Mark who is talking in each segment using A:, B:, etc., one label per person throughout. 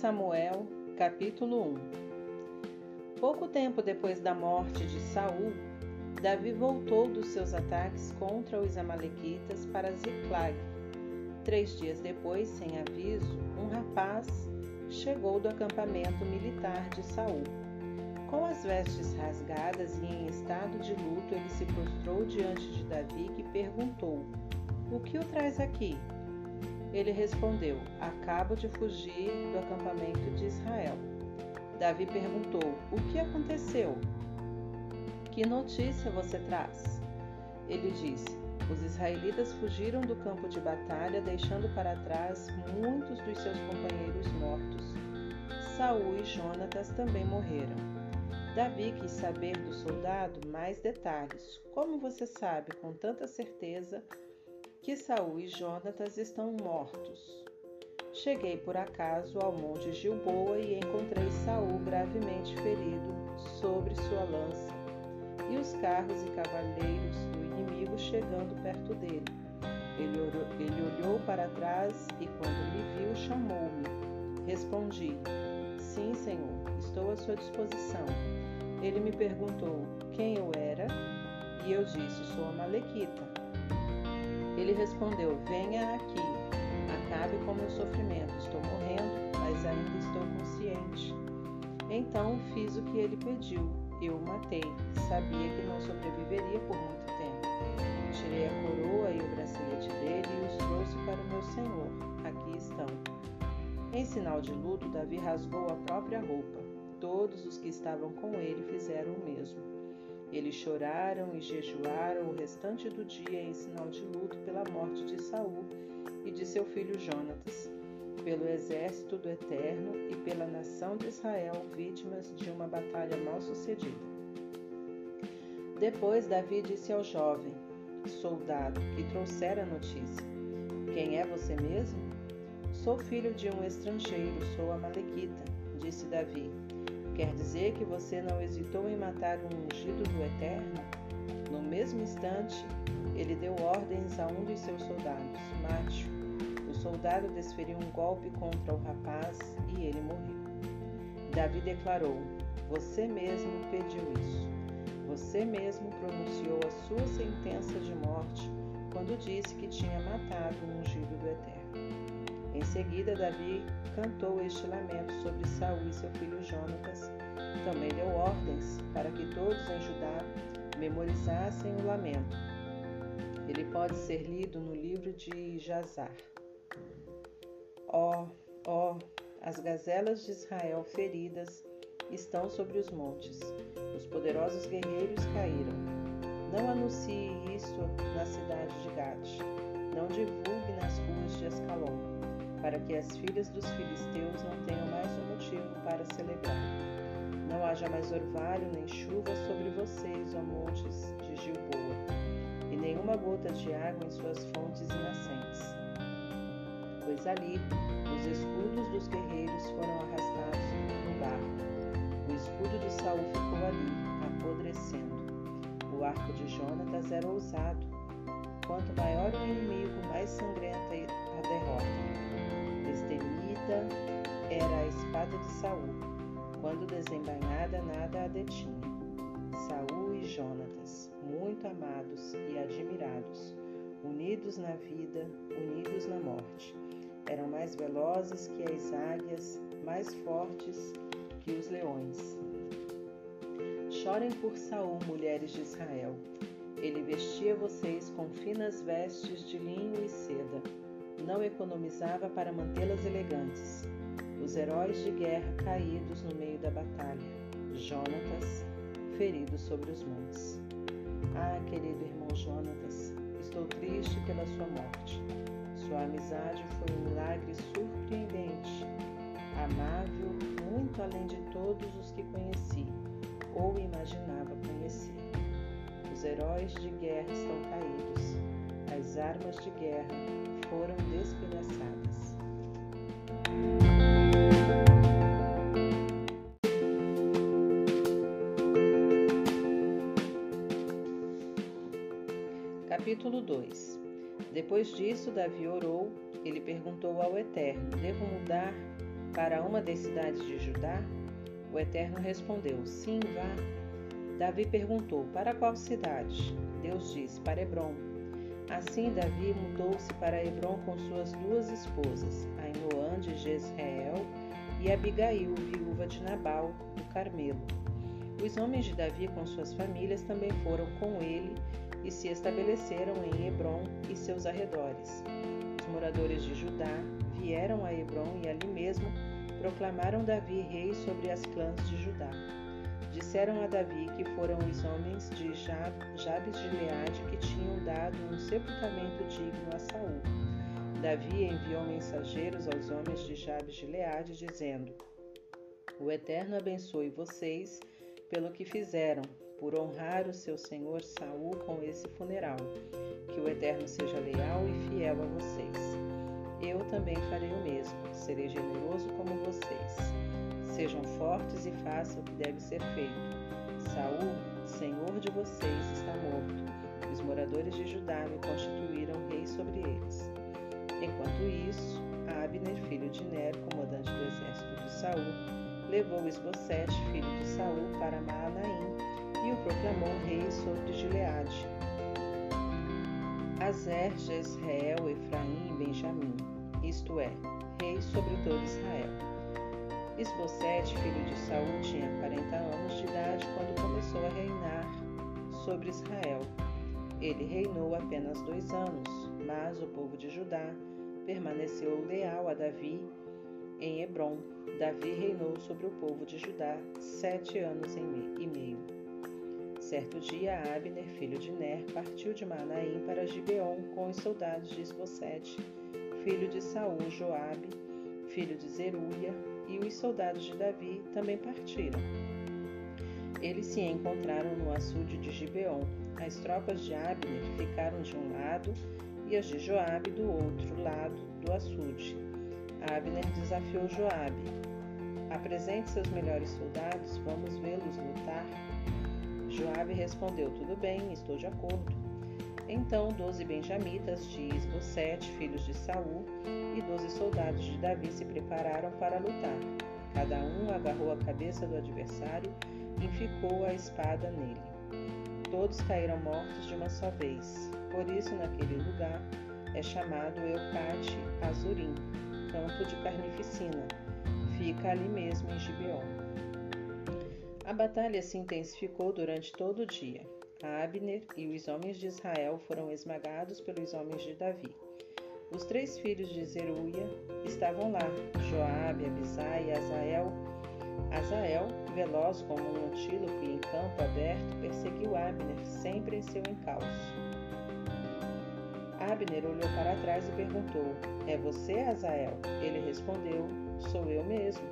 A: Samuel, capítulo 1 Pouco tempo depois da morte de Saul, Davi voltou dos seus ataques contra os amalequitas para Ziclag. Três dias depois, sem aviso, um rapaz chegou do acampamento militar de Saul. Com as vestes rasgadas e em estado de luto, ele se prostrou diante de Davi, que perguntou: O que o traz aqui? Ele respondeu: Acabo de fugir do acampamento de Israel. Davi perguntou: O que aconteceu? Que notícia você traz? Ele disse: Os israelitas fugiram do campo de batalha, deixando para trás muitos dos seus companheiros mortos. Saul e Jonatas também morreram. Davi quis saber do soldado mais detalhes. Como você sabe com tanta certeza que Saul e Jonatas estão mortos. Cheguei por acaso ao monte Gilboa e encontrei Saul gravemente ferido sobre sua lança, e os carros e cavaleiros do inimigo chegando perto dele. Ele, orou, ele olhou para trás e, quando me viu, chamou-me. Respondi: Sim, Senhor, estou à sua disposição. Ele me perguntou quem eu era, e eu disse: Sou a Malequita ele respondeu: Venha aqui, acabe com meu sofrimento. Estou morrendo, mas ainda estou consciente. Então fiz o que ele pediu. Eu o matei. Sabia que não sobreviveria por muito tempo. Tirei a coroa e o bracelete dele e os trouxe para o meu senhor. Aqui estão. Em sinal de luto, Davi rasgou a própria roupa. Todos os que estavam com ele fizeram o mesmo. Eles choraram e jejuaram o restante do dia em sinal de luto pela morte de Saul e de seu filho Jonatas, pelo exército do Eterno e pela nação de Israel, vítimas de uma batalha mal sucedida. Depois Davi disse ao jovem soldado que trouxera a notícia: Quem é você mesmo? Sou filho de um estrangeiro, sou a Malequita, disse Davi. Quer dizer que você não hesitou em matar um ungido do Eterno? No mesmo instante, ele deu ordens a um dos seus soldados: mate O soldado desferiu um golpe contra o rapaz e ele morreu. Davi declarou: Você mesmo pediu isso. Você mesmo pronunciou a sua sentença de morte quando disse que tinha matado um ungido do Eterno. Em seguida, Davi cantou este lamento sobre Saul e seu filho Jonatas. Também deu ordens para que todos em Judá memorizassem o lamento. Ele pode ser lido no livro de Jazar. Ó, oh, ó, oh, as gazelas de Israel feridas estão sobre os montes. Os poderosos guerreiros caíram. Não anuncie isso na cidade de Gade. Não divulgue nas ruas de Ascalon para que as filhas dos filisteus não tenham mais um motivo para celebrar. Não haja mais orvalho nem chuva sobre vocês, ó montes de Gilboa, e nenhuma gota de água em suas fontes e nascentes. Pois ali os escudos dos guerreiros foram arrastados no barro. O escudo de Saul ficou ali, apodrecendo. O arco de Jonatas era ousado. Quanto maior o inimigo, mais sangrenta a derrota destemida era a espada de Saul. Quando desembainhada, nada a detinha. Saul e Jonatas, muito amados e admirados, unidos na vida, unidos na morte, eram mais velozes que as águias, mais fortes que os leões. Chorem por Saul, mulheres de Israel. Ele vestia vocês com finas vestes de linho e seda não economizava para mantê-las elegantes. Os heróis de guerra caídos no meio da batalha. Jonatas, ferido sobre os montes. Ah, querido irmão Jonatas, estou triste pela sua morte. Sua amizade foi um milagre surpreendente, amável muito além de todos os que conheci ou imaginava conhecer. Os heróis de guerra estão caídos, as armas de guerra foram despedaçadas. Capítulo 2 Depois disso, Davi orou. Ele perguntou ao Eterno: Devo mudar para uma das cidades de Judá? O Eterno respondeu: Sim, vá. Davi perguntou: Para qual cidade? Deus disse: Para Hebron. Assim Davi mudou-se para Hebron com suas duas esposas, Ainoã de Jezreel e Abigail, viúva de Nabal, do Carmelo. Os homens de Davi com suas famílias também foram com ele e se estabeleceram em Hebron e seus arredores. Os moradores de Judá vieram a Hebron e ali mesmo proclamaram Davi rei sobre as clãs de Judá. Disseram a Davi que foram os homens de Jabes de Leade que tinham dado um sepultamento digno a Saul. Davi enviou mensageiros aos homens de Jabes de Leade, dizendo: O Eterno abençoe vocês pelo que fizeram, por honrar o seu senhor Saul com esse funeral. Que o Eterno seja leal e fiel a vocês. Eu também farei o mesmo, serei generoso como vocês. Sejam fortes e façam o que deve ser feito. Saul, senhor de vocês, está morto. Os moradores de Judá me constituíram rei sobre eles. Enquanto isso, Abner, filho de Ner, comandante do exército de Saul, levou Esbocete, filho de Saul, para Maanaim e o proclamou rei sobre Gileade. Azer, Jezreel, Efraim e Benjamim, isto é, rei sobre todo Israel. Esbocete, filho de Saul, tinha 40 anos de idade quando começou a reinar sobre Israel. Ele reinou apenas dois anos, mas o povo de Judá permaneceu leal a Davi em Hebron, Davi reinou sobre o povo de Judá sete anos e meio. Certo dia, Abner, filho de Ner, partiu de Manaim para Gibeon com os soldados de Esbocete, filho de Saul, Joabe, filho de Zeruia, e os soldados de Davi também partiram. Eles se encontraram no açude de Gibeon. As tropas de Abner ficaram de um lado e as de Joabe do outro lado do açude. Abner desafiou Joabe. Apresente seus melhores soldados, vamos vê-los lutar. Joabe respondeu: Tudo bem, estou de acordo. Então doze benjamitas de Isbosete, filhos de Saul, e doze soldados de Davi se prepararam para lutar. Cada um agarrou a cabeça do adversário e ficou a espada nele. Todos caíram mortos de uma só vez. Por isso, naquele lugar é chamado Eucate Azurim, campo de carnificina. Fica ali mesmo em Gibeon. A batalha se intensificou durante todo o dia. Abner e os homens de Israel foram esmagados pelos homens de Davi. Os três filhos de Zeruia estavam lá, Joabe, Abisai e Azael. Azael, veloz como um antílope em campo aberto, perseguiu Abner, sempre em seu encalço. Abner olhou para trás e perguntou: É você, Azael? Ele respondeu: Sou eu mesmo.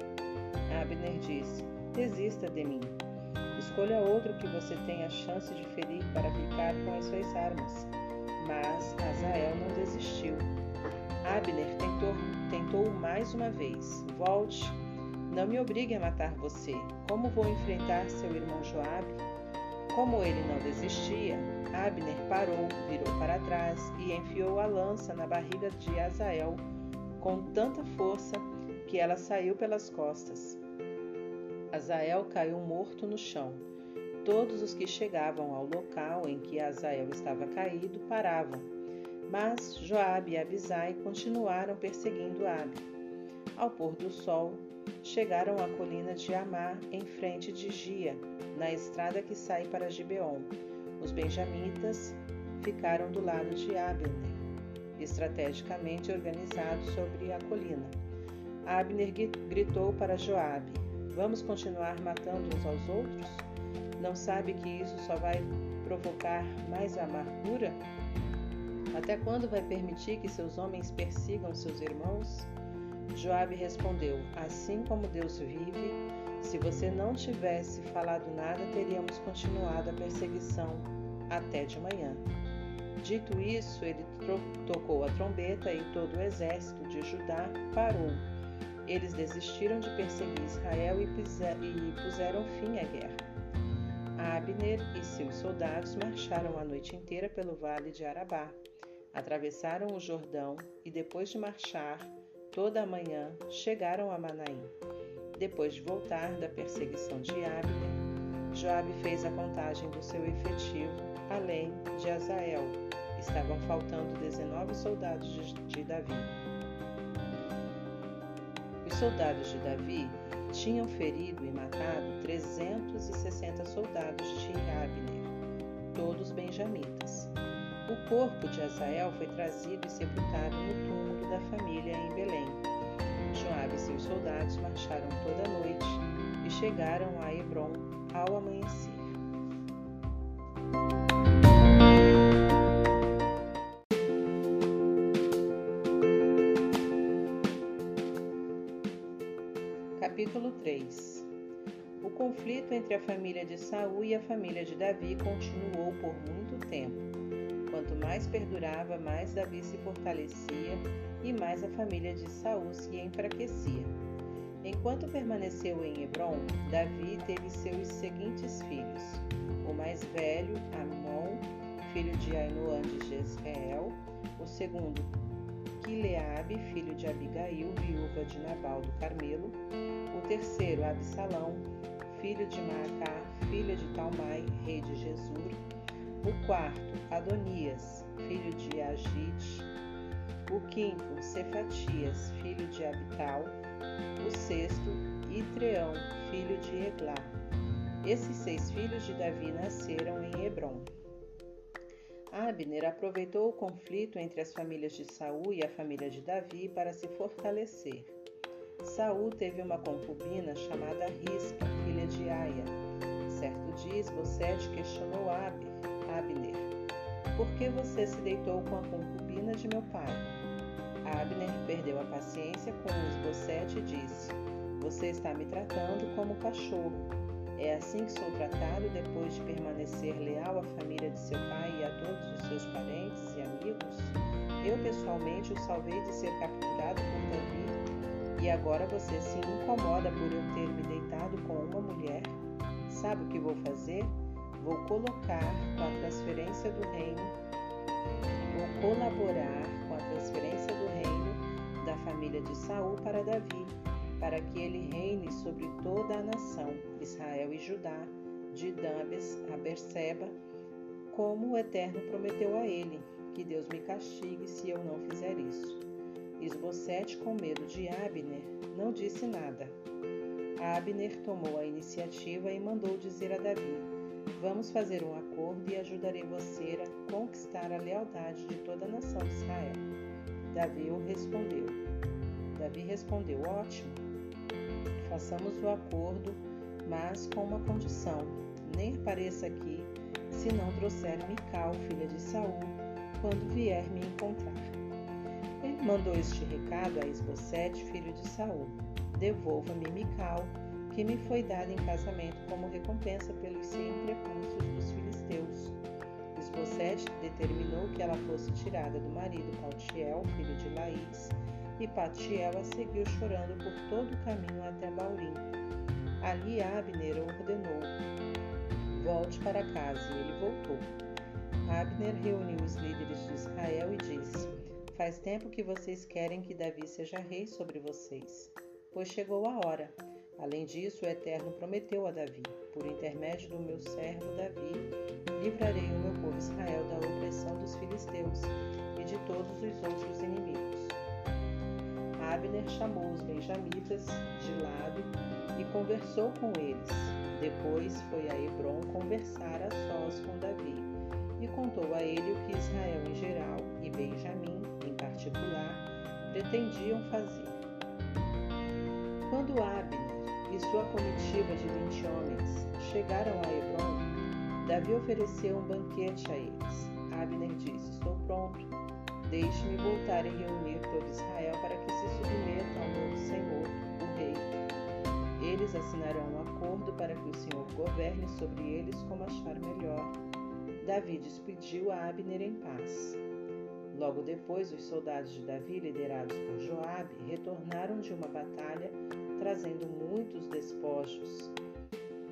A: Abner disse: Desista de mim. Escolha outro que você tenha chance de ferir para ficar com as suas armas. Mas Azael não desistiu. Abner tentou, tentou mais uma vez. Volte. Não me obrigue a matar você. Como vou enfrentar seu irmão Joabe? Como ele não desistia, Abner parou, virou para trás e enfiou a lança na barriga de Azael com tanta força que ela saiu pelas costas. Azael caiu morto no chão. Todos os que chegavam ao local em que Azael estava caído paravam, mas Joabe e Abisai continuaram perseguindo Abner. Ao pôr do sol, chegaram à colina de Amar, em frente de Gia, na estrada que sai para Gibeon. Os benjamitas ficaram do lado de Abner, estrategicamente organizados sobre a colina. Abner gritou para Joabe: Vamos continuar matando uns aos outros? Não sabe que isso só vai provocar mais amargura? Até quando vai permitir que seus homens persigam seus irmãos? Joabe respondeu: Assim como Deus vive, se você não tivesse falado nada, teríamos continuado a perseguição até de manhã. Dito isso, ele tocou a trombeta e todo o exército de Judá parou. Eles desistiram de perseguir Israel e puseram fim à guerra. Abner e seus soldados marcharam a noite inteira pelo vale de Arabá, atravessaram o Jordão e, depois de marchar toda a manhã, chegaram a Manaim. Depois de voltar da perseguição de Abner, Joabe fez a contagem do seu efetivo, além de Azael. Estavam faltando 19 soldados de, de Davi. Os soldados de Davi tinham ferido e matado 360 soldados de Abner, todos benjamitas. O corpo de Azael foi trazido e sepultado no túmulo da família em Belém. Joabe e seus soldados marcharam toda a noite e chegaram a Hebron ao amanhecer. Capítulo 3 O conflito entre a família de Saul e a família de Davi continuou por muito tempo. Quanto mais perdurava, mais Davi se fortalecia e mais a família de Saul se enfraquecia. Enquanto permaneceu em Hebron, Davi teve seus seguintes filhos: o mais velho, Amon, filho de Ainoã de Jezreel, o segundo, Quileabe, filho de Abigail, viúva de Nabal do Carmelo, o terceiro, Absalão, filho de Maacá, filha de Talmai, rei de Jesur, o quarto, Adonias, filho de Agite, o quinto, Cefatias, filho de Abital, o sexto, Itreão, filho de Eglá. Esses seis filhos de Davi nasceram em Hebron. Abner aproveitou o conflito entre as famílias de Saul e a família de Davi para se fortalecer. Saul teve uma concubina chamada Rispa, filha de Aia. Certo dia, Esbocete questionou Abner: Por que você se deitou com a concubina de meu pai? Abner perdeu a paciência com Esbocete e disse: Você está me tratando como cachorro. É assim que sou tratado depois de permanecer leal à família de seu pai e a todos os seus parentes e amigos? Eu pessoalmente o salvei de ser capturado por Davi e agora você se incomoda por eu ter me deitado com uma mulher? Sabe o que vou fazer? Vou colocar com a transferência do reino, vou colaborar com a transferência do reino da família de Saul para Davi para que ele reine sobre toda a nação, Israel e Judá, de Dan a Berseba, como o Eterno prometeu a ele, que Deus me castigue se eu não fizer isso. Esbocete, com medo de Abner, não disse nada. Abner tomou a iniciativa e mandou dizer a Davi: Vamos fazer um acordo e ajudarei você a conquistar a lealdade de toda a nação de Israel. Davi o respondeu. Davi respondeu: Ótimo, façamos o acordo, mas com uma condição: nem apareça aqui se não trouxer Mical, filha de Saul, quando vier me encontrar. Ele mandou este recado a Esbocete, filho de Saul: Devolva-me Mical, que me foi dada em casamento como recompensa pelos cem prepúcios dos filisteus. Esbocete determinou que ela fosse tirada do marido Paltiel, filho de Laís, e Patiel a seguiu chorando por todo o caminho até Baurim. Ali Abner ordenou: Volte para casa, e ele voltou. Abner reuniu os líderes de Israel e disse: Faz tempo que vocês querem que Davi seja rei sobre vocês, pois chegou a hora. Além disso, o Eterno prometeu a Davi: Por intermédio do meu servo Davi, livrarei o meu povo Israel da opressão dos filisteus e de todos os outros inimigos. Abner chamou os benjamitas de lado e conversou com eles. Depois foi a Hebron conversar a sós com Davi e contou a ele o que Israel em geral e Benjamim em particular pretendiam fazer. Quando Abner e sua comitiva de vinte homens chegaram a Hebron, Davi ofereceu um banquete a eles. Abner disse: Estou pronto Deixe-me voltar e reunir todo Israel para que se submeta ao novo Senhor, o Rei. Eles assinarão um acordo para que o Senhor governe sobre eles como achar melhor. Davi despediu a Abner em paz. Logo depois, os soldados de Davi, liderados por Joabe, retornaram de uma batalha, trazendo muitos despojos.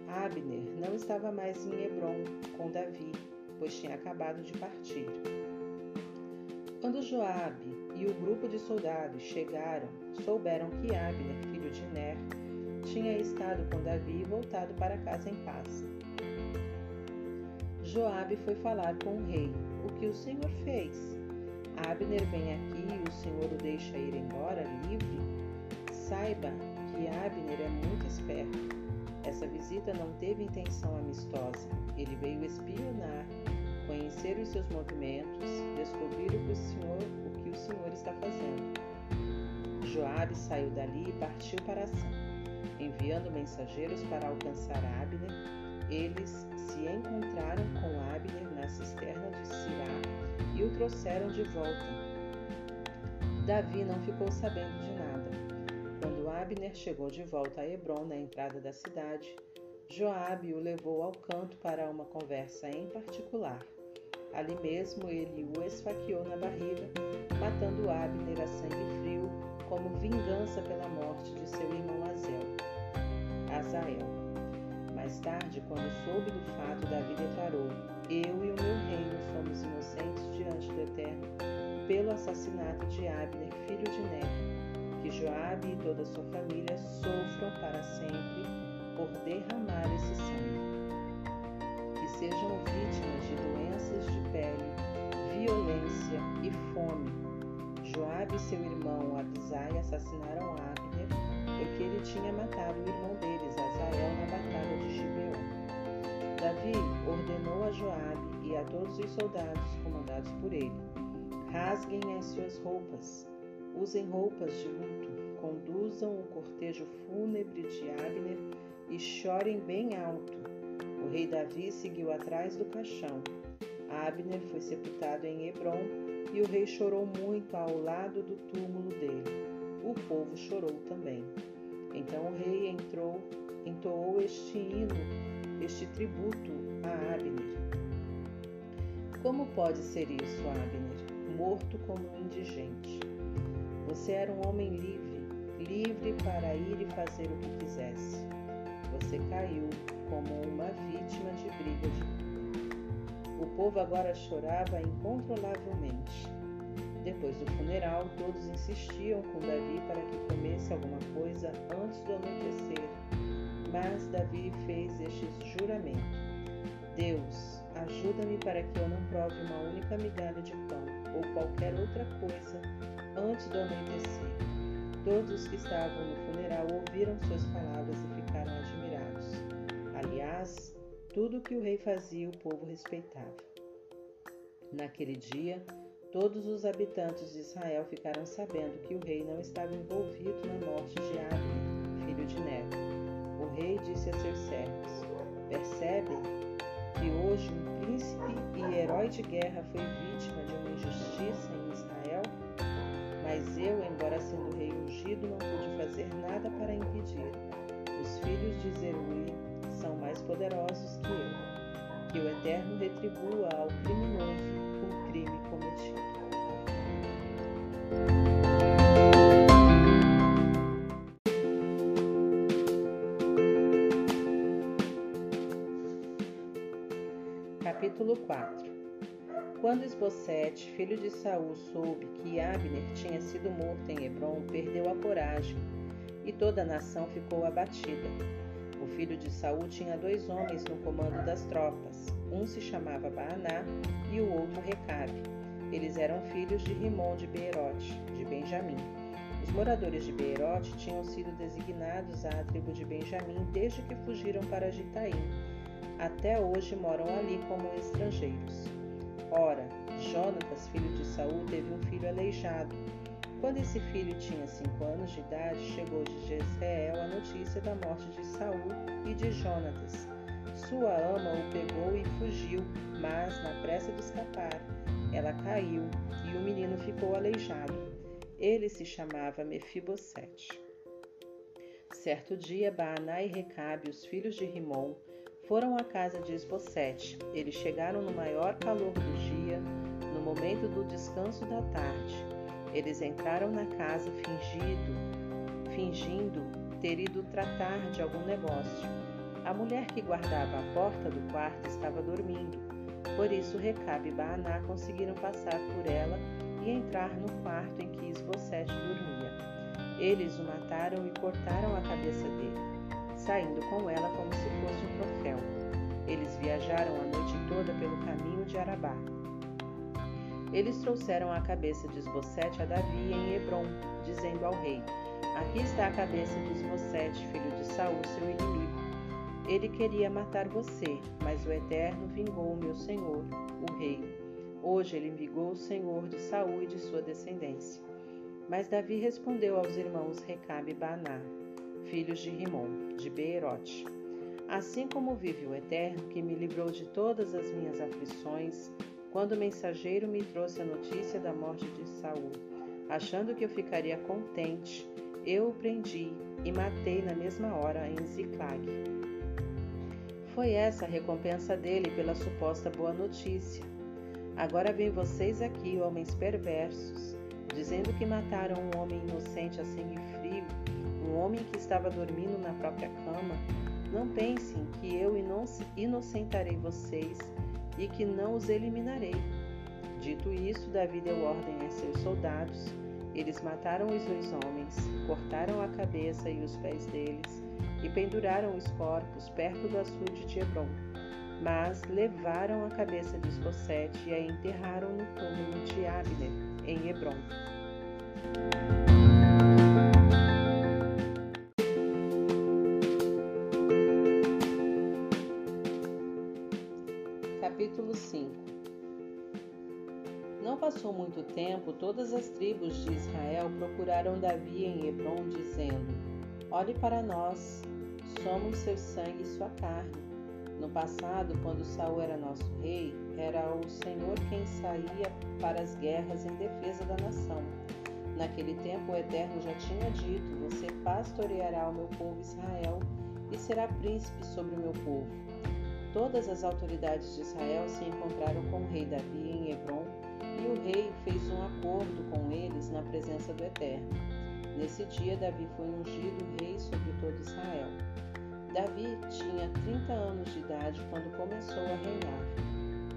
A: Abner não estava mais em Hebron com Davi, pois tinha acabado de partir. Quando Joabe e o grupo de soldados chegaram, souberam que Abner, filho de Ner, tinha estado com Davi e voltado para casa em paz. Joabe foi falar com o rei: O que o Senhor fez? Abner vem aqui e o Senhor o deixa ir embora livre? Saiba que Abner é muito esperto. Essa visita não teve intenção amistosa. Ele veio espionar, conhecer os seus movimentos, descobrir o que o Senhor, o que o Senhor está fazendo. Joabe saiu dali e partiu para Ação. Enviando mensageiros para alcançar Abner, eles se encontraram com Abner na cisterna de Sirá e o trouxeram de volta. Davi não ficou sabendo de nada. Quando Abner chegou de volta a Hebron, na entrada da cidade, Joabe o levou ao canto para uma conversa em particular. Ali mesmo ele o esfaqueou na barriga, matando Abner a sangue frio como vingança pela morte de seu irmão Azel, Azael. Mais tarde, quando soube do fato, Davi declarou: Eu e o meu reino somos inocentes diante do Eterno pelo assassinato de Abner, filho de Ner. Que Joabe e toda sua família sofram para sempre por derramar esse sangue. Sejam vítimas de doenças de pele, violência e fome. Joabe e seu irmão Abisai assassinaram Abner porque ele tinha matado o irmão deles, Azael, na batalha de Gibeon. Davi ordenou a Joabe e a todos os soldados comandados por ele: rasguem as suas roupas, usem roupas de luto, conduzam o cortejo fúnebre de Abner e chorem bem alto. O rei Davi seguiu atrás do caixão. Abner foi sepultado em Hebron e o rei chorou muito ao lado do túmulo dele. O povo chorou também. Então o rei entrou, entoou este hino, este tributo a Abner. Como pode ser isso, Abner, morto como um indigente? Você era um homem livre, livre para ir e fazer o que quisesse você caiu como uma vítima de briga de. O povo agora chorava incontrolavelmente. Depois do funeral, todos insistiam com Davi para que comesse alguma coisa antes do anoitecer. Mas Davi fez este juramento: Deus, ajuda-me para que eu não prove uma única migalha de pão ou qualquer outra coisa antes do anoitecer. Todos os que estavam no funeral ouviram suas palavras. Aliás, tudo o que o rei fazia o povo respeitava. Naquele dia, todos os habitantes de Israel ficaram sabendo que o rei não estava envolvido na morte de Abner, filho de Ner. O rei disse a seus servos: Percebem que hoje um príncipe e herói de guerra foi vítima de uma injustiça em Israel? Mas eu, embora sendo rei ungido, não pude fazer nada para impedir. Os filhos de Zeruí são mais poderosos que eu. Que o Eterno retribua ao criminoso o crime cometido. Capítulo 4 Quando Esbocete, filho de Saul, soube que Abner tinha sido morto em Hebron, perdeu a coragem, e toda a nação ficou abatida. O filho de Saul tinha dois homens no comando das tropas. Um se chamava Baaná e o outro Recabe. Eles eram filhos de Rimon de Beerote, de Benjamim. Os moradores de Beerote tinham sido designados à tribo de Benjamim desde que fugiram para Gitaim. Até hoje moram ali como estrangeiros. Ora, Jonatas, filho de Saul, teve um filho aleijado. Quando esse filho tinha cinco anos de idade, chegou de Jezreel a notícia da morte de Saul e de Jonatas. Sua ama o pegou e fugiu, mas, na pressa de escapar, ela caiu e o menino ficou aleijado. Ele se chamava Mefibosete. Certo dia, Baaná e Recabe, os filhos de Rimon, foram à casa de Esbocete. Eles chegaram no maior calor do dia, no momento do descanso da tarde. Eles entraram na casa fingido, fingindo ter ido tratar de algum negócio. A mulher que guardava a porta do quarto estava dormindo. Por isso Recabe e Baaná conseguiram passar por ela e entrar no quarto em que Esbocete dormia. Eles o mataram e cortaram a cabeça dele, saindo com ela como se fosse um troféu. Eles viajaram a noite toda pelo caminho de Arabá. Eles trouxeram a cabeça de Esbocete a Davi em Hebron, dizendo ao rei: Aqui está a cabeça de Esbocete, filho de Saul, seu inimigo. Ele queria matar você, mas o Eterno vingou o meu senhor, o rei. Hoje ele vingou o senhor de Saul e de sua descendência. Mas Davi respondeu aos irmãos Recabe e Baná, filhos de Rimon, de Beerote. Assim como vive o Eterno, que me livrou de todas as minhas aflições, quando o mensageiro me trouxe a notícia da morte de Saul, achando que eu ficaria contente, eu o prendi e matei na mesma hora em Ziclag. Foi essa a recompensa dele pela suposta boa notícia. Agora vêm vocês aqui, homens perversos, dizendo que mataram um homem inocente a sangue frio, um homem que estava dormindo na própria cama. Não pensem que eu inocentarei vocês e que não os eliminarei. Dito isso, Davi deu ordem a seus soldados. Eles mataram os dois homens, cortaram a cabeça e os pés deles e penduraram os corpos perto do açude de Hebron mas levaram a cabeça de Esbocete e a enterraram no túmulo de Abner, em Hebron. Passou muito tempo, todas as tribos de Israel procuraram Davi em Hebron, dizendo: Olhe para nós, somos seu sangue e sua carne. No passado, quando Saul era nosso rei, era o Senhor quem saía para as guerras em defesa da nação. Naquele tempo, o Eterno já tinha dito: Você pastoreará o meu povo Israel e será príncipe sobre o meu povo. Todas as autoridades de Israel se encontraram com o rei Davi em Hebron o rei fez um acordo com eles na presença do Eterno. Nesse dia, Davi foi ungido rei sobre todo Israel. Davi tinha 30 anos de idade quando começou a reinar.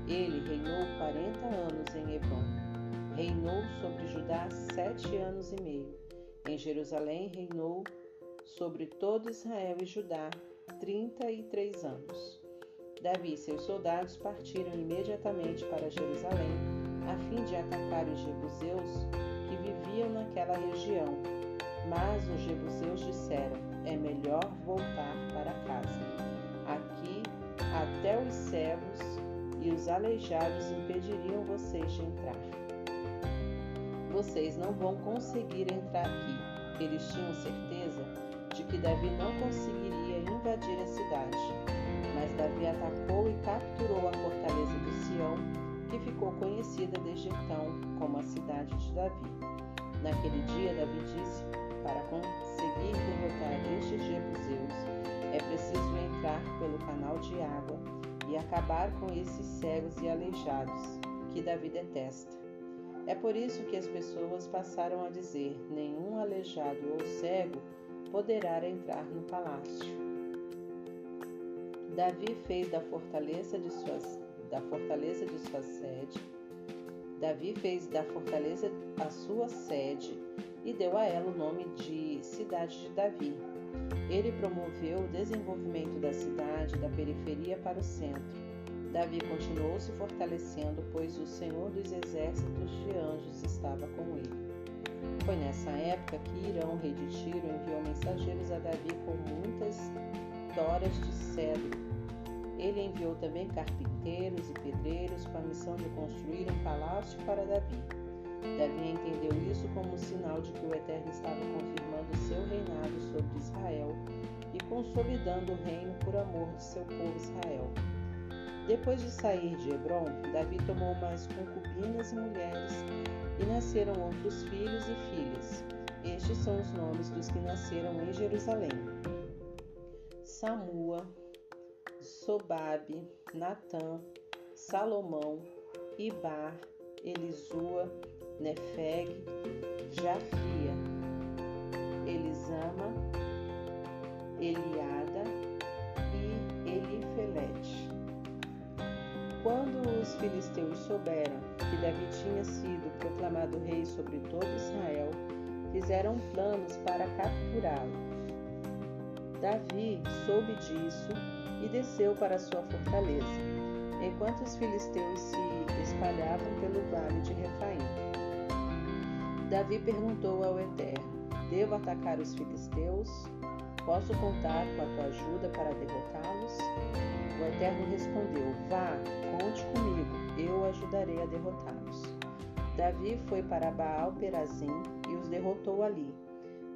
A: Ele reinou 40 anos em Hebron. Reinou sobre Judá sete anos e meio. Em Jerusalém reinou sobre todo Israel e Judá 33 anos. Davi e seus soldados partiram imediatamente para Jerusalém a fim de atacar os jebuseus que viviam naquela região. Mas os jebuseus disseram: é melhor voltar para casa. Aqui até os cegos e os aleijados impediriam vocês de entrar. Vocês não vão conseguir entrar aqui. Eles tinham certeza de que Davi não conseguiria invadir a cidade. Mas Davi atacou e capturou a fortaleza de Sião, que ficou conhecida desde então como a cidade de Davi. Naquele dia, Davi disse: Para conseguir derrotar estes jebuseus, é preciso entrar pelo canal de água e acabar com esses cegos e aleijados, que Davi detesta. É por isso que as pessoas passaram a dizer: nenhum aleijado ou cego poderá entrar no palácio. Davi fez da fortaleza de sua, da fortaleza de sua sede. Davi fez da fortaleza a sua sede e deu a ela o nome de Cidade de Davi. Ele promoveu o desenvolvimento da cidade da periferia para o centro. Davi continuou se fortalecendo, pois o Senhor dos exércitos de anjos estava com ele. Foi nessa época que Irão, rei de Tiro, enviou mensageiros a Davi com muitas toras de cedro. Ele enviou também carpinteiros e pedreiros com a missão de construir um palácio para Davi. Davi entendeu isso como um sinal de que o Eterno estava confirmando seu reinado sobre Israel e consolidando o reino por amor de seu povo Israel. Depois de sair de Hebron, Davi tomou mais concubinas e mulheres, e nasceram outros filhos e filhas. Estes são os nomes dos que nasceram em Jerusalém: Samua, Sobabe, Natã, Salomão, Ibar, Elisua, Nefeg, Jafia, Elisama, Eliada e Elifelete. Quando os filisteus souberam que Davi tinha sido proclamado rei sobre todo Israel, fizeram planos para capturá-lo. Davi soube disso e desceu para sua fortaleza, enquanto os filisteus se espalhavam pelo vale de Refaim. Davi perguntou ao Eterno: Devo atacar os filisteus? Posso contar com a tua ajuda para derrotá-los? O Eterno respondeu: Vá, conte comigo, eu ajudarei a derrotá-los. Davi foi para Baal Perazim e os derrotou ali.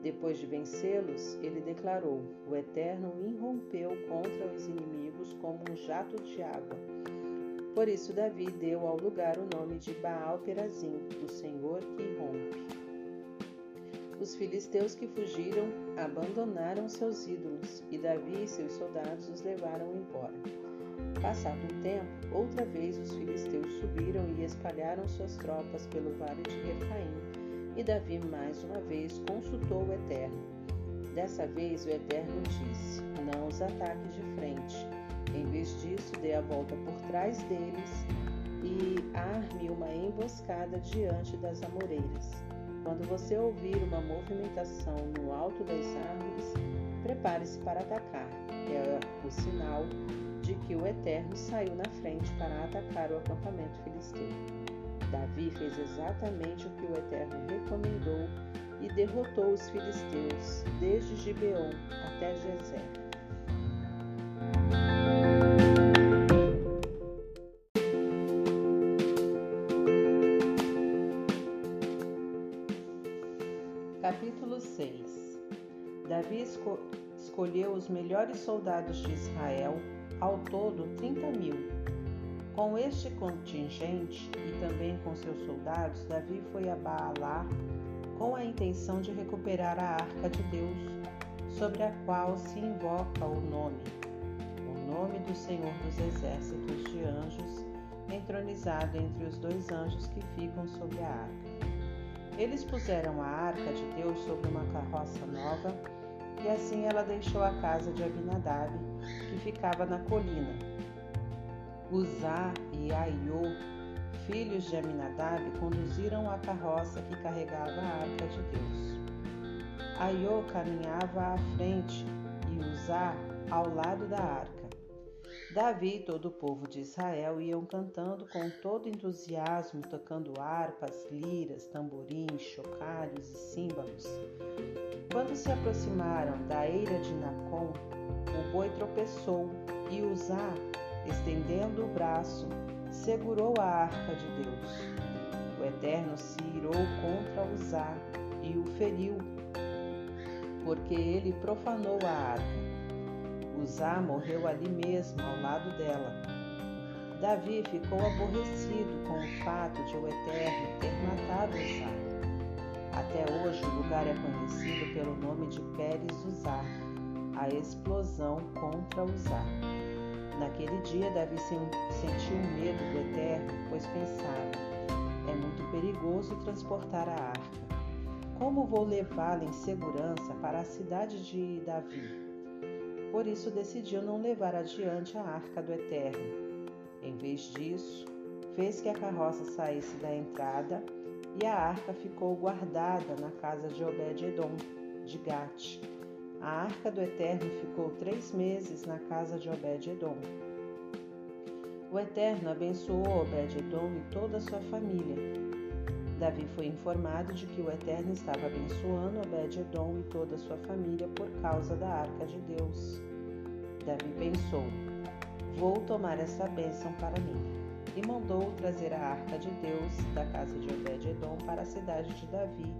A: Depois de vencê-los, ele declarou: O Eterno irrompeu contra os inimigos como um jato de água. Por isso, Davi deu ao lugar o nome de Baal Perazim, o Senhor que irrompe. Os filisteus que fugiram abandonaram seus ídolos e Davi e seus soldados os levaram embora. Passado um tempo, outra vez os filisteus subiram e espalharam suas tropas pelo vale de Refaim, e Davi mais uma vez consultou o Eterno. Dessa vez o Eterno disse: Não os ataque de frente. Em vez disso, dê a volta por trás deles e arme uma emboscada diante das amoreiras. Quando você ouvir uma movimentação no alto das árvores, prepare-se para atacar. É o sinal de que o Eterno saiu na frente para atacar o acampamento filisteu. Davi fez exatamente o que o Eterno recomendou e derrotou os filisteus desde Gibeon até Gezer. Capítulo 6 Davi esco escolheu os melhores soldados de Israel, ao todo 30 mil. Com este contingente e também com seus soldados, Davi foi a Baalá com a intenção de recuperar a arca de Deus, sobre a qual se invoca o nome, o nome do Senhor dos Exércitos de Anjos, entronizado entre os dois anjos que ficam sobre a arca. Eles puseram a arca de Deus sobre uma carroça nova, e assim ela deixou a casa de Abinadab, que ficava na colina. Uzá e Aiô, filhos de Aminadab, conduziram a carroça que carregava a arca de Deus. Aiô caminhava à frente e Uzá ao lado da arca. Davi e todo o povo de Israel iam cantando com todo entusiasmo, tocando harpas, liras, tamborins, chocalhos e símbolos. Quando se aproximaram da eira de Nacon, o boi tropeçou e Uzá, estendendo o braço, segurou a arca de Deus. O Eterno se irou contra Uzá e o feriu, porque ele profanou a arca. Uzá morreu ali mesmo, ao lado dela. Davi ficou aborrecido com o fato de o Eterno ter matado Uzá. Até hoje o lugar é conhecido pelo nome de Pérez Uzá, a explosão contra Uzá. Naquele dia Davi sentiu medo do Eterno, pois pensava: é muito perigoso transportar a arca. Como vou levá-la em segurança para a cidade de Davi? Por isso decidiu não levar adiante a arca do Eterno. Em vez disso, fez que a carroça saísse da entrada e a arca ficou guardada na casa de Obed-Edom, de Gate. A arca do Eterno ficou três meses na casa de Obed-Edom. O Eterno abençoou Obed-Edom e toda a sua família. Davi foi informado de que o Eterno estava abençoando Obed-Edom e toda a sua família por causa da arca de Deus. Davi pensou: Vou tomar essa bênção para mim. E mandou trazer a arca de Deus da casa de Obed-Edom para a cidade de Davi,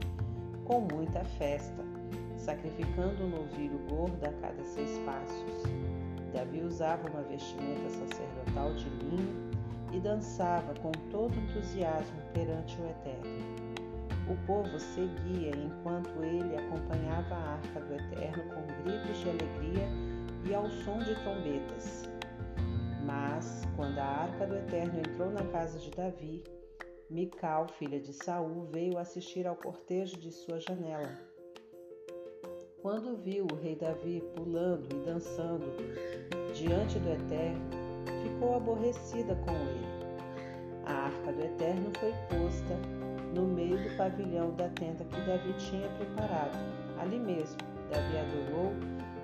A: com muita festa, sacrificando um novilho gordo a cada seis passos. Davi usava uma vestimenta sacerdotal de linho e dançava com todo entusiasmo perante o Eterno. O povo seguia enquanto ele acompanhava a arca do Eterno com gritos de alegria e ao som de trombetas. Mas, quando a arca do Eterno entrou na casa de Davi, Mical, filha de Saul, veio assistir ao cortejo de sua janela. Quando viu o rei Davi pulando e dançando diante do Eterno, ficou aborrecida com ele. A arca do Eterno foi posta no meio do pavilhão da tenda que Davi tinha preparado. Ali mesmo, Davi adorou,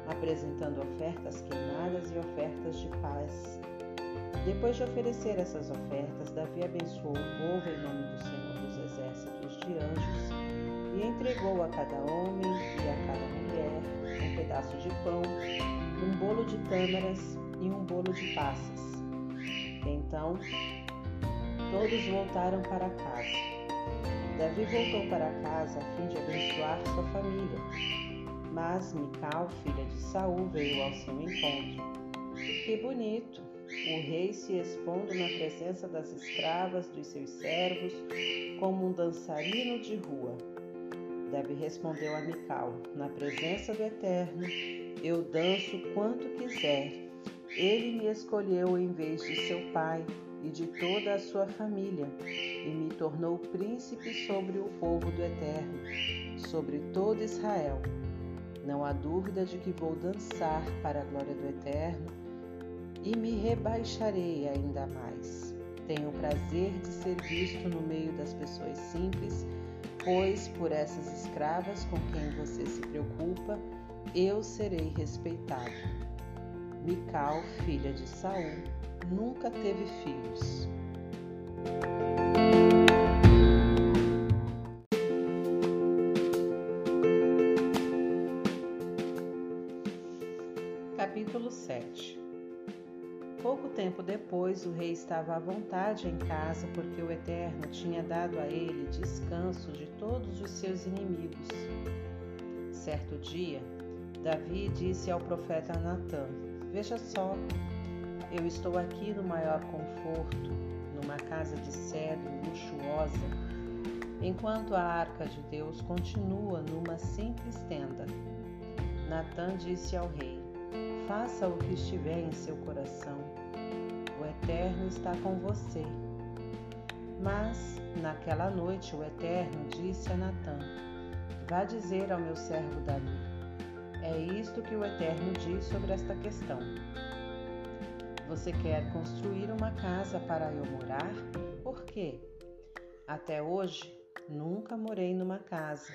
A: apresentando ofertas queimadas e ofertas de paz. Depois de oferecer essas ofertas, Davi abençoou o povo em nome do Senhor dos exércitos de anjos e entregou a cada homem e a cada mulher pedaço de pão, um bolo de tâmaras e um bolo de passas. Então, todos voltaram para casa. Davi voltou para casa a fim de abençoar sua família. Mas Mical, filha de Saul, veio ao seu encontro. Que bonito! O rei se expondo na presença das escravas dos seus servos, como um dançarino de rua. Davi respondeu a Mical: Na presença do Eterno, eu danço quanto quiser. Ele me escolheu em vez de seu pai e de toda a sua família, e me tornou príncipe sobre o povo do Eterno, sobre todo Israel. Não há dúvida de que vou dançar para a glória do Eterno e me rebaixarei ainda mais. Tenho o prazer de ser visto no meio das pessoas simples, pois por essas escravas com quem você se preocupa, eu serei respeitado. Mical, filha de Saul, nunca teve filhos. Capítulo 7 Pouco tempo depois, o rei estava à vontade em casa porque o Eterno tinha dado a ele descanso de todos os seus inimigos. Certo dia, Davi disse ao profeta Natã: Veja só, eu estou aqui no maior conforto, numa casa de cedro luxuosa, enquanto a arca de Deus continua numa simples tenda. Natã disse ao rei: Faça o que estiver em seu coração. Eterno está com você. Mas, naquela noite, o Eterno disse a Natã: Vá dizer ao meu servo Davi: É isto que o Eterno diz sobre esta questão. Você quer construir uma casa para eu morar? Por quê? Até hoje, nunca morei numa casa,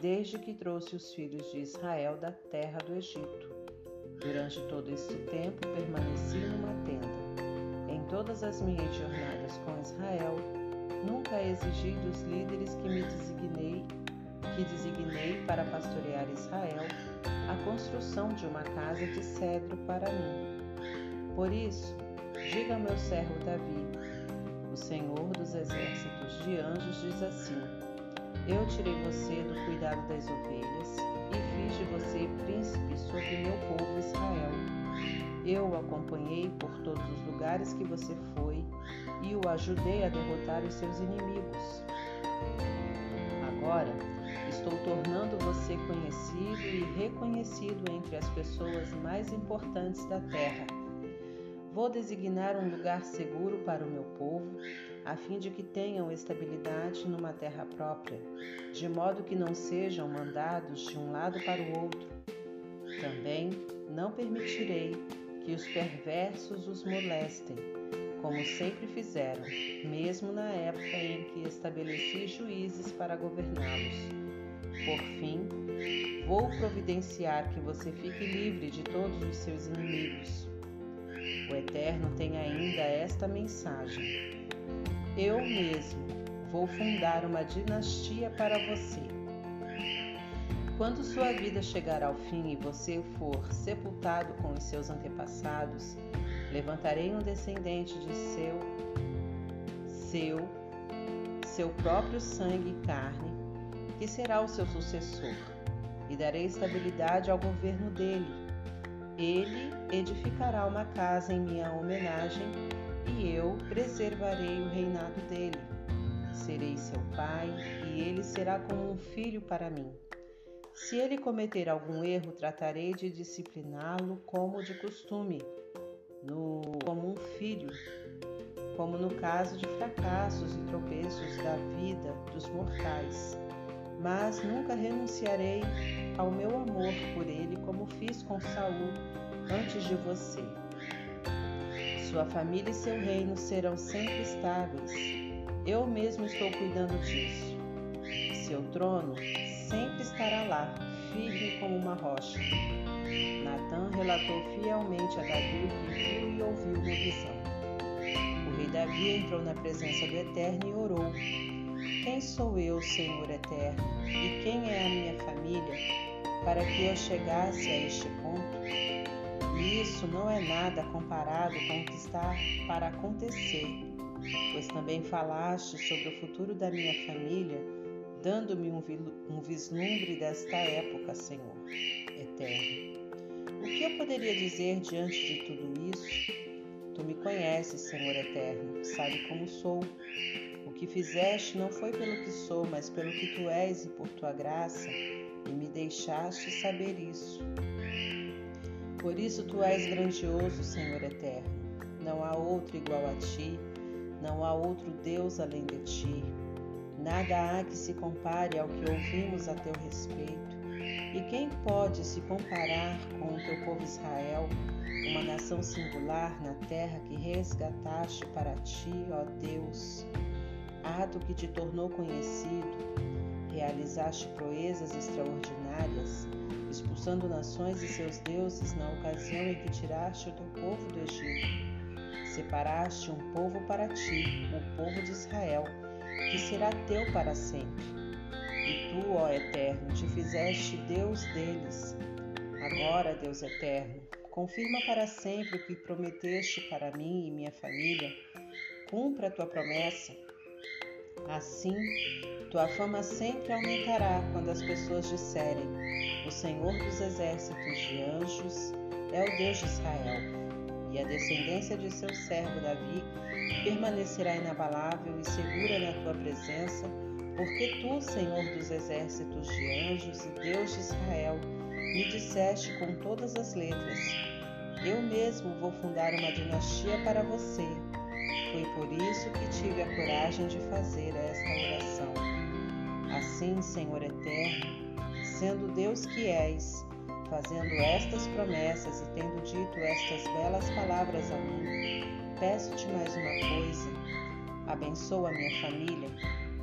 A: desde que trouxe os filhos de Israel da terra do Egito. Durante todo este tempo, permaneci numa tenda. Todas as minhas jornadas com Israel, nunca exigi dos líderes que me designei, que designei para pastorear Israel, a construção de uma casa de cedro para mim por isso, diga ao meu servo Davi: O Senhor dos exércitos de anjos diz assim: Eu tirei você do cuidado das ovelhas e fiz de você príncipe sobre meu povo Israel. Eu o acompanhei por todos os lugares que você foi e o ajudei a derrotar os seus inimigos. Agora, estou tornando você conhecido e reconhecido entre as pessoas mais importantes da terra Vou designar um lugar seguro para o meu povo, a fim de que tenham estabilidade numa terra própria, de modo que não sejam mandados de um lado para o outro. Também não permitirei que os perversos os molestem, como sempre fizeram, mesmo na época em que estabeleci juízes para governá-los. Por fim, vou providenciar que você fique livre de todos os seus inimigos o Eterno tem ainda esta mensagem: Eu mesmo vou fundar uma dinastia para você. Quando sua vida chegar ao fim e você for sepultado com os seus antepassados, levantarei um descendente de seu, seu, seu próprio sangue e carne, que será o seu sucessor, e darei estabilidade ao governo dele ele edificará uma casa em minha homenagem e eu preservarei o reinado dele. Serei seu pai e ele será como um filho para mim. Se ele cometer algum erro, tratarei de discipliná-lo como de costume, no, como um filho, como no caso de fracassos e tropeços da vida dos mortais. Mas nunca renunciarei ao meu amor por ele, como fiz com Saul antes de você. Sua família e seu reino serão sempre estáveis. Eu mesmo estou cuidando disso. Seu trono sempre estará lá, firme como uma rocha. Natan relatou fielmente a Davi o que viu e ouviu na visão. O rei Davi entrou na presença do Eterno e orou: Quem sou eu, Senhor Eterno, e quem é a minha família, para que eu chegasse a este ponto? Isso não é nada comparado com o que está para acontecer, pois também falaste sobre o futuro da minha família, dando-me um vislumbre desta época, Senhor Eterno. O que eu poderia dizer diante de tudo isso? Tu me conheces, Senhor Eterno, sabe como sou. O que fizeste não foi pelo que sou, mas pelo que tu és e por tua graça, e me deixaste saber isso. Por isso tu és grandioso, Senhor Eterno. Não há outro igual a ti, não há outro Deus além de ti. Nada há que se compare ao que ouvimos a teu respeito. E quem pode se comparar com o teu povo Israel, uma nação singular na terra que resgataste para ti, ó Deus? Ato que te tornou conhecido, realizaste proezas extraordinárias, expulsando nações e seus deuses na ocasião em que tiraste o teu povo do Egito. Separaste um povo para ti, o povo de Israel, que será teu para sempre e tu, ó Eterno, te fizeste Deus deles. Agora, Deus Eterno, confirma para sempre o que prometeste para mim e minha família. Cumpra a tua promessa. Assim, tua fama sempre aumentará quando as pessoas disserem: O Senhor dos exércitos de anjos é o Deus de Israel. E a descendência de seu servo Davi permanecerá inabalável e segura na tua presença porque tu, Senhor dos exércitos de anjos e Deus de Israel, me disseste com todas as letras: Eu mesmo vou fundar uma dinastia para você. Foi por isso que tive a coragem de fazer esta oração. Assim, Senhor eterno, sendo Deus que és, fazendo estas promessas e tendo dito estas belas palavras a mim, peço-te mais uma coisa. Abençoa minha família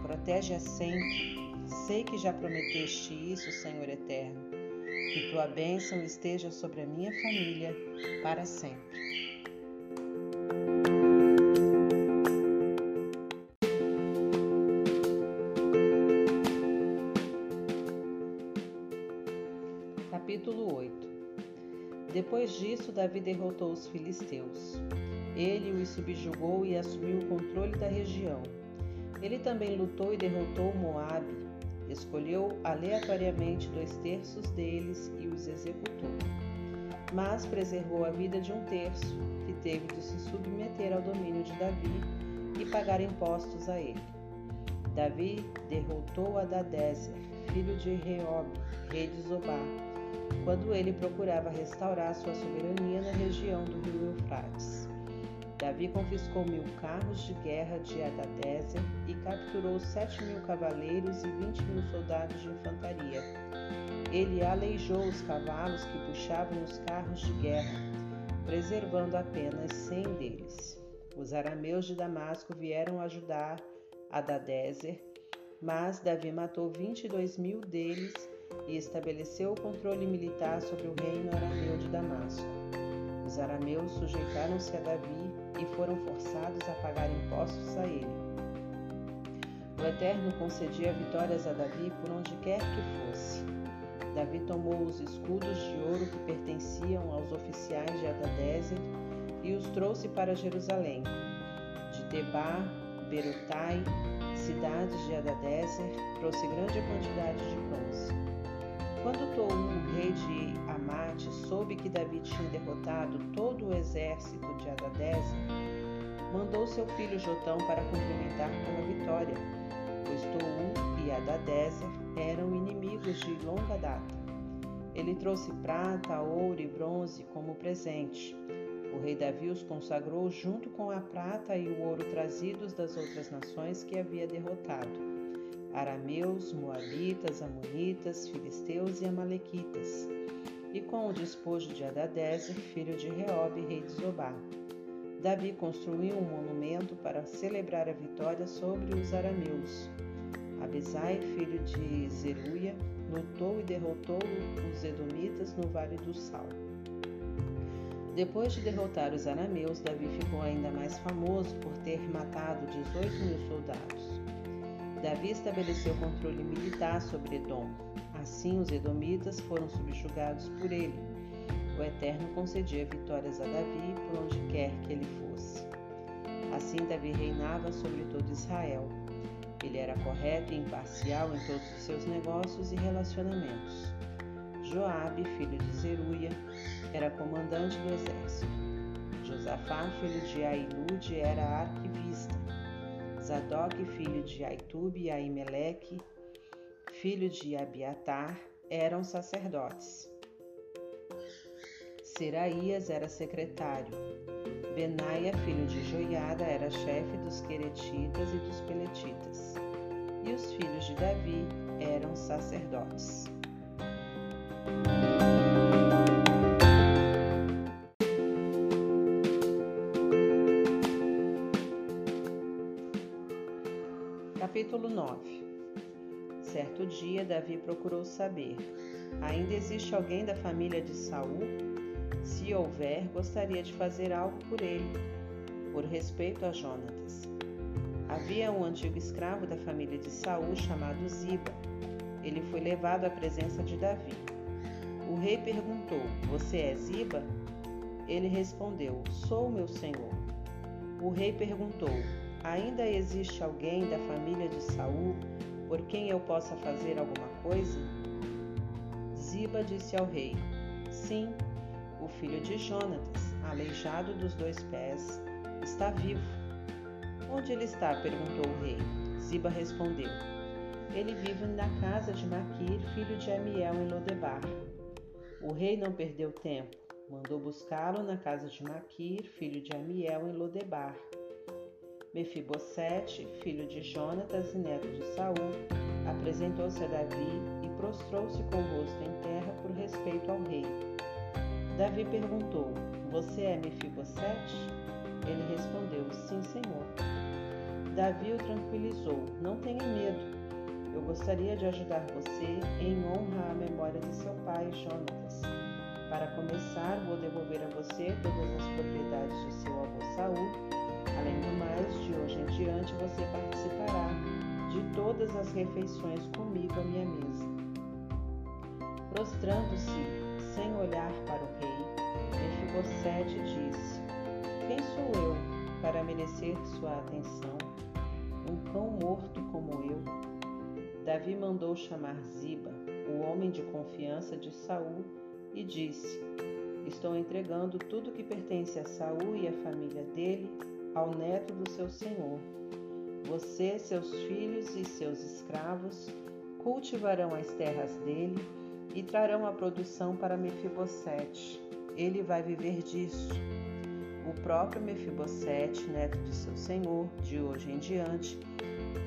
A: protege-a sempre. Sei que já prometeste isso, Senhor eterno. Que tua bênção esteja sobre a minha família para sempre. Capítulo 8 Depois disso, Davi derrotou os filisteus. Ele os subjugou e assumiu o controle da região. Ele também lutou e derrotou Moabe, escolheu aleatoriamente dois terços deles e os executou. Mas preservou a vida de um terço, que teve de se submeter ao domínio de Davi e pagar impostos a ele. Davi derrotou Adadezer, filho de Reob, rei de Zobá, quando ele procurava restaurar sua soberania na região do rio Eufrates. Davi confiscou mil carros de guerra de Adadezer e capturou sete mil cavaleiros e vinte mil soldados de infantaria. Ele aleijou os cavalos que puxavam os carros de guerra, preservando apenas cem deles. Os arameus de Damasco vieram ajudar Adadezer, mas Davi matou vinte e dois mil deles e estabeleceu o controle militar sobre o reino arameu de Damasco. Os arameus sujeitaram-se a Davi e foram forçados a pagar impostos a ele. O Eterno concedia vitórias a Davi por onde quer que fosse. Davi tomou os escudos de ouro que pertenciam aos oficiais de Adadezer e os trouxe para Jerusalém. De Tebar, Berutai, cidades de Adadezer, trouxe grande quantidade de bronze. Quando Tou, rei de Amate, soube que Davi tinha derrotado todo o exército de Adadezer, mandou seu filho Jotão para cumprimentar pela vitória, pois Tou e Adadezer eram inimigos de longa data. Ele trouxe prata, ouro e bronze como presente. O rei Davi os consagrou junto com a prata e o ouro trazidos das outras nações que havia derrotado arameus, moabitas, amonitas, filisteus e amalequitas, e com o despojo de Adadezer, filho de Reob, rei de Zobá. Davi construiu um monumento para celebrar a vitória sobre os arameus. Abisai, filho de Zeruia, lutou e derrotou os edomitas no Vale do Sal. Depois de derrotar os arameus, Davi ficou ainda mais famoso por ter matado 18 mil soldados. Davi estabeleceu controle militar sobre Edom. Assim, os edomitas foram subjugados por ele. O Eterno concedia vitórias a Davi por onde quer que ele fosse. Assim, Davi reinava sobre todo Israel. Ele era correto e imparcial em todos os seus negócios e relacionamentos. Joabe, filho de Zeruia, era comandante do exército. Josafá, filho de Ailude, era arquivista. Zadok, filho de Aitube e Aimeleque, filho de Abiatar, eram sacerdotes. Seraías era secretário. Benaia, filho de Joiada, era chefe dos queretitas e dos peletitas. E os filhos de Davi eram sacerdotes. Capítulo 9 Certo dia, Davi procurou saber: ainda existe alguém da família de Saul? Se houver, gostaria de fazer algo por ele, por respeito a Jonatas. Havia um antigo escravo da família de Saul chamado Ziba. Ele foi levado à presença de Davi. O rei perguntou: Você é Ziba? Ele respondeu: Sou meu senhor. O rei perguntou: Ainda existe alguém da família de Saul por quem eu possa fazer alguma coisa? Ziba disse ao rei: Sim, o filho de Jonatas, aleijado dos dois pés, está vivo. Onde ele está? perguntou o rei. Ziba respondeu: Ele vive na casa de Maquir, filho de Amiel, em Lodebar. O rei não perdeu tempo, mandou buscá-lo na casa de Maquir, filho de Amiel, em Lodebar. Mefibosete, filho de Jonatas e neto de Saul, apresentou-se a Davi e prostrou-se com o rosto em terra por respeito ao rei. Davi perguntou: Você é Mefibosete? Ele respondeu: Sim, senhor. Davi o tranquilizou: Não tenha medo. Eu gostaria de ajudar você em honra à memória de seu pai, Jonatas. Para começar, vou devolver a você todas as propriedades de seu avô Saul Além do mais, de hoje em diante você participará de todas as refeições comigo à minha mesa. Prostrando-se, sem olhar para o rei, Mefibosete disse: Quem sou eu para merecer sua atenção? Um cão morto como eu. Davi mandou chamar Ziba, o homem de confiança de Saul, e disse: Estou entregando tudo que pertence a Saul e à família dele ao neto do seu senhor. Você, seus filhos e seus escravos cultivarão as terras dele e trarão a produção para Mefibosete. Ele vai viver disso. O próprio Mefibosete, neto de seu senhor, de hoje em diante,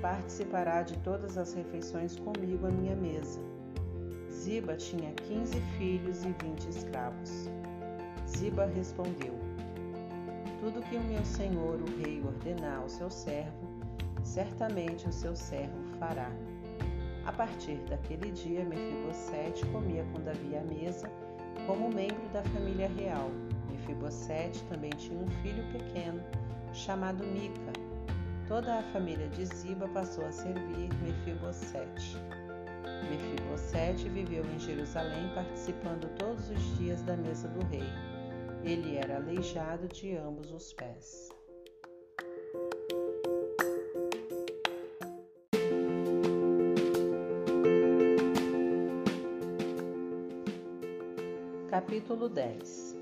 A: participará de todas as refeições comigo à minha mesa. Ziba tinha quinze filhos e vinte escravos. Ziba respondeu: tudo que o meu senhor, o rei, ordenar ao seu servo, certamente o seu servo fará. A partir daquele dia, Mefibosete comia com Davi à mesa, como membro da família real. Mefibosete também tinha um filho pequeno, chamado Mica. Toda a família de Ziba passou a servir Mefibosete. Mefibosete viveu em Jerusalém, participando todos os dias da mesa do rei. Ele era aleijado de ambos os pés. Capítulo 10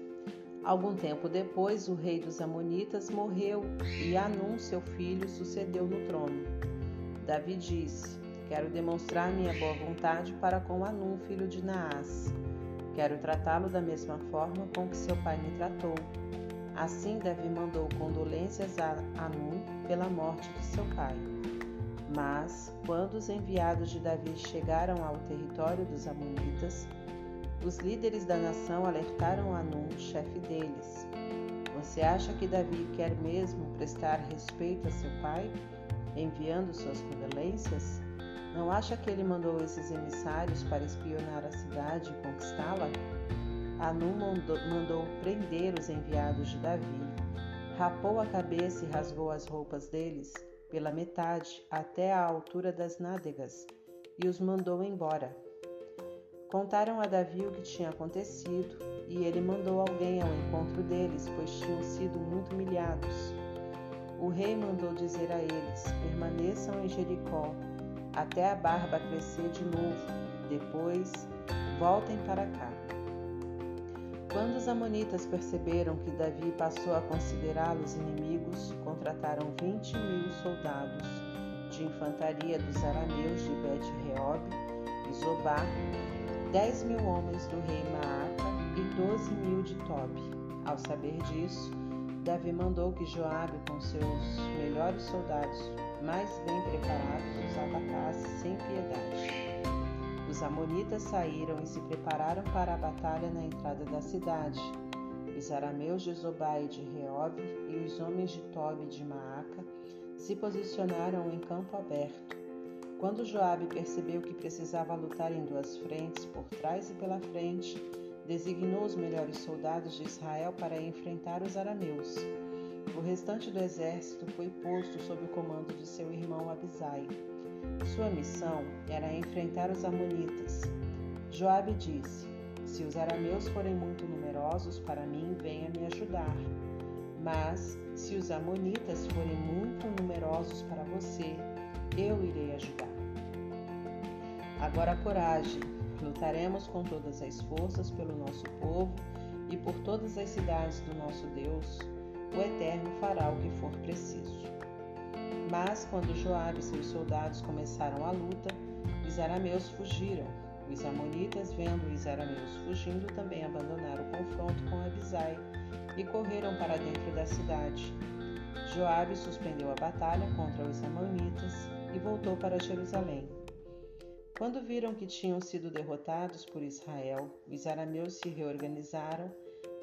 A: Algum tempo depois, o rei dos Amonitas morreu e Anum, seu filho, sucedeu no trono. Davi disse: Quero demonstrar minha boa vontade para com Anum, filho de Naás Quero tratá-lo da mesma forma com que seu pai me tratou. Assim, Davi mandou condolências a Anum pela morte de seu pai. Mas, quando os enviados de Davi chegaram ao território dos Amonitas, os líderes da nação alertaram Anum, chefe deles. Você acha que Davi quer mesmo prestar respeito a seu pai, enviando suas condolências? Não acha que ele mandou esses emissários para espionar a cidade e conquistá-la? Anu mandou, mandou prender os enviados de Davi, rapou a cabeça e rasgou as roupas deles pela metade até a altura das nádegas e os mandou embora. Contaram a Davi o que tinha acontecido e ele mandou alguém ao encontro deles, pois tinham sido muito humilhados. O rei mandou dizer a eles: permaneçam em Jericó até a barba crescer de novo, depois voltem para cá. Quando os amonitas perceberam que Davi passou a considerá-los inimigos, contrataram vinte mil soldados de infantaria dos arameus de Bet-Reob e Zobá dez mil homens do rei Maaca e doze mil de Tobi. Ao saber disso, Davi mandou que Joabe, com seus melhores soldados mais bem preparados, os atacasse sem piedade. Os amonitas saíram e se prepararam para a batalha na entrada da cidade. Os arameus de Zobai de Reob e os homens de Tobi de Maaca se posicionaram em campo aberto quando Joabe percebeu que precisava lutar em duas frentes, por trás e pela frente, designou os melhores soldados de Israel para enfrentar os arameus. O restante do exército foi posto sob o comando de seu irmão Abisai. Sua missão era enfrentar os amonitas. Joabe disse: Se os arameus forem muito numerosos para mim, venha me ajudar. Mas se os amonitas forem muito numerosos para você, eu irei ajudar. Agora coragem, lutaremos com todas as forças pelo nosso povo e por todas as cidades do nosso Deus. O Eterno fará o que for preciso. Mas quando Joabe e seus soldados começaram a luta, os arameus fugiram. Os amonitas, vendo os arameus fugindo, também abandonaram o confronto com Abisai e correram para dentro da cidade. Joabe suspendeu a batalha contra os amonitas e voltou para Jerusalém. Quando viram que tinham sido derrotados por Israel, os arameus se reorganizaram.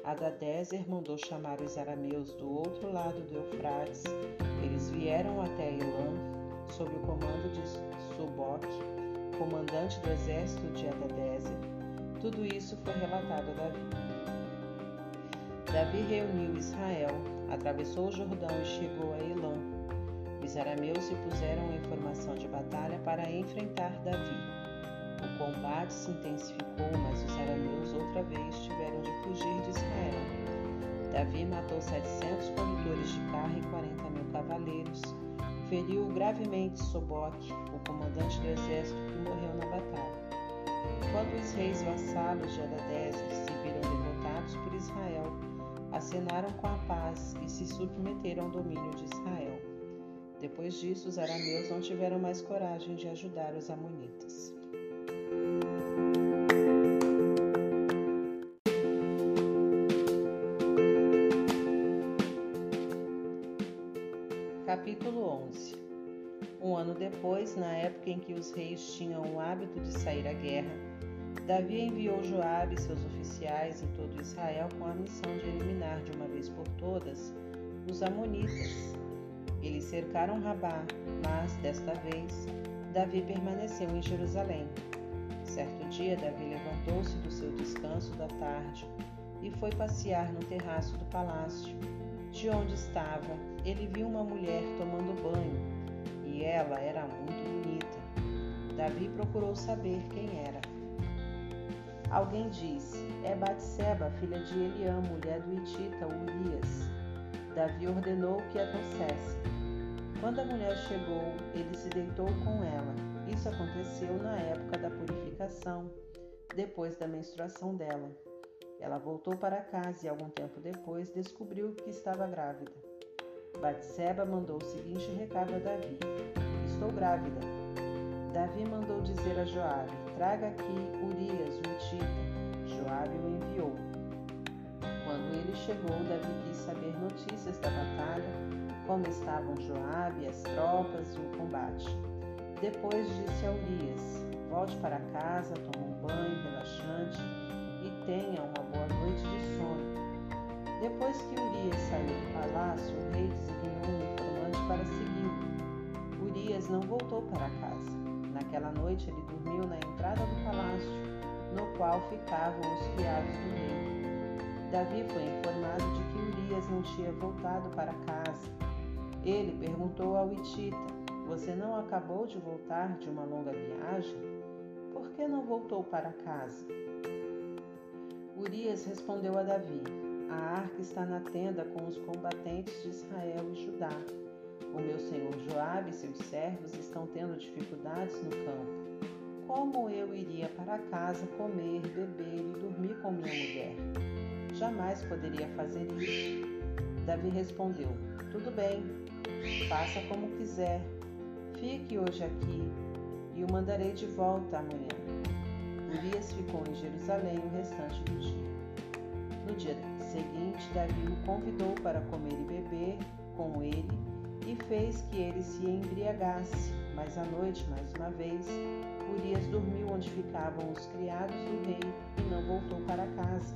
A: Adadezer mandou chamar os arameus do outro lado do Eufrates. Eles vieram até Elã, sob o comando de Suboc, comandante do exército de Adadezer. Tudo isso foi relatado a Davi. Davi reuniu Israel, atravessou o Jordão e chegou a Elã. Os arameus se puseram em formação de batalha para enfrentar Davi. O combate se intensificou, mas os arameus outra vez tiveram de fugir de Israel. Davi matou 700 condutores de carro e 40 mil cavaleiros. Feriu gravemente Soboc, o comandante do exército que morreu na batalha. Quando os reis vassalos de Adadezer se viram derrotados por Israel, acenaram com a paz e se submeteram ao domínio de Israel. Depois disso, os arameus não tiveram mais coragem de ajudar os amonitas. Capítulo 11 Um ano depois, na época em que os reis tinham o hábito de sair à guerra, Davi enviou Joabe e seus oficiais em todo Israel com a missão de eliminar de uma vez por todas os amonitas eles cercaram Rabá, mas, desta vez, Davi permaneceu em Jerusalém. Certo dia, Davi levantou-se do seu descanso da tarde e foi passear no terraço do palácio. De onde estava, ele viu uma mulher tomando banho, e ela era muito bonita. Davi procurou saber quem era. Alguém disse: É Batseba, filha de Eliã, mulher do Itita Urias. Davi ordenou que a trouxesse. Quando a mulher chegou, ele se deitou com ela. Isso aconteceu na época da purificação, depois da menstruação dela. Ela voltou para casa e algum tempo depois descobriu que estava grávida. Batseba mandou o seguinte recado a Davi: Estou grávida. Davi mandou dizer a Joabe: Traga aqui Urias, o Hitita. Joabe o enviou. Quando ele chegou, Davi quis saber notícias da batalha como estavam Joabe, as tropas e o combate. Depois disse a Urias: Volte para casa, tome um banho relaxante e tenha uma boa noite de sono. Depois que Urias saiu do palácio, o rei designou um informante para segui-lo. Urias não voltou para casa. Naquela noite ele dormiu na entrada do palácio, no qual ficavam os criados do rei. Davi foi informado de que Urias não tinha voltado para casa. Ele perguntou ao Itita: Você não acabou de voltar de uma longa viagem? Por que não voltou para casa? Urias respondeu a Davi: A arca está na tenda com os combatentes de Israel e Judá. O meu senhor Joabe e seus servos estão tendo dificuldades no campo. Como eu iria para casa comer, beber e dormir com minha mulher? Jamais poderia fazer isso. Davi respondeu: Tudo bem, faça como quiser. Fique hoje aqui e o mandarei de volta amanhã. Urias ficou em Jerusalém o restante do dia. No dia seguinte, Davi o convidou para comer e beber com ele e fez que ele se embriagasse. Mas à noite, mais uma vez, Urias dormiu onde ficavam os criados do rei e não voltou para casa.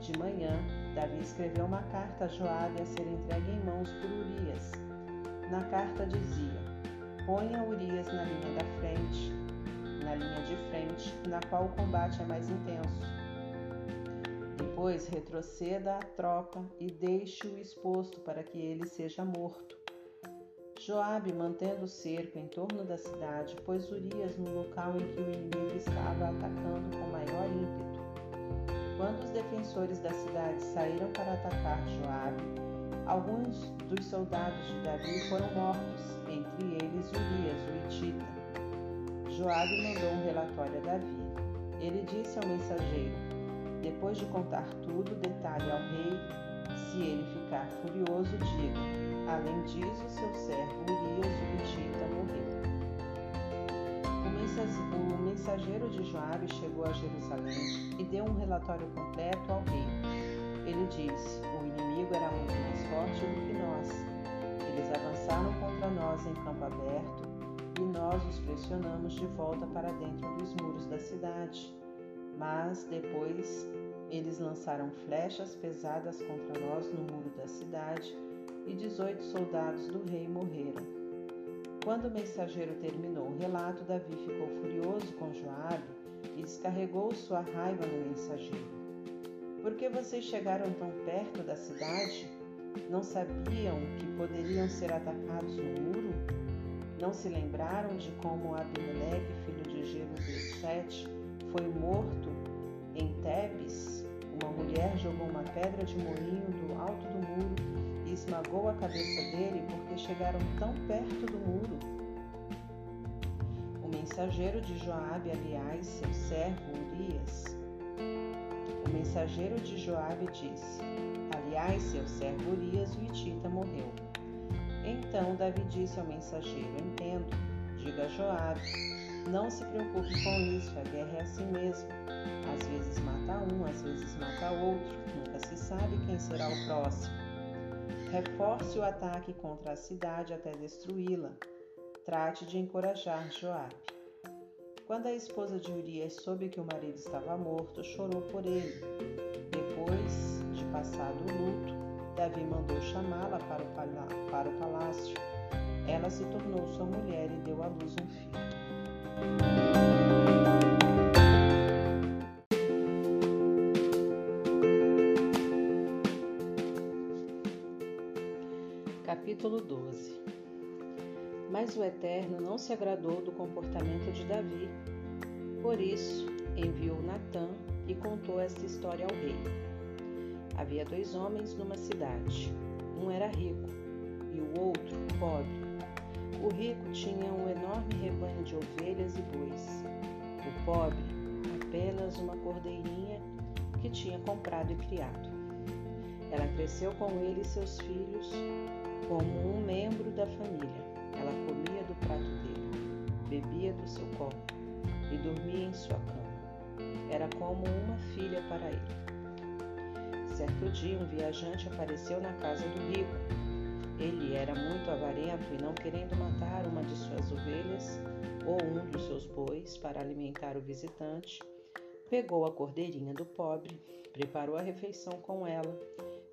A: De manhã, Davi escreveu uma carta a Joabe a ser entregue em mãos por Urias. Na carta dizia: Ponha Urias na linha da frente, na linha de frente, na qual o combate é mais intenso. Depois retroceda a tropa e deixe-o exposto para que ele seja morto. Joabe, mantendo o cerco em torno da cidade, pôs Urias no local em que o inimigo estava atacando com maior ímpeto. Quando os defensores da cidade saíram para atacar Joabe, alguns dos soldados de Davi foram mortos, entre eles Urias, o Itita. Joabe mandou um relatório a Davi. Ele disse ao mensageiro: Depois de contar tudo, detalhe ao rei. Se ele ficar furioso, diga: Além disso, seu servo Urias o Hitita morreu. O mensageiro de Joabe chegou a Jerusalém e deu um relatório completo ao rei. Ele disse: O inimigo era muito mais forte do que nós. Eles avançaram contra nós em campo aberto e nós os pressionamos de volta para dentro dos muros da cidade. Mas depois eles lançaram flechas pesadas contra nós no muro da cidade e dezoito soldados do rei morreram. Quando o mensageiro terminou o relato, Davi ficou furioso com Joabe e descarregou sua raiva no mensageiro. Por que vocês chegaram tão perto da cidade? Não sabiam que poderiam ser atacados no muro? Não se lembraram de como Abimeleque, filho de Jerusalém, foi morto em Tebes? Uma mulher jogou uma pedra de moinho do alto do muro e esmagou a cabeça dele porque chegaram tão perto do muro. O mensageiro de Joabe, aliás, seu servo Urias. O mensageiro de Joabe disse: Aliás, seu servo Urias, o Itita, morreu. Então Davi disse ao mensageiro: Entendo, diga a Joabe, não se preocupe com isso, a guerra é assim mesmo. Às vezes mata um, às vezes mata outro, nunca se sabe quem será o próximo. Reforce o ataque contra a cidade até destruí-la. Trate de encorajar Joabe. Quando a esposa de Urias soube que o marido estava morto, chorou por ele. Depois de passado o luto, Davi mandou chamá-la para, para o palácio. Ela se tornou sua mulher e deu à luz um filho. Capítulo 12 Mas o Eterno não se agradou do comportamento de Davi. Por isso, enviou Natã e contou esta história ao rei. Havia dois homens numa cidade. Um era rico e o outro pobre. O rico tinha um enorme rebanho de ovelhas e bois. O pobre, apenas uma cordeirinha que tinha comprado e criado. Ela cresceu com ele e seus filhos como um membro da família. Ela comia do prato dele, bebia do seu copo e dormia em sua cama. Era como uma filha para ele. Certo dia, um viajante apareceu na casa do rico. Ele era muito avarento e, não querendo matar uma de suas ovelhas ou um dos seus bois para alimentar o visitante, pegou a cordeirinha do pobre, preparou a refeição com ela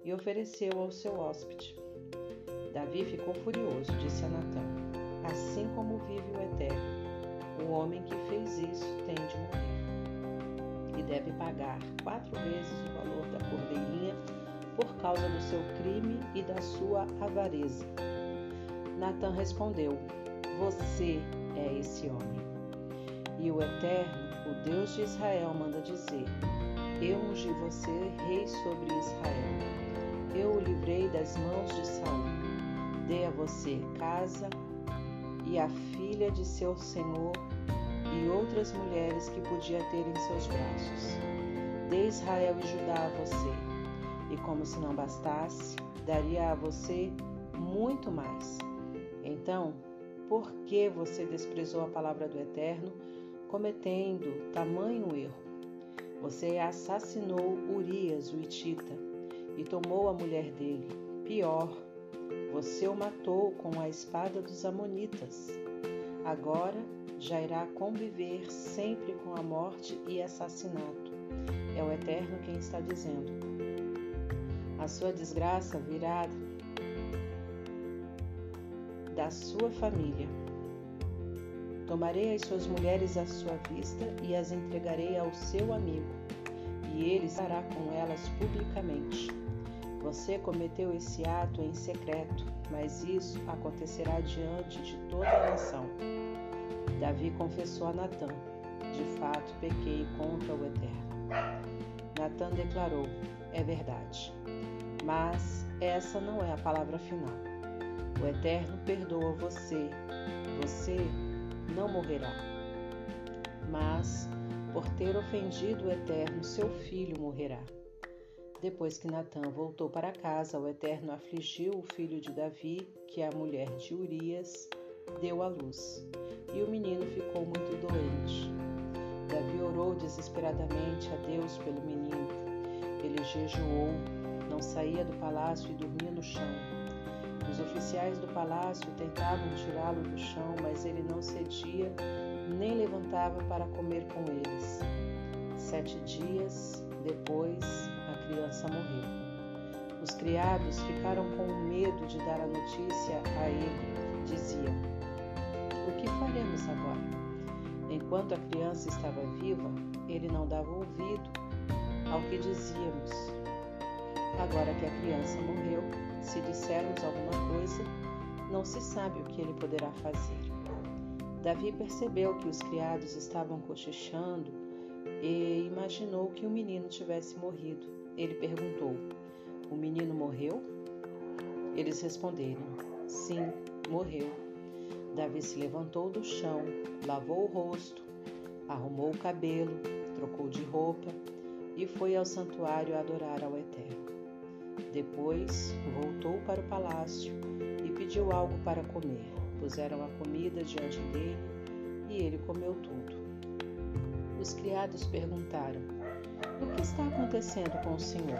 A: e ofereceu ao seu hóspede. Davi ficou furioso, disse a Natã: Assim como vive o Eterno, o homem que fez isso tem de morrer. E deve pagar quatro vezes o valor da cordeirinha por causa do seu crime e da sua avareza. Natã respondeu: Você é esse homem. E o Eterno, o Deus de Israel, manda dizer: Eu ungi você rei sobre Israel. Eu o livrei das mãos de Saul. Dei a você casa e a filha de seu senhor e outras mulheres que podia ter em seus braços. Dei Israel e Judá a você e como se não bastasse, daria a você muito mais. Então, por que você desprezou a palavra do Eterno, cometendo tamanho erro? Você assassinou Urias, o Itita, e tomou a mulher dele. Pior, você o matou com a espada dos Amonitas. Agora já irá conviver sempre com a morte e assassinato. É o Eterno quem está dizendo. A sua desgraça virá da sua família. Tomarei as suas mulheres à sua vista e as entregarei ao seu amigo, e ele estará com elas publicamente. Você cometeu esse ato em secreto, mas isso acontecerá diante de toda a nação. Davi confessou a Natã: De fato, pequei contra o Eterno. Natã declarou: É verdade. Mas essa não é a palavra final. O Eterno perdoa você, você não morrerá. Mas, por ter ofendido o Eterno, seu filho morrerá. Depois que Natã voltou para casa, o Eterno afligiu o filho de Davi, que é a mulher de Urias deu à luz, e o menino ficou muito doente. Davi orou desesperadamente a Deus pelo menino. Ele jejuou não saía do palácio e dormia no chão. Os oficiais do palácio tentavam tirá-lo do chão, mas ele não cedia nem levantava para comer com eles. Sete dias depois, a criança morreu. Os criados ficaram com medo de dar a notícia a ele. Diziam: O que faremos agora? Enquanto a criança estava viva, ele não dava ouvido ao que dizíamos Agora que a criança morreu, se dissermos alguma coisa, não se sabe o que ele poderá fazer. Davi percebeu que os criados estavam cochichando e imaginou que o menino tivesse morrido. Ele perguntou: O menino morreu? Eles responderam: Sim, morreu. Davi se levantou do chão, lavou o rosto, arrumou o cabelo, trocou de roupa e foi ao santuário adorar ao Eterno. Depois voltou para o palácio e pediu algo para comer. Puseram a comida diante dele e ele comeu tudo. Os criados perguntaram: O que está acontecendo com o senhor?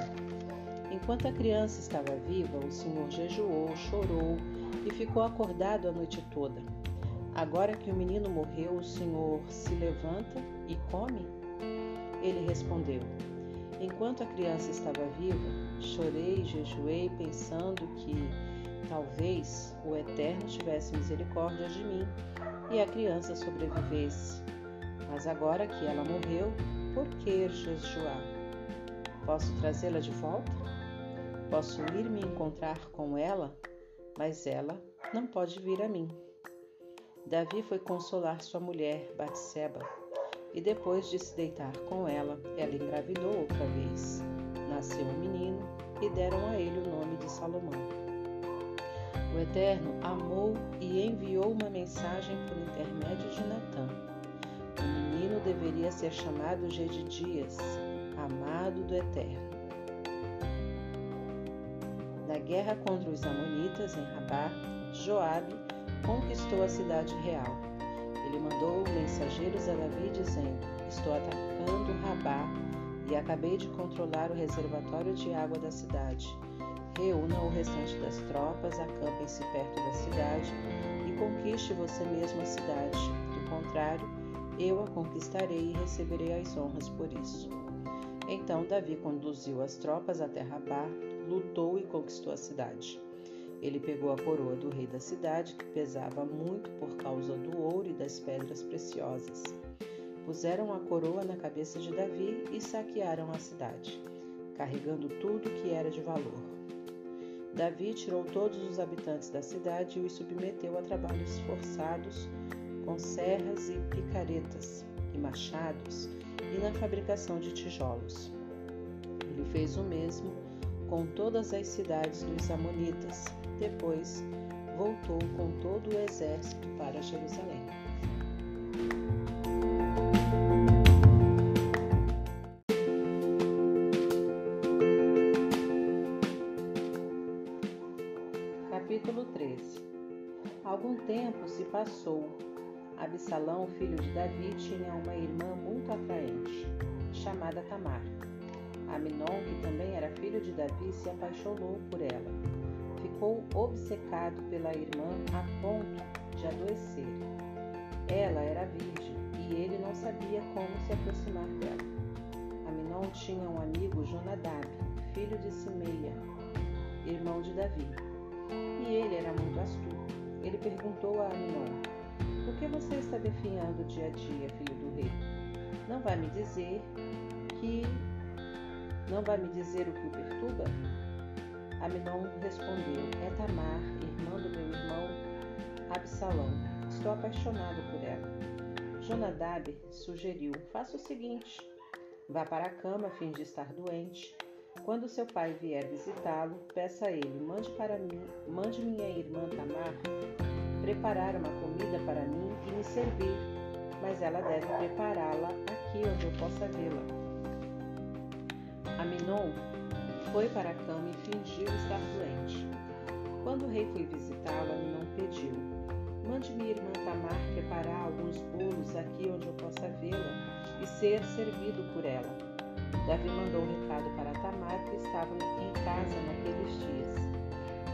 A: Enquanto a criança estava viva, o senhor jejuou, chorou e ficou acordado a noite toda. Agora que o menino morreu, o senhor se levanta e come? Ele respondeu: Enquanto a criança estava viva, chorei e jejuei pensando que talvez o Eterno tivesse misericórdia de mim e a criança sobrevivesse. Mas agora que ela morreu, por que jejuar? Posso trazê-la de volta? Posso ir me encontrar com ela, mas ela não pode vir a mim. Davi foi consolar sua mulher, Batseba, e depois de se deitar com ela, ela engravidou outra vez. Nasceu um menino e deram a ele o nome de Salomão. O Eterno amou e enviou uma mensagem por intermédio de Natã. O menino deveria ser chamado Gedidias, amado do Eterno. Na guerra contra os Amonitas em Rabá, Joabe conquistou a cidade real. Ele mandou mensageiros a Davi dizendo: Estou atacando Rabá e acabei de controlar o reservatório de água da cidade. Reúna o restante das tropas, acampem-se perto da cidade e conquiste você mesmo a cidade. Do contrário, eu a conquistarei e receberei as honras por isso. Então Davi conduziu as tropas até Rabá, lutou e conquistou a cidade. Ele pegou a coroa do rei da cidade, que pesava muito por causa do ouro e das pedras preciosas. Puseram a coroa na cabeça de Davi e saquearam a cidade, carregando tudo que era de valor. Davi tirou todos os habitantes da cidade e os submeteu a trabalhos forçados com serras e picaretas e machados e na fabricação de tijolos. Ele fez o mesmo com todas as cidades dos Amonitas. Depois voltou com todo o exército para Jerusalém. Capítulo 13 Algum tempo se passou Absalão, filho de Davi, tinha uma irmã muito atraente, chamada Tamar. Aminon, que também era filho de Davi, se apaixonou por ela. Ficou obcecado pela irmã a ponto de adoecer. Ela era virgem e ele não sabia como se aproximar dela. Aminon tinha um amigo Jonadab, filho de Simeia, irmão de Davi. E ele era muito astuto. Ele perguntou a Aminon: por que você está definhando dia a dia, filho do rei? Não vai me dizer que. Não vai me dizer o que o perturba? Aminon respondeu: É Tamar, irmã do meu irmão Absalão. Estou apaixonado por ela. Jonadab sugeriu: Faça o seguinte. Vá para a cama, finge estar doente. Quando seu pai vier visitá-lo, peça a ele: mande para mim, mande minha irmã Tamar preparar uma comida para mim e me servir, mas ela deve prepará-la aqui onde eu possa vê-la. Aminon foi para a cama e fingiu estar doente. Quando o rei foi visitá-la, Aminon pediu: Mande minha irmã Tamar preparar alguns bolos aqui onde eu possa vê-la e ser servido por ela. Davi mandou um recado para Tamar, que estava em casa naqueles dias.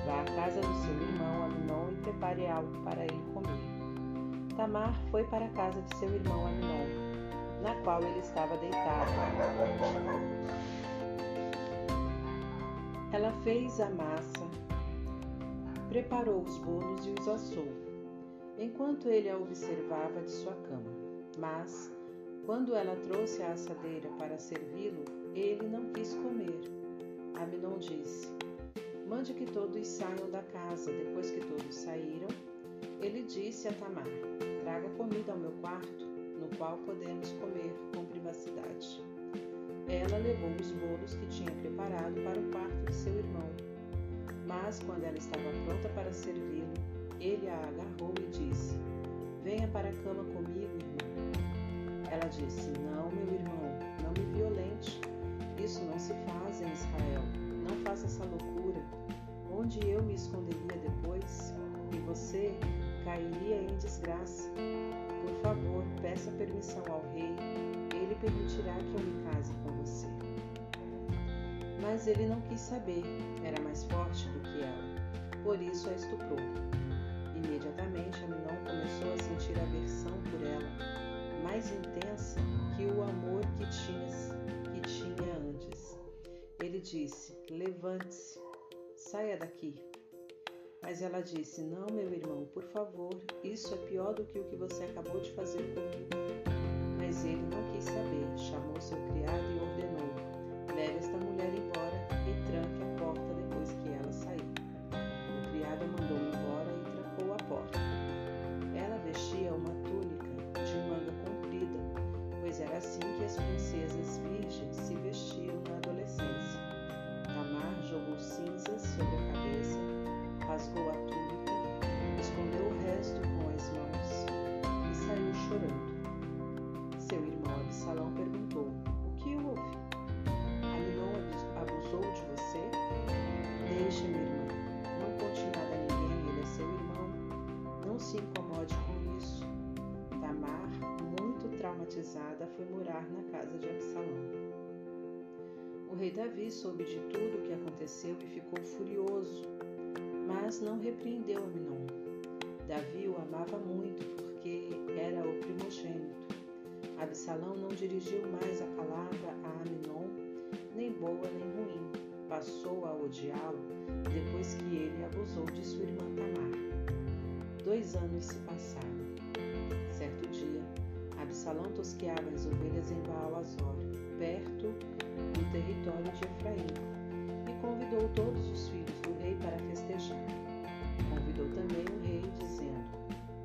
A: Vá à casa do seu irmão Aminon e prepare algo para ele comer. Tamar foi para a casa de seu irmão Aminon, na qual ele estava deitado. Ela fez a massa, preparou os bolos e os assou, enquanto ele a observava de sua cama. Mas, quando ela trouxe a assadeira para servi-lo, ele não quis comer. Aminon disse: Mande que todos saiam da casa. Depois que todos saíram, ele disse a Tamar: Traga comida ao meu quarto, no qual podemos comer com privacidade. Ela levou os bolos que tinha preparado para o quarto de seu irmão. Mas quando ela estava pronta para servi-lo, ele a agarrou e disse: Venha para a cama comigo, irmã. Ela disse: Não, meu irmão, não me violente. Isso não se faz em Israel. Não faça essa loucura. Onde eu me esconderia depois? E você cairia em desgraça. Por favor, peça permissão ao rei. Ele permitirá que eu me case com você. Mas ele não quis saber. Era mais forte do que ela. Por isso a estuprou. Imediatamente, Aminon começou a sentir aversão por ela, mais intensa que o amor que tinha, que tinha antes. Ele disse: Levante-se, saia daqui. Mas ela disse: Não, meu irmão, por favor, isso é pior do que o que você acabou de fazer comigo. Mas ele não quis saber, chamou seu criado e ordenou: foi morar na casa de Absalão. O rei Davi soube de tudo o que aconteceu e ficou furioso, mas não repreendeu Aminon. Davi o amava muito porque era o primogênito. Absalão não dirigiu mais a palavra a Aminon nem boa nem ruim. Passou a odiá-lo depois que ele abusou de sua irmã Tamar. Dois anos se passaram. Absalão tosqueava as ovelhas em Baal-Azor, perto do território de Efraim, e convidou todos os filhos do rei para festejar. Convidou também o rei, dizendo: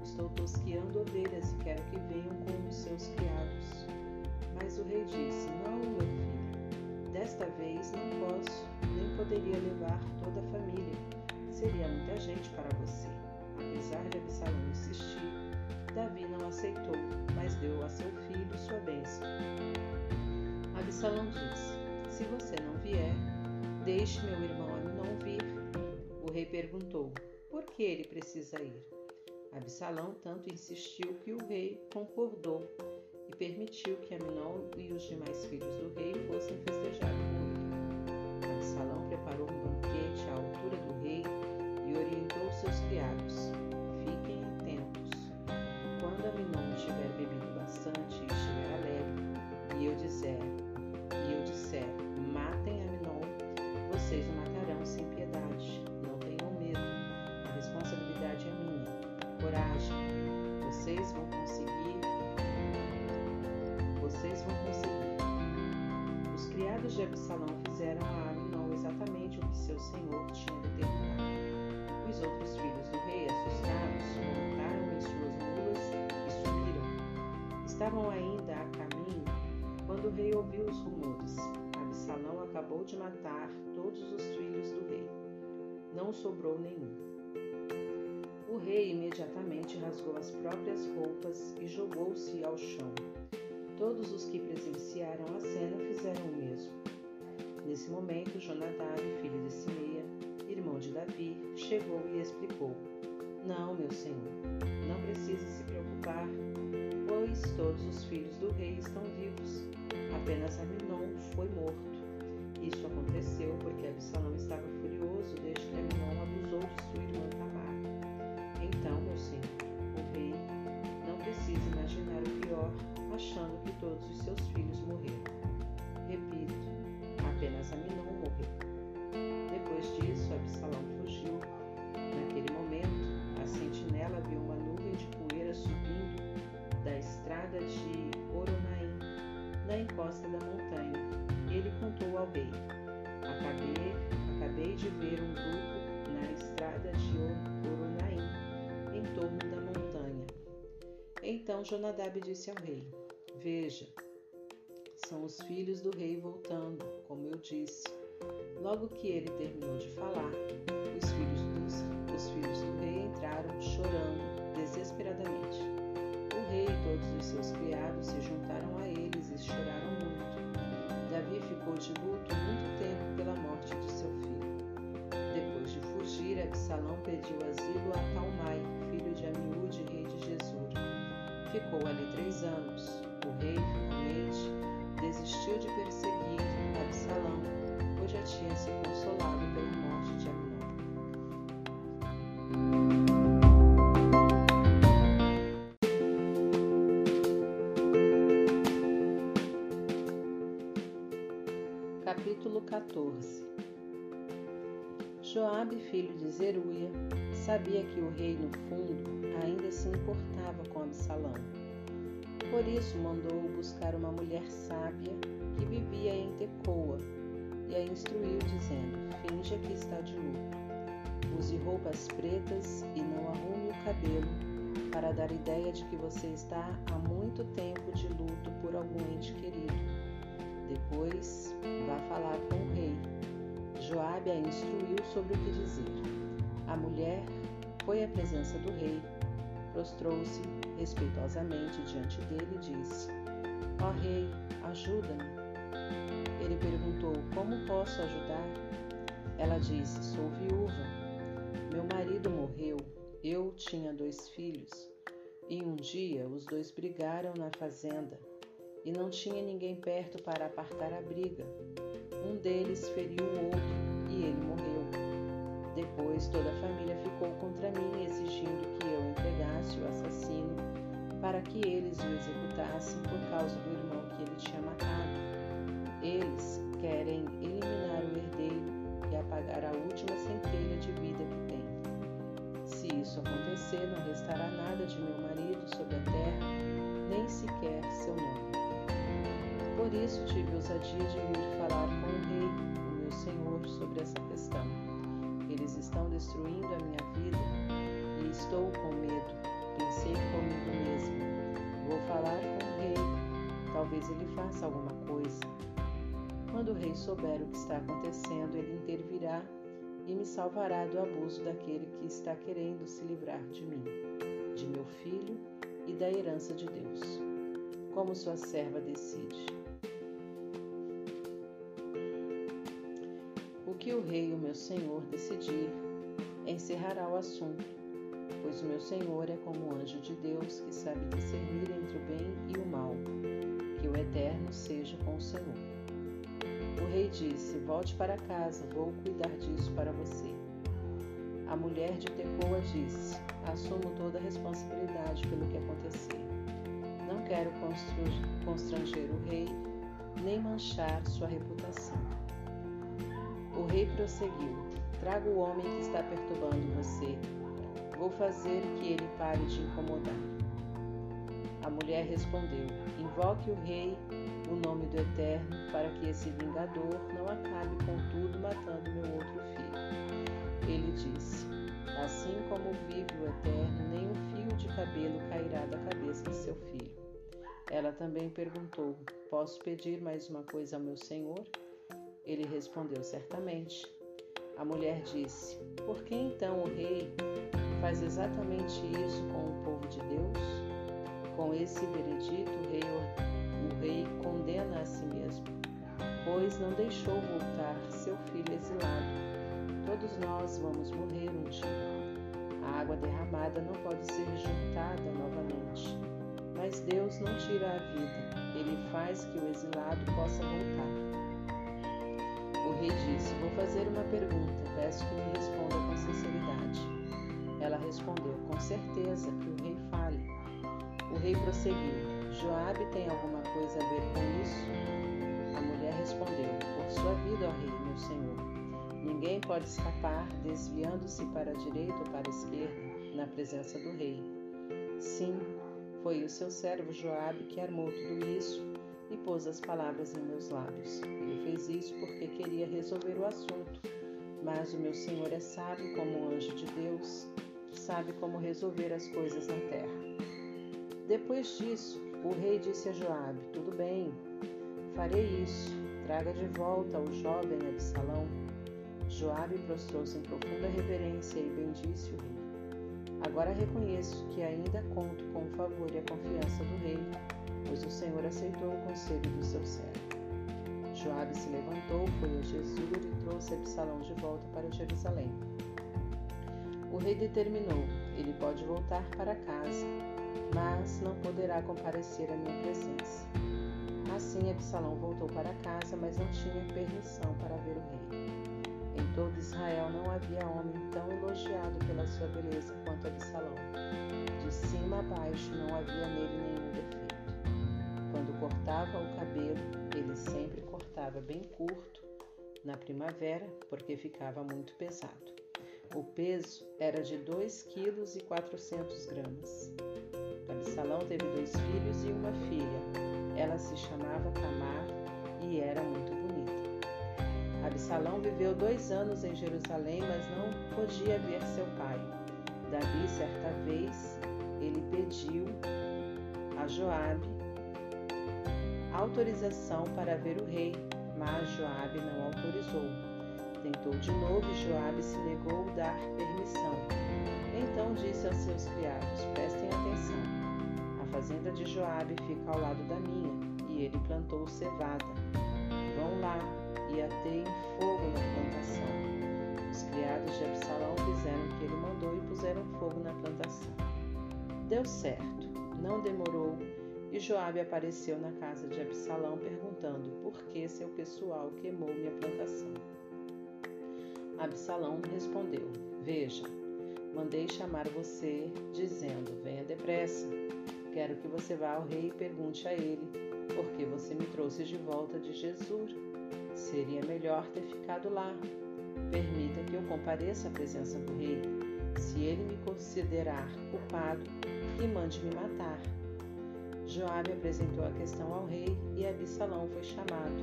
A: Estou tosqueando ovelhas e quero que venham com os seus criados. Mas o rei disse: Não, meu filho, desta vez não posso, nem poderia levar toda a família. Seria muita gente para você. Apesar de Absalão insistir, Davi não aceitou, mas deu a seu filho sua bênção. Absalão disse: Se você não vier, deixe meu irmão Aminon vir. O rei perguntou: Por que ele precisa ir? Absalão tanto insistiu que o rei concordou e permitiu que Aminon e os demais filhos do rei fossem festejar com ele. Absalão preparou um banquete à altura do rei e orientou seus criados. Quando Aminon tiver bebido bastante e estiver alegre, e eu disser, e eu disser, matem Aminon, vocês o matarão sem piedade. Não tenham medo. A responsabilidade é minha. Coragem. Vocês vão conseguir. Vocês vão conseguir. Os criados de Absalão fizeram a Aminon exatamente o que seu senhor tinha determinado. Os outros filhos do rei, assustados, montaram suas mulas e subiram. Estavam ainda a caminho quando o rei ouviu os rumores. Absalão acabou de matar todos os filhos do rei. Não sobrou nenhum. O rei imediatamente rasgou as próprias roupas e jogou-se ao chão. Todos os que presenciaram a cena fizeram o mesmo. Nesse momento, Jonadab, filho de Simeia, irmão de Davi, chegou e explicou: Não, meu senhor, não precisa se preocupar, pois todos os filhos do rei estão vivos. Apenas Aminon foi morto. Isso aconteceu porque Absalão estava furioso desde que Aminon abusou de sua irmã Tamar. Então, meu senhor, o rei não precisa imaginar o pior, achando que todos os seus filhos morreram. Repito, apenas Aminon morreu. Depois disso, Absalão fugiu. Naquele momento, sentinela viu uma nuvem de poeira subindo da estrada de Oronaim, na encosta da montanha. Ele contou ao rei: Acabei, acabei de ver um grupo na estrada de Oronaim, em torno da montanha. Então Jonadab disse ao rei: Veja, são os filhos do rei voltando, como eu disse. Logo que ele terminou de falar, os filhos, dos, os filhos do entraram chorando desesperadamente. O rei e todos os seus criados se juntaram a eles e choraram muito. Davi ficou de luto muito tempo pela morte de seu filho. Depois de fugir, Absalão pediu asilo a Talmai, filho de Amiúde, rei de Gesur. Ficou ali três anos. Capítulo 14 Joabe, filho de Zeruia, sabia que o rei, no fundo, ainda se importava com Absalão. Por isso mandou buscar uma mulher sábia que vivia em Tecoa e a instruiu, dizendo: Finja que está de luto. Use roupas pretas e não arrume o cabelo, para dar ideia de que você está há muito tempo de luto por algum ente querido. Depois, vá falar com o rei. Joabe a instruiu sobre o que dizer. A mulher foi à presença do rei, prostrou-se respeitosamente diante dele e disse: Ó oh, rei, ajuda-me. Ele perguntou: Como posso ajudar? Ela disse: Sou viúva. Meu marido morreu. Eu tinha dois filhos. E um dia os dois brigaram na fazenda e não tinha ninguém perto para apartar a briga. Um deles feriu o outro e ele morreu. Depois toda a família ficou contra mim, exigindo que eu entregasse o assassino para que eles o executassem por causa do irmão que ele tinha matado. Eles querem tirar a última centelha de vida que tem. Se isso acontecer, não restará nada de meu marido sobre a terra, nem sequer seu nome. Por isso tive ousadia de vir falar com o rei, o meu senhor, sobre essa questão. Eles estão destruindo a minha vida e estou com medo. Pensei comigo mesmo. Vou falar com o rei. Talvez ele faça alguma coisa. Quando o rei souber o que está acontecendo, ele intervirá e me salvará do abuso daquele que está querendo se livrar de mim, de meu filho e da herança de Deus. Como sua serva decide. O que o rei, o meu senhor, decidir, encerrará o assunto, pois o meu senhor é como um anjo de Deus que sabe discernir entre o bem e o mal. Que o eterno seja com o Senhor. O rei disse: Volte para casa, vou cuidar disso para você. A mulher de Tecoa disse: Assumo toda a responsabilidade pelo que acontecer. Não quero constranger o rei, nem manchar sua reputação. O rei prosseguiu: Traga o homem que está perturbando você. Vou fazer que ele pare de incomodar. A mulher respondeu: Invoque o rei o nome do Eterno, para que esse vingador não acabe contudo matando meu outro filho. Ele disse: Assim como vive o Eterno, nem um fio de cabelo cairá da cabeça de seu filho. Ela também perguntou: Posso pedir mais uma coisa ao meu senhor? Ele respondeu: Certamente. A mulher disse: Por que então o rei faz exatamente isso com o povo de Deus? Com esse veredito, o rei o rei condena a si mesmo, pois não deixou voltar seu filho exilado. Todos nós vamos morrer um dia. A água derramada não pode ser juntada novamente. Mas Deus não tira a vida, ele faz que o exilado possa voltar. Rei disse: Vou fazer uma pergunta, peço que me responda com sinceridade. Ela respondeu: Com certeza que o rei fale. O rei prosseguiu: Joabe tem alguma coisa a ver com isso? A mulher respondeu: Por sua vida, ó rei, meu senhor. Ninguém pode escapar desviando-se para a direita ou para a esquerda na presença do rei. Sim, foi o seu servo Joabe que armou tudo isso e pôs as palavras em meus lábios. Ele fez isso porque queria resolver o assunto. Mas o meu Senhor é sábio como um anjo de Deus, sabe como resolver as coisas na terra. Depois disso, o rei disse a Joabe: Tudo bem, farei isso. Traga de volta o jovem Absalão. Joabe prostrou-se em profunda reverência e bendisse o rei. Agora reconheço que ainda conto com o favor e a confiança do rei, pois o Senhor aceitou o conselho do seu servo. Joabe se levantou, foi a Jesus e trouxe Absalão de volta para Jerusalém. O rei determinou: ele pode voltar para casa, mas não poderá comparecer à minha presença. Assim Absalão voltou para casa, mas não tinha permissão para ver o rei. Em todo Israel não havia homem tão elogiado pela sua beleza quanto Absalão. De cima a baixo não havia nele nenhum. Quando cortava o cabelo, ele sempre cortava bem curto na primavera, porque ficava muito pesado. O peso era de 2 kg 400 gramas. Absalão teve dois filhos e uma filha. Ela se chamava Tamar e era muito bonita. Absalão viveu dois anos em Jerusalém, mas não podia ver seu pai. Davi, certa vez, ele pediu a Joabe autorização para ver o rei, mas Joabe não autorizou. Tentou de novo e Joabe se negou a dar permissão. Então disse aos seus criados: Prestem atenção fazenda de Joabe fica ao lado da minha, e ele plantou cevada. Vão lá e ateiem fogo na plantação. Os criados de Absalão fizeram o que ele mandou e puseram fogo na plantação. Deu certo, não demorou, e Joabe apareceu na casa de Absalão perguntando por que seu pessoal queimou minha plantação. Absalão respondeu: Veja, mandei chamar você, dizendo: Venha depressa. Quero que você vá ao rei e pergunte a ele por que você me trouxe de volta de Jesus. Seria melhor ter ficado lá. permita que eu compareça à presença do rei. Se ele me considerar culpado, que mande me matar. Joabe apresentou a questão ao rei e Absalão foi chamado.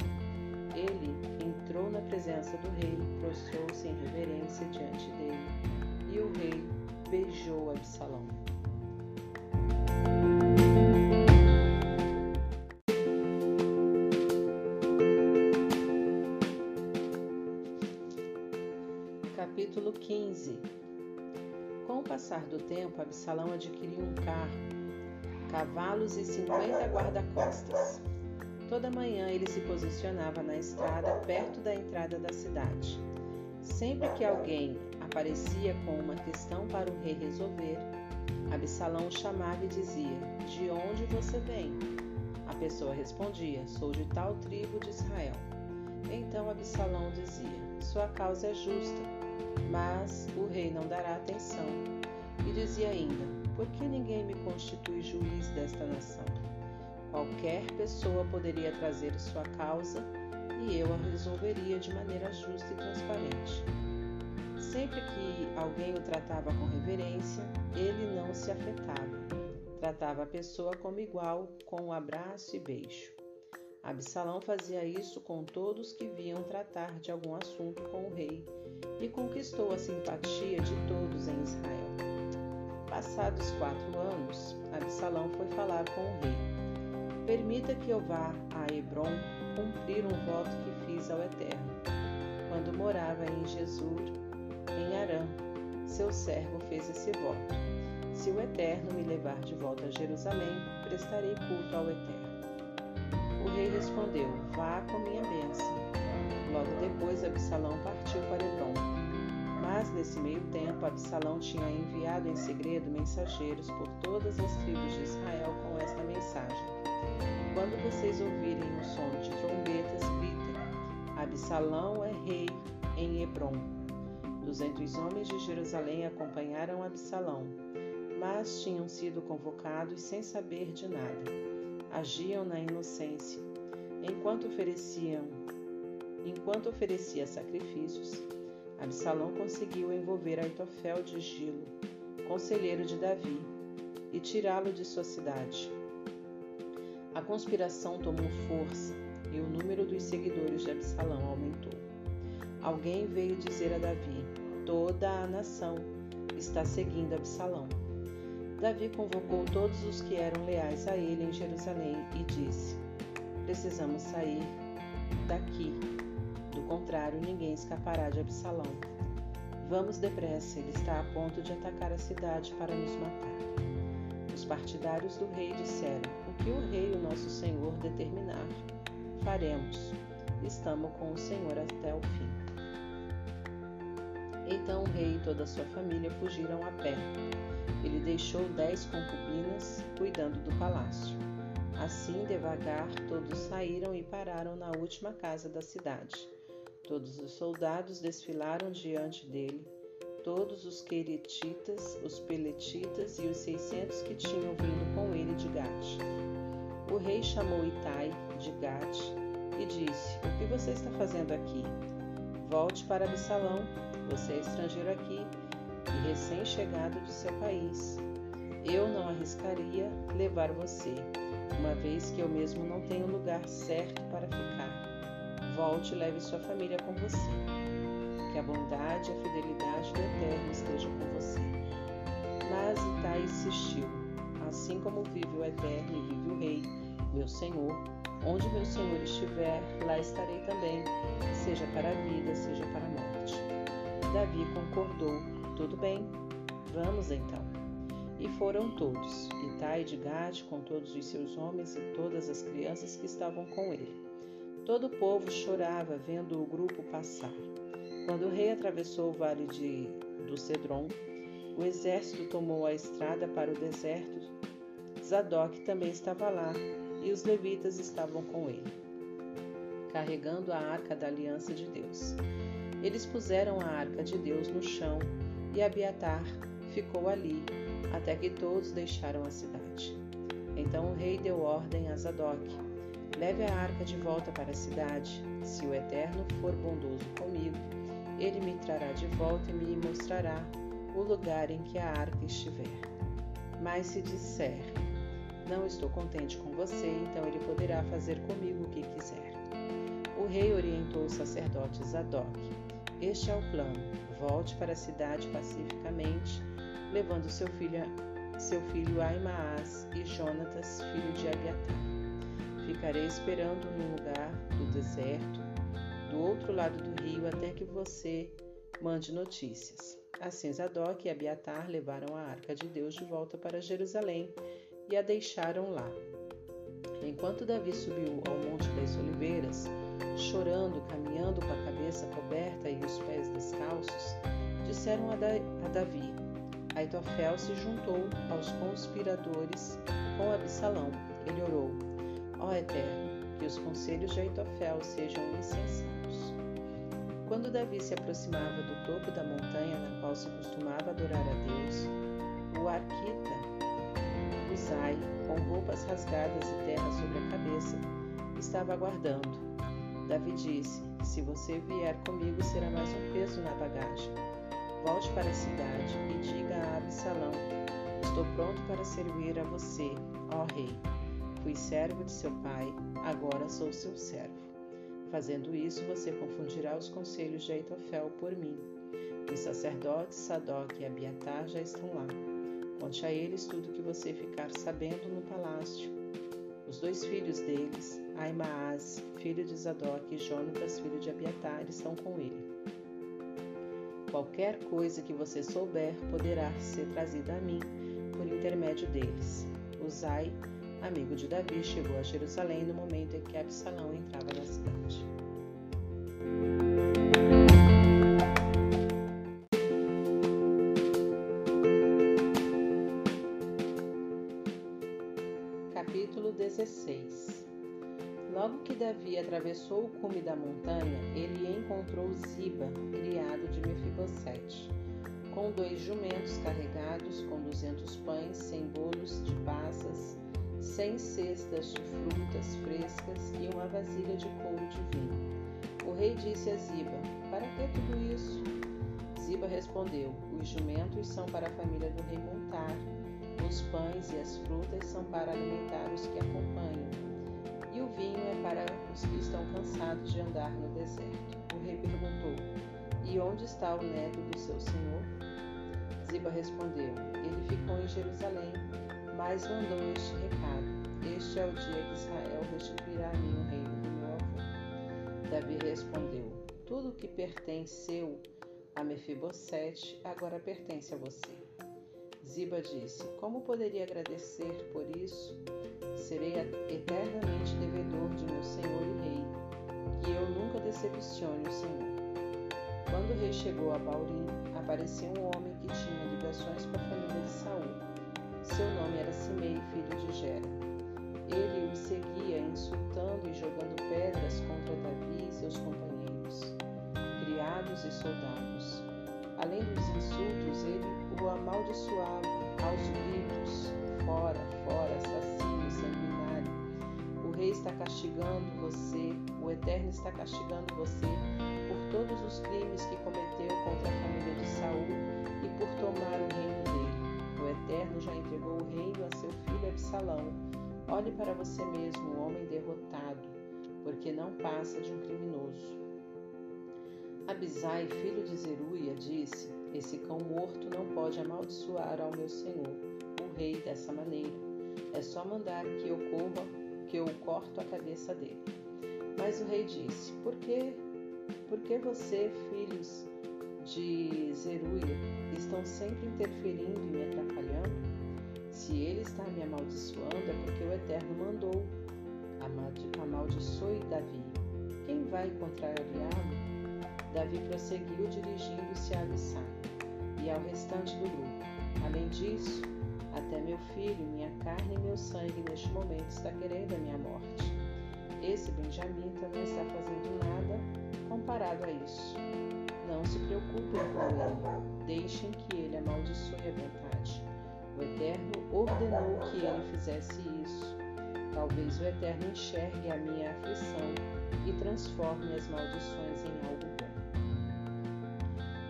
A: Ele entrou na presença do rei, prostrou-se em reverência diante dele, e o rei beijou Absalão. Capítulo 15 Com o passar do tempo, Absalão adquiriu um carro, cavalos e cinquenta guarda-costas. Toda manhã ele se posicionava na estrada perto da entrada da cidade. Sempre que alguém aparecia com uma questão para o rei resolver, Absalão chamava e dizia: De onde você vem? A pessoa respondia: Sou de tal tribo de Israel. Então Absalão dizia: Sua causa é justa mas o rei não dará atenção. Dizia ainda: Por que ninguém me constitui juiz desta nação? Qualquer pessoa poderia trazer sua causa e eu a resolveria de maneira justa e transparente. Sempre que alguém o tratava com reverência, ele não se afetava. Tratava a pessoa como igual, com um abraço e beijo. Absalão fazia isso com todos que vinham tratar de algum assunto com o rei e conquistou a simpatia de todos em Israel. Passados quatro anos, Absalão foi falar com o rei. Permita que eu vá a Hebron cumprir um voto que fiz ao Eterno, quando morava em Jesur, em Arã. Seu servo fez esse voto. Se o Eterno me levar de volta a Jerusalém, prestarei culto ao Eterno. O rei respondeu: Vá com minha bênção. Logo depois, Absalão partiu para Hebron. Mas nesse meio tempo, Absalão tinha enviado em segredo mensageiros por todas as tribos de Israel com esta mensagem: Quando vocês ouvirem o som de trombetas, gritem: Absalão é rei em Hebron. Duzentos homens de Jerusalém acompanharam Absalão, mas tinham sido convocados sem saber de nada agiam na inocência. Enquanto ofereciam, enquanto oferecia sacrifícios, Absalão conseguiu envolver Aitofel de Gilo, conselheiro de Davi, e tirá-lo de sua cidade. A conspiração tomou força e o número dos seguidores de Absalão aumentou. Alguém veio dizer a Davi: toda a nação está seguindo Absalão. Davi convocou todos os que eram leais a ele em Jerusalém e disse: Precisamos sair daqui, contrário, ninguém escapará de Absalão. Vamos depressa, ele está a ponto de atacar a cidade para nos matar. Os partidários do rei disseram: O que o rei, o nosso senhor, determinar, faremos. Estamos com o senhor até o fim. Então o rei e toda a sua família fugiram a pé ele deixou dez concubinas cuidando do palácio. Assim, devagar, todos saíram e pararam na última casa da cidade. Todos os soldados desfilaram diante dele, todos os queretitas, os peletitas e os seiscentos que tinham vindo com ele de Gate. O rei chamou Itai de Gate e disse: O que você está fazendo aqui? Volte para Absalão. Você é estrangeiro aqui e recém-chegado de seu país. Eu não arriscaria levar você, uma vez que eu mesmo não tenho lugar certo para ficar. Volte e leve sua família com você. Que a bondade e a fidelidade do Eterno estejam com você. Mas Itai insistiu: Assim como vive o Eterno e vive o Rei, meu Senhor, onde meu Senhor estiver, lá estarei também, seja para a vida, seja para a morte. Davi concordou tudo bem, vamos então. E foram todos, Itai de Gade com todos os seus homens e todas as crianças que estavam com ele. Todo o povo chorava vendo o grupo passar. Quando o rei atravessou o vale de, do Cedron, o exército tomou a estrada para o deserto. Zadok também estava lá e os levitas estavam com ele, carregando a arca da aliança de Deus. Eles puseram a arca de Deus no chão e Abiatar ficou ali até que todos deixaram a cidade. Então o rei deu ordem a Zadok: Leve a arca de volta para a cidade. Se o Eterno for bondoso comigo, Ele me trará de volta e me mostrará o lugar em que a arca estiver. Mas se disser, não estou contente com você, então ele poderá fazer comigo o que quiser. O rei orientou o sacerdote Zadok. Este é o plano. Volte para a cidade pacificamente, levando seu filho, seu filho Aimaas e Jonatas, filho de Abiatar. Ficarei esperando no lugar do deserto, do outro lado do rio, até que você mande notícias. Assim Zadok e Abiatar levaram a arca de Deus de volta para Jerusalém e a deixaram lá. Enquanto Davi subiu ao Monte das Oliveiras, chorando, caminhando com a cabeça coberta e os pés descalços, disseram a, da a Davi: Aitofel se juntou aos conspiradores com Absalão. Ele orou: Ó Eterno, que os conselhos de Aitofel sejam insensatos. Quando Davi se aproximava do topo da montanha na qual se costumava adorar a Deus, o arquita Uzai, com roupas rasgadas e terra sobre a cabeça, estava aguardando. Davi disse: Se você vier comigo, será mais um peso na bagagem. Volte para a cidade e diga a Absalão: Estou pronto para servir a você, ó rei. Fui servo de seu pai, agora sou seu servo. Fazendo isso, você confundirá os conselhos de Aitofel por mim. Os sacerdotes Sadoc e Abiatar já estão lá. Conte a eles tudo que você ficar sabendo no palácio. Os dois filhos deles, Aimaas, filho de Zadok, e Jonatas, filho de Abiatar, estão com ele. Qualquer coisa que você souber poderá ser trazida a mim por intermédio deles. Uzai, amigo de Davi, chegou a Jerusalém no momento em que Absalão entrava na cidade. Capítulo 16 Logo que Davi atravessou o cume da montanha, ele encontrou Ziba, criado de Mefibosete, com dois jumentos carregados com duzentos pães, sem bolos de passas, cem cestas de frutas frescas e uma vasilha de couro de vinho. O rei disse a Ziba: Para que tudo isso? Ziba respondeu: Os jumentos são para a família do rei montar os pães e as frutas são para alimentar os que acompanham, e o vinho é para os que estão cansados de andar no deserto. O rei perguntou: E onde está o neto do seu senhor? Ziba respondeu: Ele ficou em Jerusalém, mas mandou este recado: Este é o dia que Israel restituirá a mim o reino do meu avô. Davi respondeu: Tudo o que pertenceu a Mefibosete agora pertence a você. Ziba disse: Como poderia agradecer por isso? Serei eternamente devedor de meu senhor e rei, que eu nunca decepcione o Senhor. Quando o rei chegou a Baurim, apareceu um homem que tinha ligações com a família de Saul. Seu nome era Simei, filho de Gera. Ele o seguia, insultando e jogando pedras contra Davi e seus companheiros, criados e soldados. Além dos insultos, ele o amaldiçoava aos gritos: Fora, fora, assassino, sanguinário. O rei está castigando você, o Eterno está castigando você por todos os crimes que cometeu contra a família de Saul e por tomar o reino Eterno já entregou o reino a seu filho Absalão. Olhe para você mesmo, homem derrotado, porque não passa de um criminoso. Abisai, filho de Zeruia, disse: esse cão morto não pode amaldiçoar ao meu senhor, o rei, dessa maneira. É só mandar que eu corra, que eu corto a cabeça dele. Mas o rei disse: Por que, por que você, filhos de Zeruia, estão sempre interferindo e me atrapalhando? Se ele está me amaldiçoando, é porque o Eterno mandou. Amaldiçoe Davi. Quem vai contrariá-lo? Davi prosseguiu dirigindo-se a Abissai e ao restante do grupo. Além disso, até meu filho, minha carne e meu sangue neste momento está querendo a minha morte. Esse Benjamim também está fazendo nada comparado a isso. Não se preocupem com ele, deixem que ele amaldiçoe a vontade. O Eterno ordenou que ele fizesse isso. Talvez o Eterno enxergue a minha aflição e transforme as maldições em algo bom.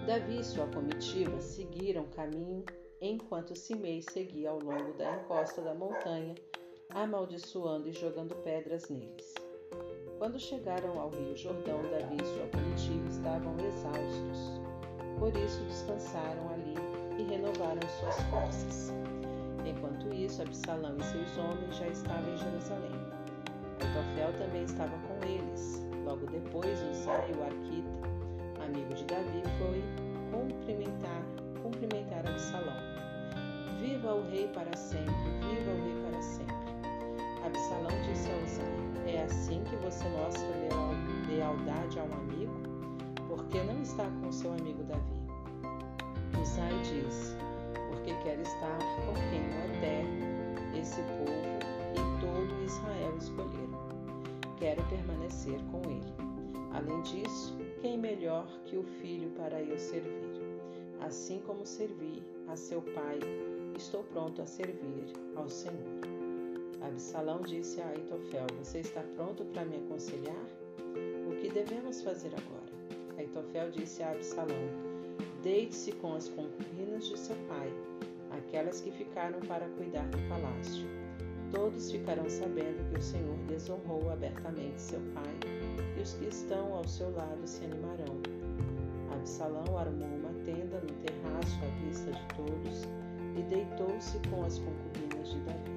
A: Davi e sua comitiva seguiram caminho enquanto Simei seguia ao longo da encosta da montanha, amaldiçoando e jogando pedras neles. Quando chegaram ao rio Jordão, Davi e sua comitiva estavam exaustos. Por isso descansaram ali e renovaram suas forças. Enquanto isso, Absalão e seus homens já estavam em Jerusalém. Aitofel também estava com eles. Logo depois, Uzai, o arquita, amigo de Davi, foi cumprimentar, cumprimentar Absalão. Viva o rei para sempre, viva o rei para sempre. Absalão disse a Uzai, é assim que você mostra lealdade a um amigo? Por que não está com seu amigo Davi? Uzai disse, porque quer estar com quem o Eterno, esse povo e todo Israel escolheram. Quero permanecer com ele. Além disso, quem melhor que o filho para eu servir? Assim como servi a seu pai, estou pronto a servir ao Senhor. Absalão disse a Aitofel: Você está pronto para me aconselhar? O que devemos fazer agora? Aitofel disse a Absalão: Deite-se com as concubinas de seu pai, aquelas que ficaram para cuidar do palácio. Todos ficarão sabendo que o Senhor desonrou abertamente seu pai, e os que estão ao seu lado se animarão. Absalão armou uma tenda no terraço à vista de todos e deitou-se com as concubinas de Davi.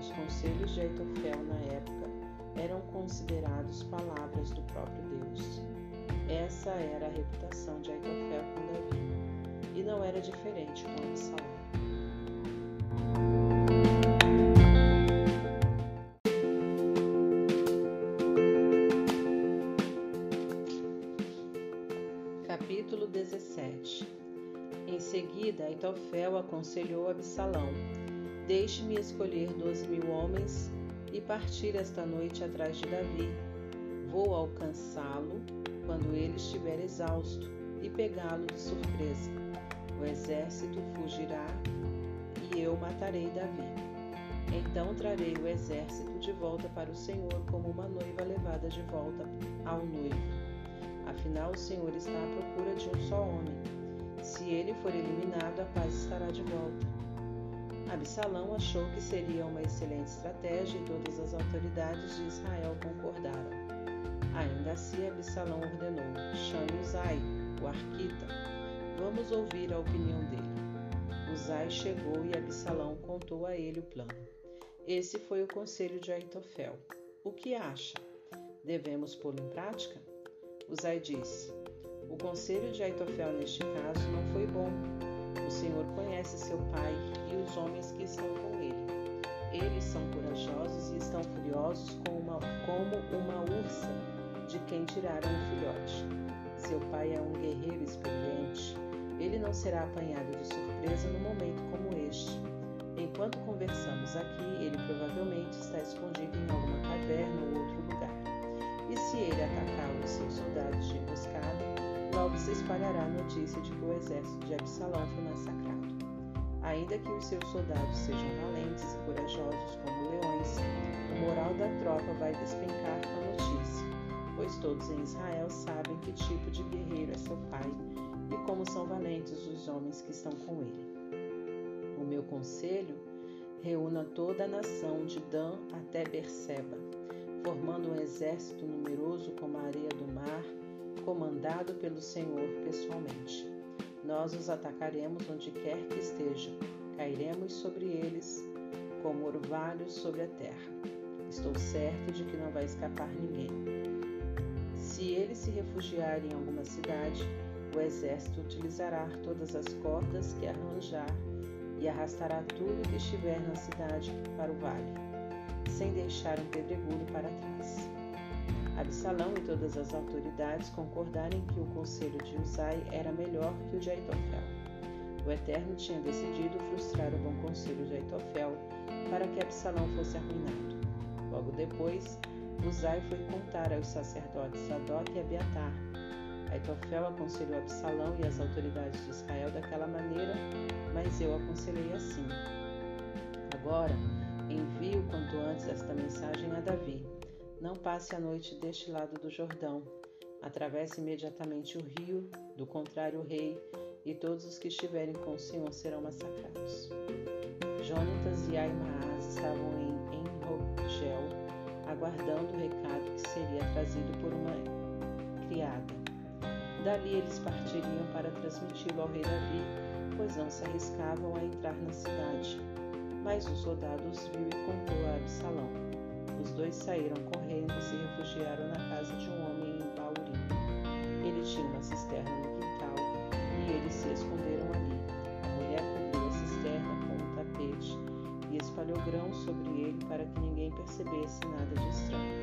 A: Os conselhos de Aitofel na época eram considerados palavras do próprio Deus. Essa era a reputação de Aitofel com Davi, e não era diferente com Absalão. Capítulo 17 Em seguida, Aitofel aconselhou Absalão: Deixe-me escolher doze mil homens e partir esta noite atrás de Davi. Vou alcançá-lo quando ele estiver exausto e pegá-lo de surpresa. O exército fugirá e eu matarei Davi. Então trarei o exército de volta para o Senhor como uma noiva levada de volta ao noivo. Afinal, o Senhor está à procura de um só homem. Se ele for eliminado, a paz estará de volta. Absalão achou que seria uma excelente estratégia e todas as autoridades de Israel concordaram. Ainda assim, Absalão ordenou: chame Uzai, o arquita. Vamos ouvir a opinião dele. Uzai chegou e Absalão contou a ele o plano. Esse foi o conselho de Aitofel. O que acha? Devemos pô-lo em prática? Uzai disse: O conselho de Aitofel neste caso não foi bom. O Senhor conhece seu pai e os homens que estão com ele. Eles são corajosos e estão furiosos como uma, como uma ursa de quem tiraram um filhote. Seu pai é um guerreiro experiente. Ele não será apanhado de surpresa num momento como este. Enquanto conversamos aqui, ele provavelmente está escondido em alguma caverna ou outro lugar. E se ele atacar os seus soldados de emboscada, logo se espalhará a notícia de que o exército de Absalão foi massacrado. Ainda que os seus soldados sejam valentes e corajosos como leões, o moral da tropa vai despencar com a notícia pois todos em Israel sabem que tipo de guerreiro é seu pai e como são valentes os homens que estão com ele. O meu conselho reúna toda a nação de Dan até Berseba, formando um exército numeroso como a areia do mar, comandado pelo Senhor pessoalmente. Nós os atacaremos onde quer que estejam, cairemos sobre eles como orvalhos sobre a terra. Estou certo de que não vai escapar ninguém. Se ele se refugiar em alguma cidade, o exército utilizará todas as cordas que arranjar e arrastará tudo que estiver na cidade para o vale, sem deixar um pedregulho para trás. Absalão e todas as autoridades concordaram que o conselho de Uzai era melhor que o de Aitofel. O Eterno tinha decidido frustrar o bom conselho de Aitofel para que Absalão fosse arruinado. Logo depois, Uzai foi contar aos sacerdotes Sadoc e Abiatar. Aitofel aconselhou Absalão e as autoridades de Israel daquela maneira, mas eu aconselhei assim. Agora, envio quanto antes esta mensagem a Davi. Não passe a noite deste lado do Jordão. Atravesse imediatamente o rio, do contrário, o rei e todos os que estiverem com o Senhor serão massacrados. Jonatas e Aimaas estavam em aguardando o recado que seria trazido por uma criada. Dali eles partiriam para transmiti-lo ao rei Davi, pois não se arriscavam a entrar na cidade. Mas os soldados viu e contou a Absalão. Os dois saíram correndo e se refugiaram na casa de um homem em Baurim. Ele tinha uma cisterna no quintal e eles se esconderam ali. Espalhou grãos sobre ele para que ninguém percebesse nada de estranho.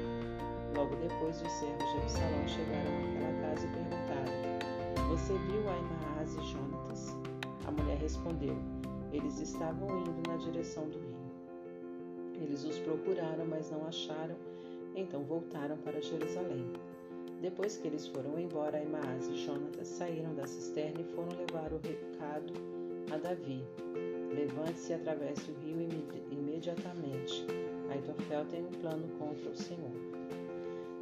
A: Logo depois, os servos de Absalão chegaram àquela casa e perguntaram: Você viu Aimaas e Jonatas? A mulher respondeu: Eles estavam indo na direção do rio. Eles os procuraram, mas não acharam, então voltaram para Jerusalém. Depois que eles foram embora, Aimaas e Jonatas saíram da cisterna e foram levar o recado a Davi. Levante-se e atravesse o rio imediatamente. Aitofel tem um plano contra o Senhor.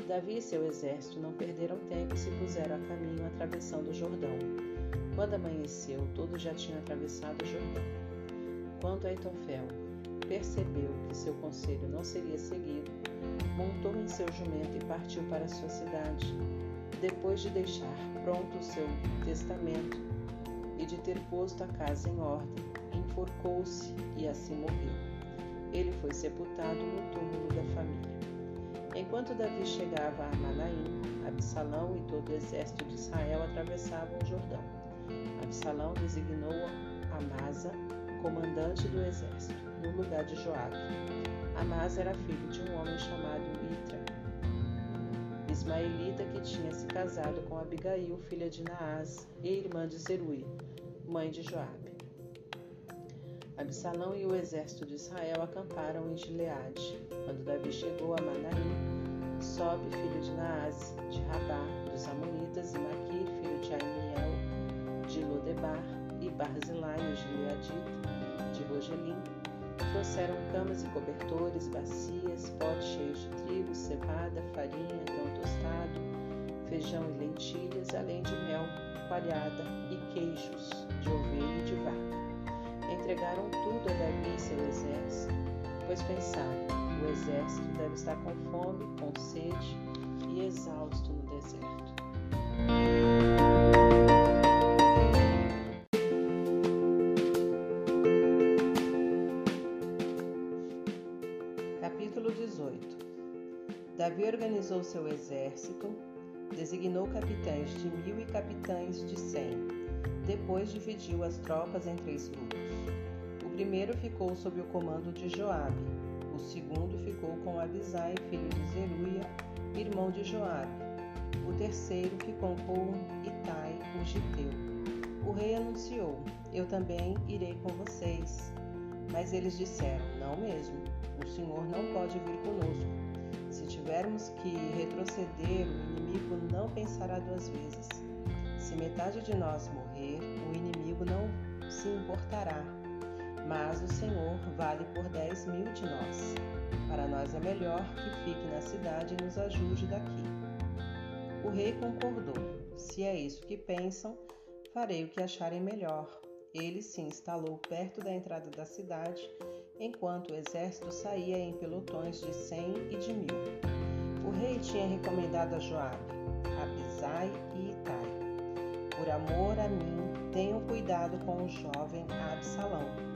A: Davi e seu exército não perderam tempo e se puseram a caminho atravessando o Jordão. Quando amanheceu, todos já tinham atravessado o Jordão. Quanto a Aitofel, percebeu que seu conselho não seria seguido, montou em seu jumento e partiu para sua cidade. Depois de deixar pronto o seu testamento e de ter posto a casa em ordem, enforcou-se e assim morreu. Ele foi sepultado no túmulo da família. Enquanto Davi chegava a Manaim, Absalão e todo o exército de Israel atravessavam o Jordão. Absalão designou Amasa comandante do exército, no lugar de Joabe. Amasa era filho de um homem chamado Itra, ismaelita que tinha se casado com Abigail, filha de Naás e irmã de Zerui, mãe de Joabe. Absalão e o exército de Israel acamparam em Gileade. Quando Davi chegou a Manaim, Sobe, filho de Naás, de Rabá, dos Amonitas, e Maquir, filho de Aimiel, de Lodebar, e Barzilai, o Gileadita, de Rogelim, trouxeram camas e cobertores, bacias, potes cheios de trigo, cevada, farinha, grão tostado, feijão e lentilhas, além de mel, coalhada e queijos de ovelha e de vaca entregaram tudo a Davi e seu exército, pois pensaram: o exército deve estar com fome, com sede e exausto no deserto. Capítulo 18 Davi organizou seu exército, designou capitães de mil e capitães de cem. Depois dividiu as tropas em três grupos primeiro ficou sob o comando de Joabe, o segundo ficou com Abisai, filho de Zeruia, irmão de Joabe. O terceiro ficou com Itai, o giteu. O rei anunciou: Eu também irei com vocês. Mas eles disseram: Não mesmo. O Senhor não pode vir conosco. Se tivermos que retroceder, o inimigo não pensará duas vezes. Se metade de nós morrer, o inimigo não se importará mas o Senhor vale por dez mil de nós. Para nós é melhor que fique na cidade e nos ajude daqui. O rei concordou. Se é isso que pensam, farei o que acharem melhor. Ele se instalou perto da entrada da cidade, enquanto o exército saía em pelotões de cem e de mil. O rei tinha recomendado a Joabe, Abisai e Itai. Por amor a mim, tenham cuidado com o jovem Absalão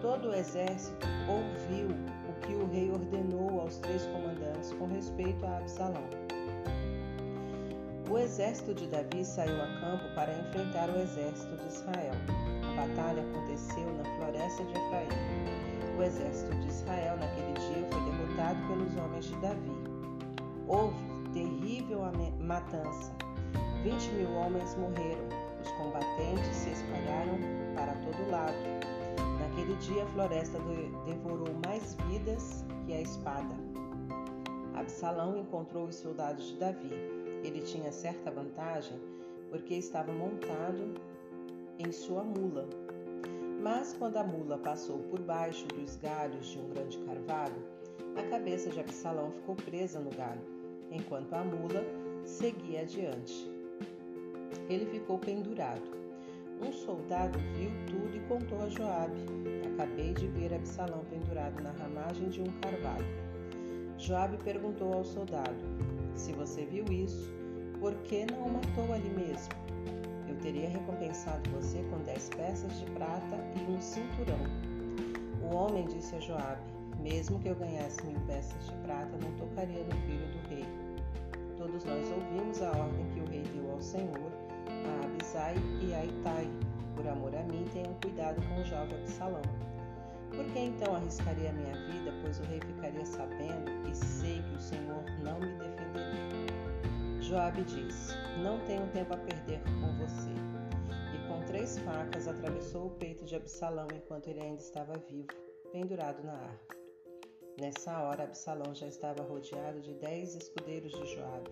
A: Todo o exército ouviu o que o rei ordenou aos três comandantes com respeito a Absalão. O exército de Davi saiu a campo para enfrentar o exército de Israel. A batalha aconteceu na floresta de Efraim. O exército de Israel naquele dia foi derrotado pelos homens de Davi. Houve terrível matança. Vinte mil homens morreram. Os combatentes se espalharam para todo lado Naquele dia a floresta devorou mais vidas que a espada. Absalão encontrou os soldados de Davi. Ele tinha certa vantagem porque estava montado em sua mula. Mas quando a mula passou por baixo dos galhos de um grande carvalho, a cabeça de Absalão ficou presa no galho, enquanto a mula seguia adiante. Ele ficou pendurado. Um soldado viu tudo e contou a Joabe: Acabei de ver Absalão pendurado na ramagem de um carvalho. Joabe perguntou ao soldado: Se você viu isso, por que não o matou ali mesmo? Eu teria recompensado você com dez peças de prata e um cinturão. O homem disse a Joabe: Mesmo que eu ganhasse mil peças de prata, não tocaria no filho do rei. Todos nós ouvimos a ordem que o rei deu ao Senhor, a Abisai e a Itai. Por amor a mim, tenham cuidado com o jovem Absalão. Por que então arriscaria a minha vida, pois o rei ficaria sabendo e sei que o Senhor não me defenderia? Joabe disse: Não tenho tempo a perder com você. E com três facas atravessou o peito de Absalão enquanto ele ainda estava vivo, pendurado na árvore. Nessa hora, Absalão já estava rodeado de dez escudeiros de Joabe.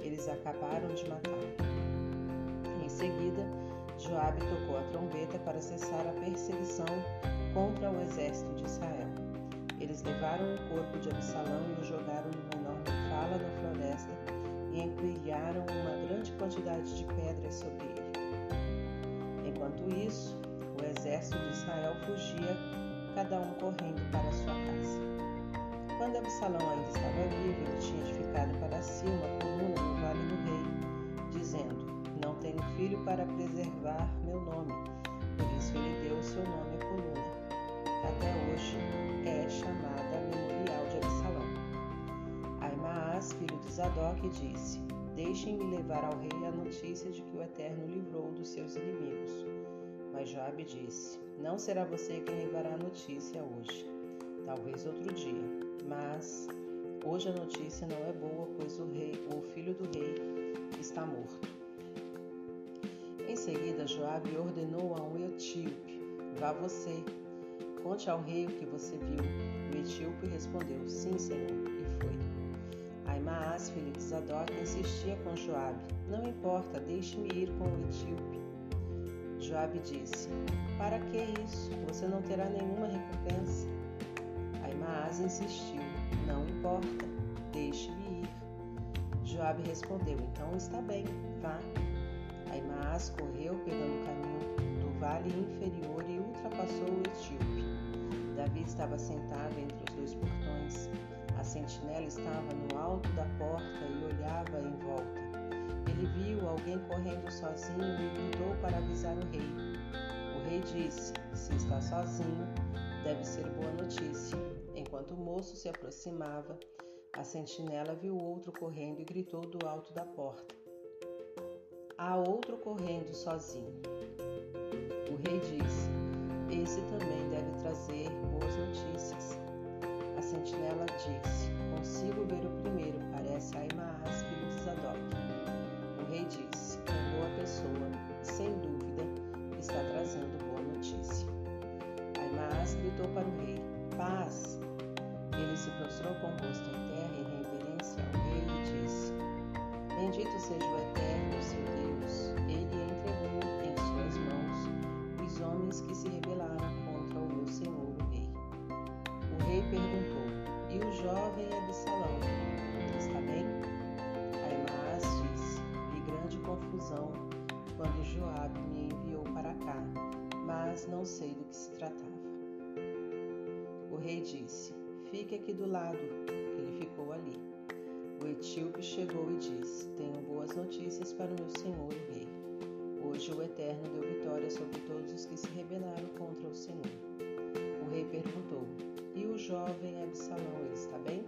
A: Eles acabaram de matá-lo. Seguida, Joabe tocou a trombeta para cessar a perseguição contra o exército de Israel. Eles levaram o corpo de Absalão e o jogaram numa enorme fala na floresta e empilharam uma grande quantidade de pedras sobre ele. Enquanto isso, o exército de Israel fugia, cada um correndo para sua casa. Quando Absalão ainda estava vivo, ele tinha edificado para si uma coluna no vale do rei, dizendo: tenho filho para preservar meu nome. Por isso ele deu o seu nome à coluna até hoje é chamada Memorial de Absalão. Aimaas, filho de Zadok, disse: Deixem-me levar ao rei a notícia de que o Eterno livrou dos seus inimigos. Mas Joabe disse: Não será você quem levará a notícia hoje, talvez outro dia. Mas hoje a notícia não é boa, pois o rei, o filho do rei, está morto. Em seguida, Joabe ordenou a um etíope: Vá você, Conte ao rei o que você viu. O etíope respondeu: Sim, senhor, e foi. Aimaas, filho de Zadok, insistia com Joabe: Não importa, deixe-me ir com o etíope. Joabe disse: Para que isso? Você não terá nenhuma recompensa. Aimaas insistiu: Não importa, deixe-me ir. Joabe respondeu: Então está bem, vá. Aimaas correu pegando o caminho do vale inferior e ultrapassou o etíope. Davi estava sentado entre os dois portões. A sentinela estava no alto da porta e olhava em volta. Ele viu alguém correndo sozinho e gritou para avisar o rei. O rei disse: Se está sozinho, deve ser boa notícia. Enquanto o moço se aproximava, a sentinela viu outro correndo e gritou do alto da porta: Há outro correndo sozinho. O rei disse: esse também deve trazer boas notícias. A sentinela disse: Consigo ver o primeiro, parece Aimaas, filho de Zadok. O rei disse: É boa pessoa, sem dúvida, está trazendo boa notícia. Aimaas gritou para o rei: Paz! Ele se prostrou com o rosto em terra em reverência ao rei e disse: Bendito seja o Eterno, seu Deus. Não sei do que se tratava. O rei disse: Fique aqui do lado. Ele ficou ali. O etíope chegou e disse: Tenho boas notícias para o meu senhor, o rei. Hoje o Eterno deu vitória sobre todos os que se rebelaram contra o Senhor. O rei perguntou: E o jovem Absalão, ele está bem?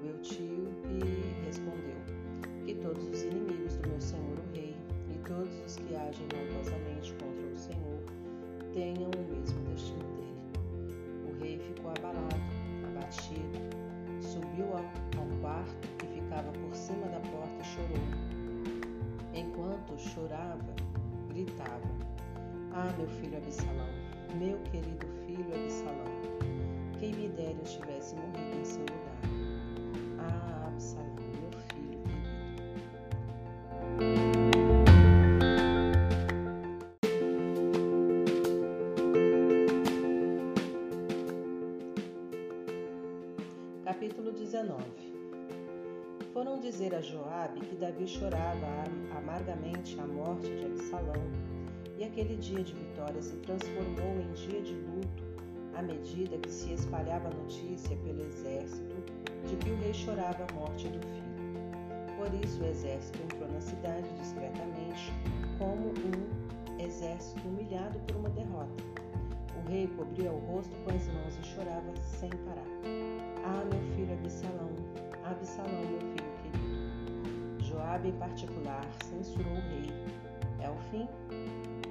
A: O etíope respondeu: Que todos os inimigos do meu senhor, o rei, e todos os que agem maldosamente contra o Senhor, tenham o mesmo destino dele. O rei ficou abalado, abatido, subiu ao quarto que ficava por cima da porta e chorou. Enquanto chorava, gritava: Ah, meu filho Absalão, meu querido filho Absalão, quem me dera eu tivesse morrido em seu lugar. Ah, Absalão, a Joabe que Davi chorava amargamente a morte de Absalão, e aquele dia de vitória se transformou em dia de luto à medida que se espalhava a notícia pelo exército de que o rei chorava a morte do filho. Por isso o exército entrou na cidade discretamente, como um exército humilhado por uma derrota. O rei cobria o rosto com as mãos e chorava sem parar. Ah, meu filho Absalão, Absalão, meu filho. Joabe, em particular, censurou o rei. É o fim?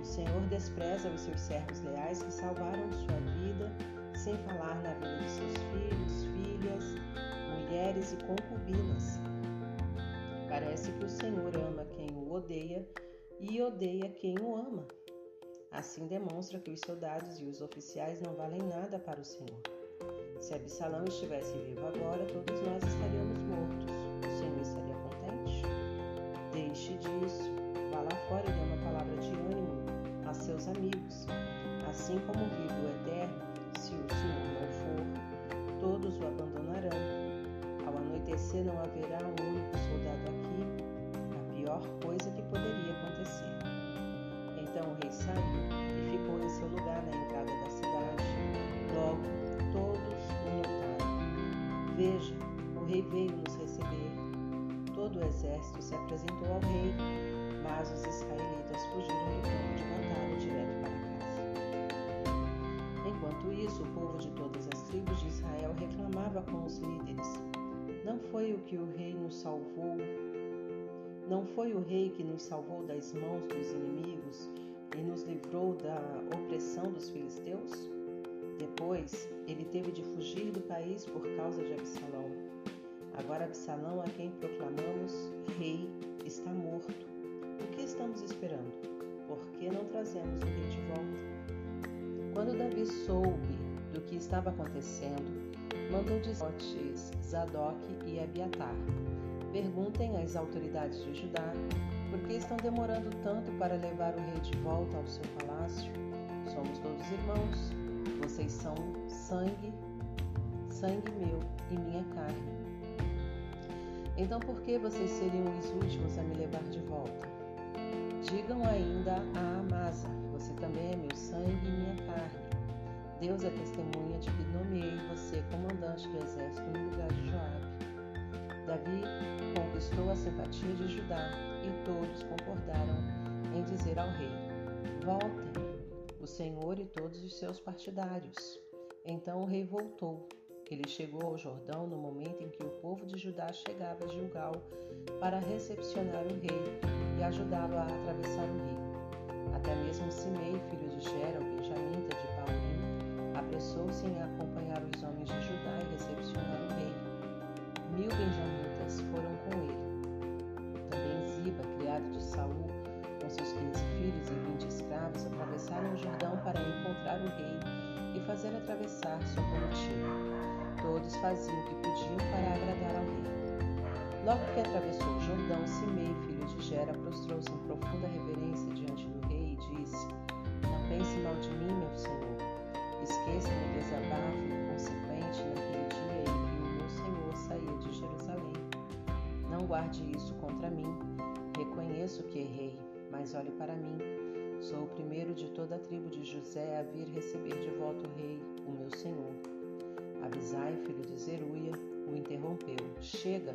A: O Senhor despreza os seus servos leais que salvaram sua vida, sem falar na vida de seus filhos, filhas, mulheres e concubinas. Parece que o Senhor ama quem o odeia e odeia quem o ama. Assim demonstra que os soldados e os oficiais não valem nada para o Senhor. Se Absalão estivesse vivo agora, todos nós estaríamos mortos. Deixe disso. Vá lá fora e dê uma palavra de ânimo a seus amigos. Assim como vive o Eterno, se o Senhor não for, todos o abandonarão. Ao anoitecer não haverá um único soldado aqui. A pior coisa que poderia acontecer. Então o rei saiu e ficou em seu lugar na entrada da cidade. Logo, todos o notaram. Veja, o rei veio nos receber. Todo o exército se apresentou ao rei, mas os israelitas fugiram do campo de batalha direto para casa. Enquanto isso, o povo de todas as tribos de Israel reclamava com os líderes: Não foi o que o rei nos salvou? Não foi o rei que nos salvou das mãos dos inimigos e nos livrou da opressão dos filisteus? Depois, ele teve de fugir do país por causa de Absalão. Agora, Absalão, a quem proclamamos rei, está morto. O que estamos esperando? Por que não trazemos o rei de volta? Quando Davi soube do que estava acontecendo, mandou dizer Zadok e Abiatar: Perguntem às autoridades de Judá por que estão demorando tanto para levar o rei de volta ao seu palácio. Somos todos irmãos. Vocês são sangue, sangue meu e minha carne. Então por que vocês seriam os últimos a me levar de volta? Digam ainda a Amasa, você também é meu sangue e minha carne. Deus é testemunha de que nomeei você comandante do exército no lugar de Joabe. Davi conquistou a simpatia de Judá e todos concordaram em dizer ao rei: Voltem, o Senhor e todos os seus partidários. Então o rei voltou. Ele chegou ao Jordão no momento em que o povo de Judá chegava a Gilgal para recepcionar o rei e ajudá-lo a atravessar o rio. Até mesmo Simei, filho de Gera, benjamita de Paulim, apressou-se em acompanhar os homens de Judá e recepcionar o rei. Mil benjamitas foram com ele. Também Ziba, criado de Saul, com seus quinze filhos e vinte escravos, atravessaram o Jordão para encontrar o rei e fazer atravessar sua comitiva. Todos faziam o que podiam para agradar ao rei. Logo que atravessou o Jordão, Simei, filho de Gera, prostrou-se em profunda reverência diante do rei e disse: Não pense mal de mim, meu senhor. Esqueça meu desabafo consequente naquele dia em que o meu senhor saía de Jerusalém. Não guarde isso contra mim. Reconheço que errei, mas olhe para mim Sou o primeiro de toda a tribo de José a vir receber de volta o rei, o meu senhor. Abisai, filho de Zeruia, o interrompeu. Chega!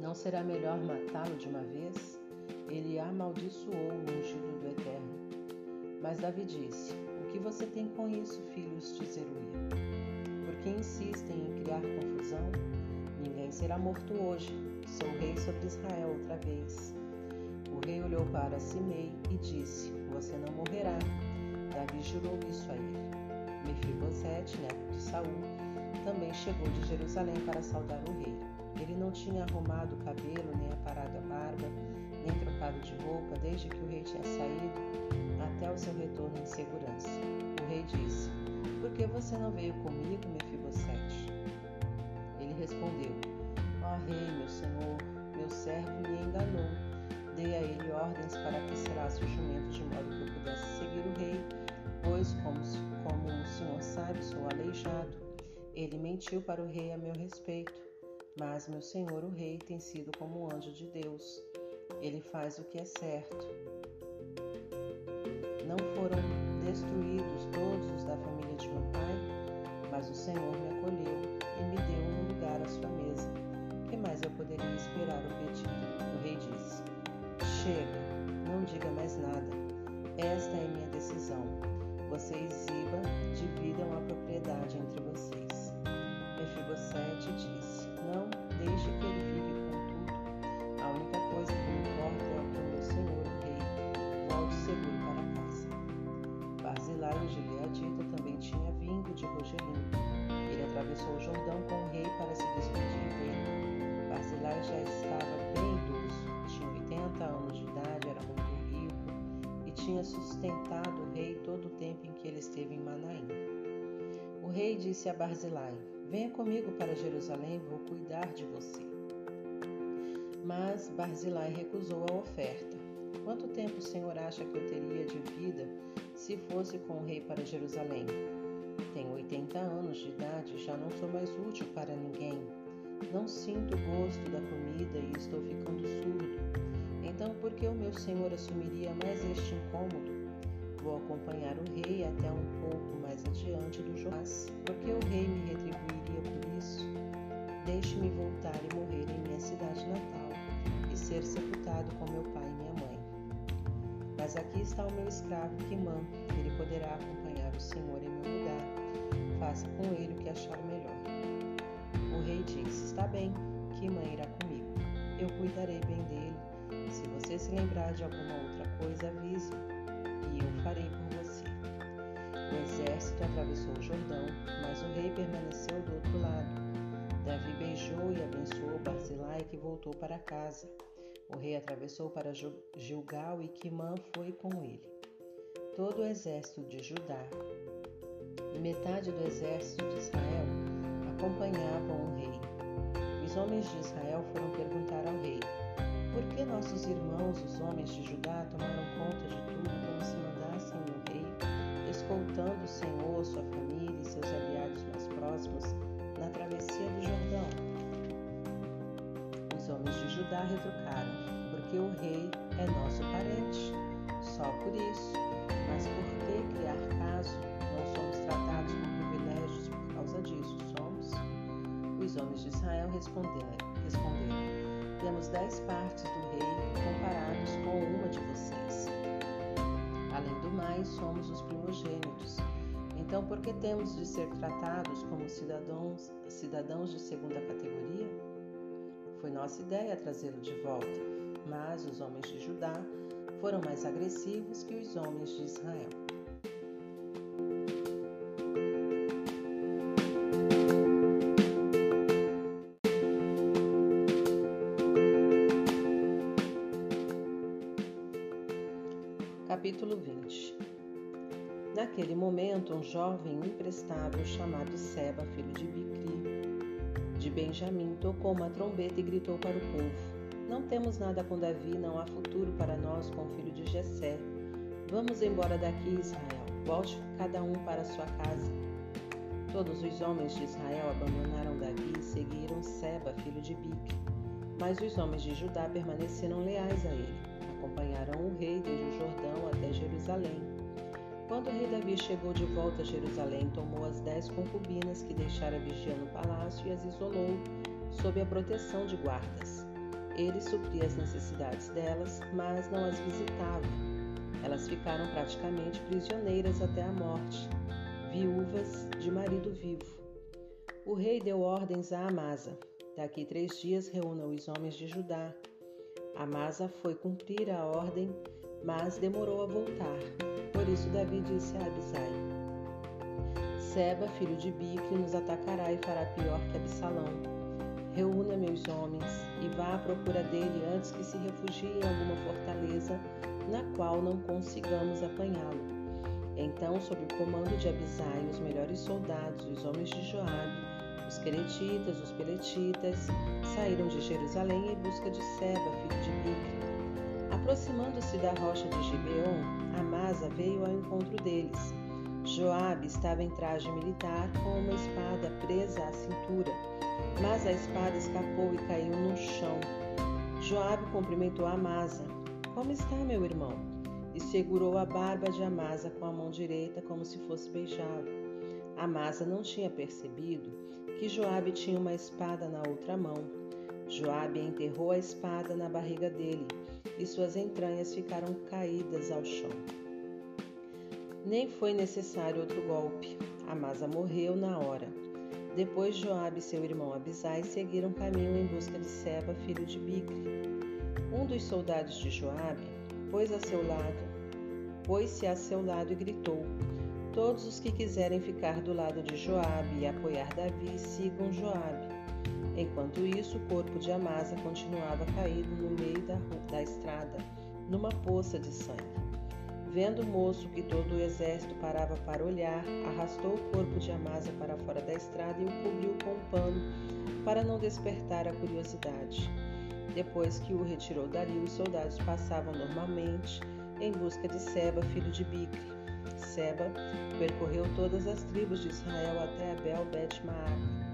A: Não será melhor matá-lo de uma vez? Ele amaldiçoou o ungido do Eterno. Mas Davi disse: O que você tem com isso, filhos de Zeruia? Por que insistem em criar confusão? Ninguém será morto hoje. Sou rei sobre Israel outra vez. O rei olhou para Simei e disse: Você não morrerá. Davi jurou isso a ele. Mefibosete, neto de Saul, também chegou de Jerusalém para saudar o rei. Ele não tinha arrumado o cabelo, nem aparado a barba, nem trocado de roupa desde que o rei tinha saído até o seu retorno em segurança. O rei disse: Por que você não veio comigo, Mefibosete? Ele respondeu: Ó oh, rei, meu senhor, meu servo me enganou dei a ele ordens para que selasse o jumento de modo que eu pudesse seguir o rei, pois, como, como o senhor sabe, sou aleijado. Ele mentiu para o rei a meu respeito. Mas meu senhor o rei tem sido como um anjo de Deus. Ele faz o que é certo. Não foram destruídos todos os da família de meu pai, mas o Senhor me acolheu e me deu um lugar à sua mesa. Que mais eu poderia esperar o pedir? O rei disse: Chega, não diga mais nada. Esta é minha decisão. Vocês Ziba dividam a propriedade entre vocês. Mefibosete disse: Não deixe que ele fique com tudo. A única coisa que me importa é o que meu senhor, o rei, volte seguro para casa. Barzilai, o gileadita, também tinha vindo de Rogelim. Ele atravessou o Jordão com o rei para se despedir dele. Barzilai já estava bem idoso, tinha 80 anos de idade, era muito rico e tinha sustentado esteve em Manaim. O rei disse a Barzilai: Venha comigo para Jerusalém, vou cuidar de você. Mas Barzilai recusou a oferta. Quanto tempo o Senhor acha que eu teria de vida se fosse com o rei para Jerusalém? Tenho 80 anos de idade e já não sou mais útil para ninguém. Não sinto o gosto da comida e estou ficando surdo. Então, por que o meu senhor assumiria mais este incômodo? Vou acompanhar o rei até um pouco mais adiante do Joás, porque o rei me retribuiria por isso. Deixe-me voltar e morrer em minha cidade natal e ser sepultado com meu pai e minha mãe. Mas aqui está o meu escravo Kimã, ele poderá acompanhar o Senhor em meu lugar. Faça com ele o que achar melhor. O rei disse: Está bem, Kimã irá comigo. Eu cuidarei bem dele. Se você se lembrar de alguma outra coisa, avise-me eu farei por você. O exército atravessou o Jordão, mas o rei permaneceu do outro lado. Davi beijou e abençoou Barzilai, que voltou para casa. O rei atravessou para Gilgal e Quimã foi com ele. Todo o exército de Judá e metade do exército de Israel acompanhavam o rei. Os homens de Israel foram perguntar ao rei: Por que nossos irmãos, os homens de Judá, tomaram escoltando o Senhor, sua família e seus aliados mais próximos na travessia do Jordão? Os homens de Judá retrucaram: Porque o rei é nosso parente. Só por isso. Mas por que criar caso? Não somos tratados com privilégios por causa disso, somos? Os homens de Israel responderam: responderam Temos dez partes do rei comparados com uma de vocês. Além do mais, somos os primogênitos. Então, por que temos de ser tratados como cidadãos, cidadãos de segunda categoria? Foi nossa ideia trazê-lo de volta, mas os homens de Judá foram mais agressivos que os homens de Israel. Capítulo 20 Naquele momento, um jovem imprestável chamado Seba, filho de Bicri, de Benjamim, tocou uma trombeta e gritou para o povo: Não temos nada com Davi, não há futuro para nós com o filho de Jessé. Vamos embora daqui, Israel. Volte cada um para sua casa. Todos os homens de Israel abandonaram Davi e seguiram Seba, filho de Bic. Mas os homens de Judá permaneceram leais a ele. Acompanharam o rei desde o Jordão até Jerusalém. Quando o rei Davi chegou de volta a Jerusalém, tomou as dez concubinas que deixara vigiando o palácio e as isolou, sob a proteção de guardas. Ele supria as necessidades delas, mas não as visitava. Elas ficaram praticamente prisioneiras até a morte, viúvas de marido vivo. O rei deu ordens a Amasa: Daqui três dias reúna os homens de Judá. Amasa foi cumprir a ordem, mas demorou a voltar. Por isso Davi disse a Abisai: Seba, filho de Bique, nos atacará e fará pior que Absalão. Reúna meus homens e vá à procura dele antes que se refugie em alguma fortaleza na qual não consigamos apanhá-lo. Então, sob o comando de Abisai, os melhores soldados, os homens de Joabe, os queretitas, os peletitas, saíram de Jerusalém em busca de Seba, filho de Bique. Aproximando-se da rocha de Gibeon, Amasa veio ao encontro deles. Joabe estava em traje militar com uma espada presa à cintura, mas a espada escapou e caiu no chão. Joabe cumprimentou Amasa. Como está, meu irmão? E segurou a barba de Amasa com a mão direita como se fosse beijá-lo. Amasa não tinha percebido que Joabe tinha uma espada na outra mão. Joabe enterrou a espada na barriga dele e suas entranhas ficaram caídas ao chão. Nem foi necessário outro golpe. Amasa morreu na hora. Depois Joabe e seu irmão Abisai seguiram caminho em busca de Seba, filho de Bicre. Um dos soldados de Joabe pôs a seu lado, pôs-se a seu lado e gritou: Todos os que quiserem ficar do lado de Joabe e apoiar Davi, sigam Joabe. Enquanto isso, o corpo de Amasa continuava caído no meio da, da estrada, numa poça de sangue. Vendo o moço que todo o exército parava para olhar, arrastou o corpo de Amasa para fora da estrada e o cobriu com um pano para não despertar a curiosidade. Depois que o retirou dali, os soldados passavam normalmente em busca de Seba, filho de Bicre. Seba percorreu todas as tribos de Israel até Abel Bet Maaca.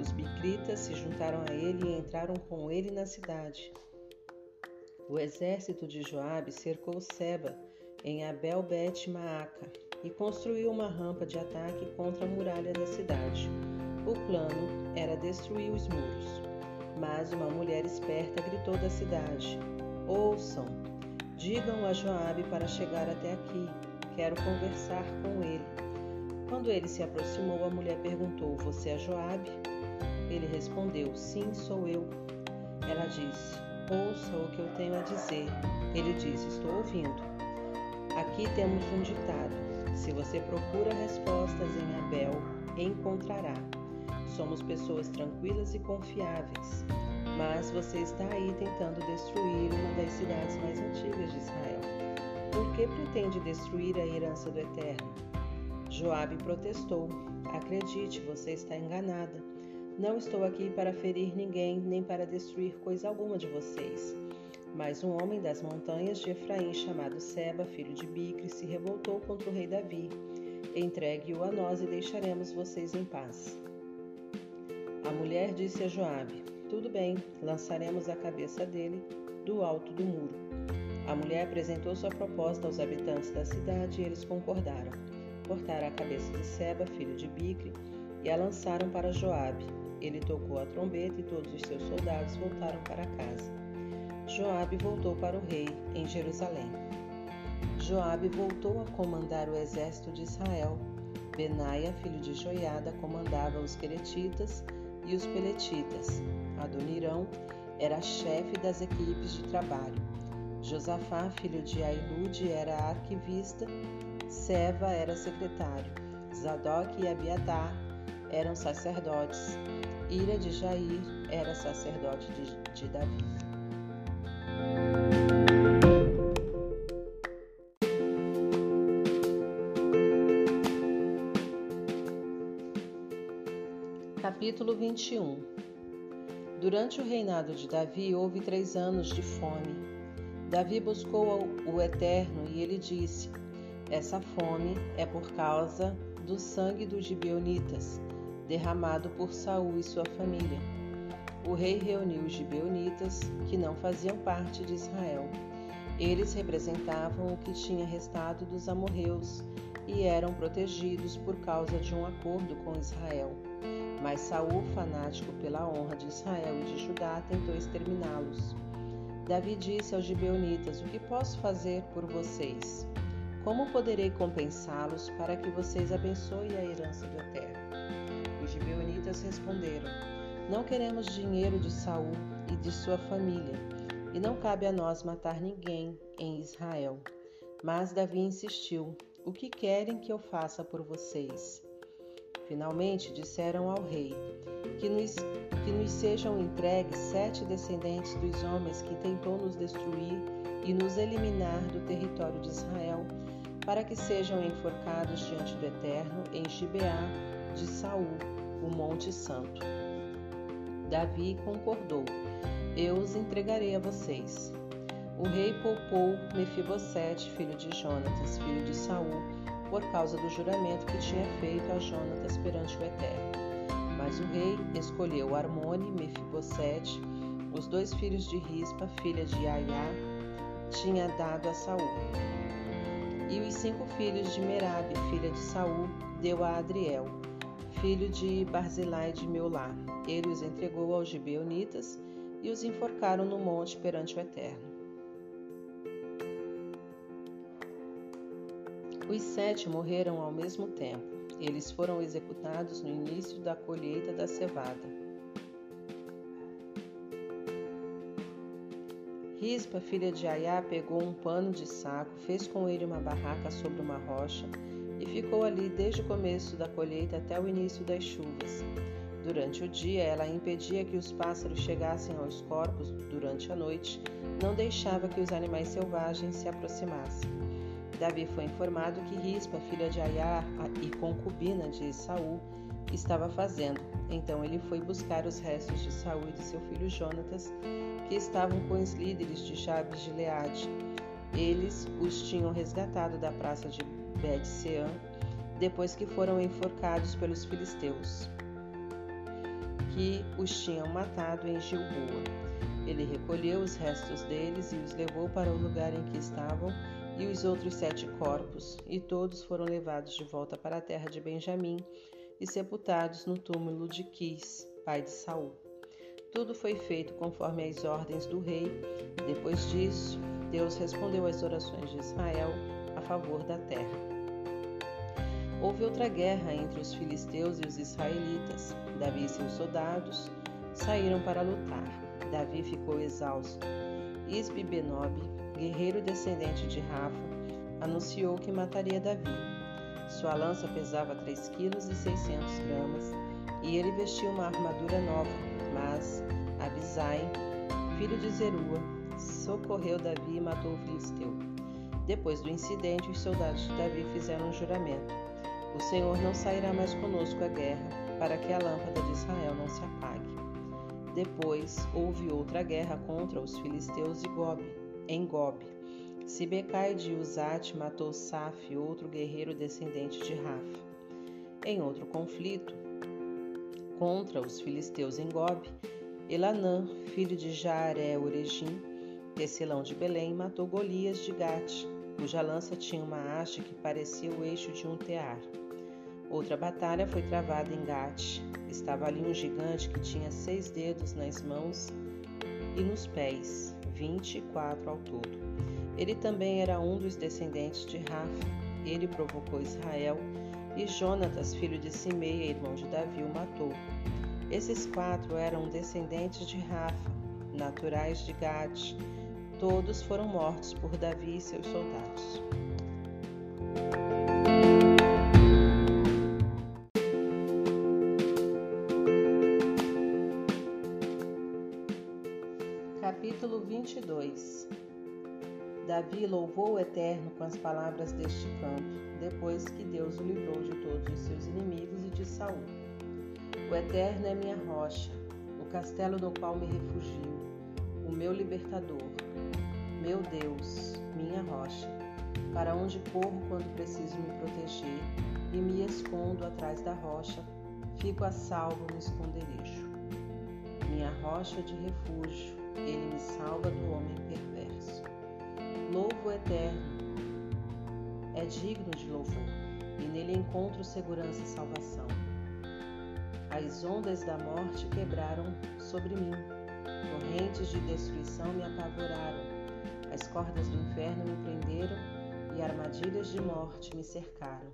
A: Os bicritas se juntaram a ele e entraram com ele na cidade. O exército de Joabe cercou Seba em Abel Bet Maaca e construiu uma rampa de ataque contra a muralha da cidade. O plano era destruir os muros. Mas uma mulher esperta gritou da cidade: Ouçam, digam a Joabe para chegar até aqui. Quero conversar com ele. Quando ele se aproximou, a mulher perguntou: Você é Joabe? Ele respondeu: Sim, sou eu. Ela disse: Ouça o que eu tenho a dizer. Ele disse: Estou ouvindo. Aqui temos um ditado: Se você procura respostas em Abel, encontrará. Somos pessoas tranquilas e confiáveis, mas você está aí tentando destruir uma das cidades mais antigas de Israel. Por que pretende destruir a herança do Eterno? Joabe protestou: Acredite, você está enganada. Não estou aqui para ferir ninguém, nem para destruir coisa alguma de vocês. Mas um homem das montanhas de Efraim, chamado Seba, filho de Bicre, se revoltou contra o rei Davi. Entregue-o a nós e deixaremos vocês em paz. A mulher disse a Joabe: Tudo bem, lançaremos a cabeça dele do alto do muro. A mulher apresentou sua proposta aos habitantes da cidade e eles concordaram. Cortaram a cabeça de Seba, filho de Bicre, e a lançaram para Joabe. Ele tocou a trombeta e todos os seus soldados voltaram para casa. Joabe voltou para o rei em Jerusalém. Joabe voltou a comandar o exército de Israel. Benaia, filho de Joiada, comandava os queretitas e os peletitas. Adonirão era chefe das equipes de trabalho. Josafá, filho de Ailude, era arquivista. Seva era secretário. Zadok e Abiatar eram sacerdotes. Ira de Jair era sacerdote de, de Davi. Capítulo 21 Durante o reinado de Davi houve três anos de fome. Davi buscou o Eterno e ele disse: Essa fome é por causa do sangue dos gibeonitas, derramado por Saul e sua família. O rei reuniu os gibeonitas, que não faziam parte de Israel. Eles representavam o que tinha restado dos amorreus e eram protegidos por causa de um acordo com Israel. Mas Saul, fanático pela honra de Israel e de Judá, tentou exterminá-los. Davi disse aos gibeonitas: O que posso fazer por vocês? Como poderei compensá-los para que vocês abençoem a herança do Eterno? Os gibeonitas responderam: Não queremos dinheiro de Saul e de sua família, e não cabe a nós matar ninguém em Israel. Mas Davi insistiu: O que querem que eu faça por vocês? Finalmente disseram ao rei: que nos, que nos sejam entregues sete descendentes dos homens que tentou nos destruir e nos eliminar do território de Israel, para que sejam enforcados diante do Eterno em Gibeá de Saul, o Monte Santo. Davi concordou: Eu os entregarei a vocês. O rei poupou Mefibosete, filho de Jonatas, filho de Saul, por causa do juramento que tinha feito a Jonatas perante o Eterno. Mas o rei escolheu Armone, Mefibosete, os dois filhos de Rispa, filha de Aiá, tinha dado a Saul. E os cinco filhos de Merabe, filha de Saul, deu a Adriel, filho de Barzilai de Meolá. Ele os entregou aos gibeonitas e os enforcaram no monte perante o Eterno. Os sete morreram ao mesmo tempo. Eles foram executados no início da colheita da cevada. Rispa, filha de Aiá, pegou um pano de saco, fez com ele uma barraca sobre uma rocha e ficou ali desde o começo da colheita até o início das chuvas. Durante o dia, ela impedia que os pássaros chegassem aos corpos durante a noite, não deixava que os animais selvagens se aproximassem. Davi foi informado que Rispa, filha de Aiá e concubina de Saul, estava fazendo. Então ele foi buscar os restos de Saul e de seu filho Jonatas, que estavam com os líderes de Jabes de Leade. Eles os tinham resgatado da praça de Bet-Sean, depois que foram enforcados pelos filisteus, que os tinham matado em Gilboa. Ele recolheu os restos deles e os levou para o lugar em que estavam, e os outros sete corpos, e todos foram levados de volta para a terra de Benjamim e sepultados no túmulo de Quis, pai de Saul. Tudo foi feito conforme as ordens do rei. Depois disso, Deus respondeu às orações de Israel a favor da terra. Houve outra guerra entre os filisteus e os israelitas. Davi e seus soldados saíram para lutar. Davi ficou exausto. Isbi Benob, guerreiro descendente de Rafa, anunciou que mataria Davi. Sua lança pesava 3 kg e 600 gramas e ele vestia uma armadura nova, mas Abisai, filho de Zerua, socorreu Davi e matou o filisteu. Depois do incidente, os soldados de Davi fizeram um juramento: O Senhor não sairá mais conosco à guerra, para que a lâmpada de Israel não se apague. Depois houve outra guerra contra os filisteus Gob, em Gob. Sibecai de Uzate matou Saf, outro guerreiro descendente de Rafa. Em outro conflito contra os filisteus em Gob, Elanã, filho de Jaaré Oregim, tecelão de Belém, matou Golias de Gate, cuja lança tinha uma haste que parecia o eixo de um tear. Outra batalha foi travada em Gate. Estava ali um gigante que tinha seis dedos nas mãos e nos pés, vinte e quatro ao todo. Ele também era um dos descendentes de Rafa. Ele provocou Israel e Jonatas, filho de Simeia, irmão de Davi, o matou. Esses quatro eram descendentes de Rafa, naturais de Gade, Todos foram mortos por Davi e seus soldados. 22 Davi louvou o Eterno com as palavras deste canto, depois que Deus o livrou de todos os seus inimigos e de Saul. O Eterno é minha rocha, o castelo no qual me refugio, o meu libertador meu Deus, minha rocha, para onde corro quando preciso me proteger e me escondo atrás da rocha, fico a salvo no esconderijo. Minha rocha de refúgio, ele me salva do homem perverso. Louvo eterno, é digno de louvor, e nele encontro segurança e salvação. As ondas da morte quebraram sobre mim, correntes de destruição me apavoraram as cordas do inferno me prenderam e armadilhas de morte me cercaram.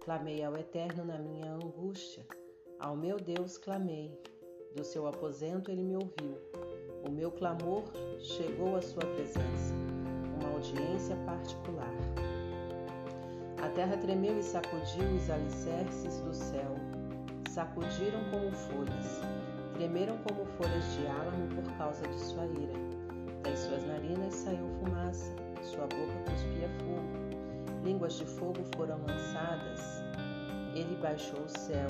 A: Clamei ao Eterno na minha angústia. Ao meu Deus clamei. Do seu aposento ele me ouviu. O meu clamor chegou à sua presença, uma audiência particular. A terra tremeu e sacudiu os alicerces do céu. Sacudiram como folhas, tremeram como folhas de álamo por causa de sua ira. Das suas narinas saiu fumaça, sua boca cuspia fogo. Línguas de fogo foram lançadas. Ele baixou o céu,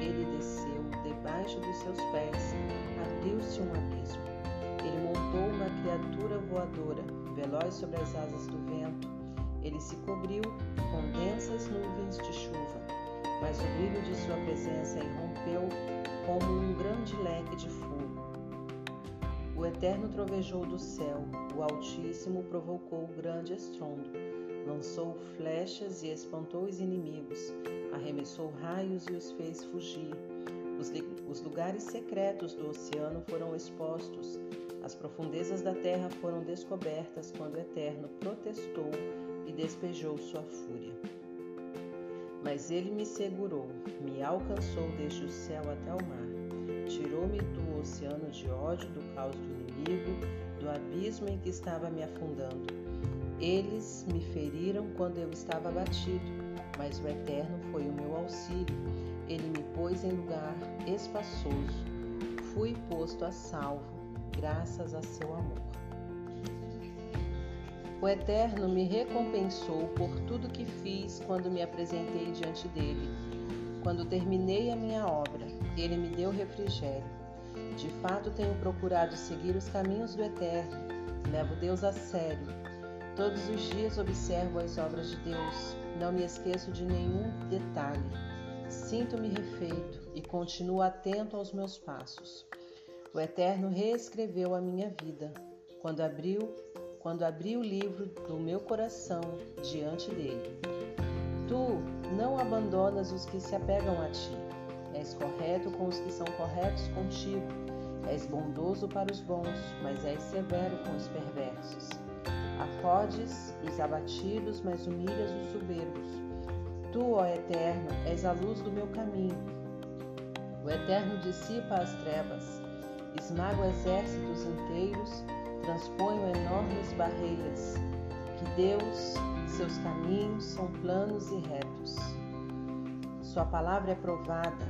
A: ele desceu debaixo dos seus pés, abriu-se um abismo. Montou uma criatura voadora, veloz sobre as asas do vento. Ele se cobriu com densas nuvens de chuva, mas o brilho de sua presença irrompeu como um grande leque de fogo. O Eterno trovejou do céu, o Altíssimo provocou grande estrondo, lançou flechas e espantou os inimigos, arremessou raios e os fez fugir. Os lugares secretos do oceano foram expostos, as profundezas da terra foram descobertas quando o Eterno protestou e despejou sua fúria. Mas ele me segurou, me alcançou desde o céu até o mar, tirou-me do oceano de ódio, do caos do inimigo, do abismo em que estava me afundando. Eles me feriram quando eu estava abatido, mas o Eterno foi o meu auxílio. Ele me pôs em lugar espaçoso. Fui posto a salvo, graças a seu amor. O Eterno me recompensou por tudo que fiz quando me apresentei diante dele. Quando terminei a minha obra, ele me deu refrigério. De fato, tenho procurado seguir os caminhos do Eterno. Levo Deus a sério. Todos os dias observo as obras de Deus. Não me esqueço de nenhum detalhe. Sinto-me refeito e continuo atento aos meus passos. O Eterno reescreveu a minha vida. Quando abriu quando abri o livro do meu coração diante dele. Tu não abandonas os que se apegam a ti. És correto com os que são corretos contigo. És bondoso para os bons, mas és severo com os perversos. Acodes os abatidos, mas humilhas os soberbos. Tu, ó Eterno, és a luz do meu caminho. O Eterno dissipa as trevas, esmaga exércitos inteiros transponham enormes barreiras, que Deus, seus caminhos são planos e retos. Sua palavra é provada,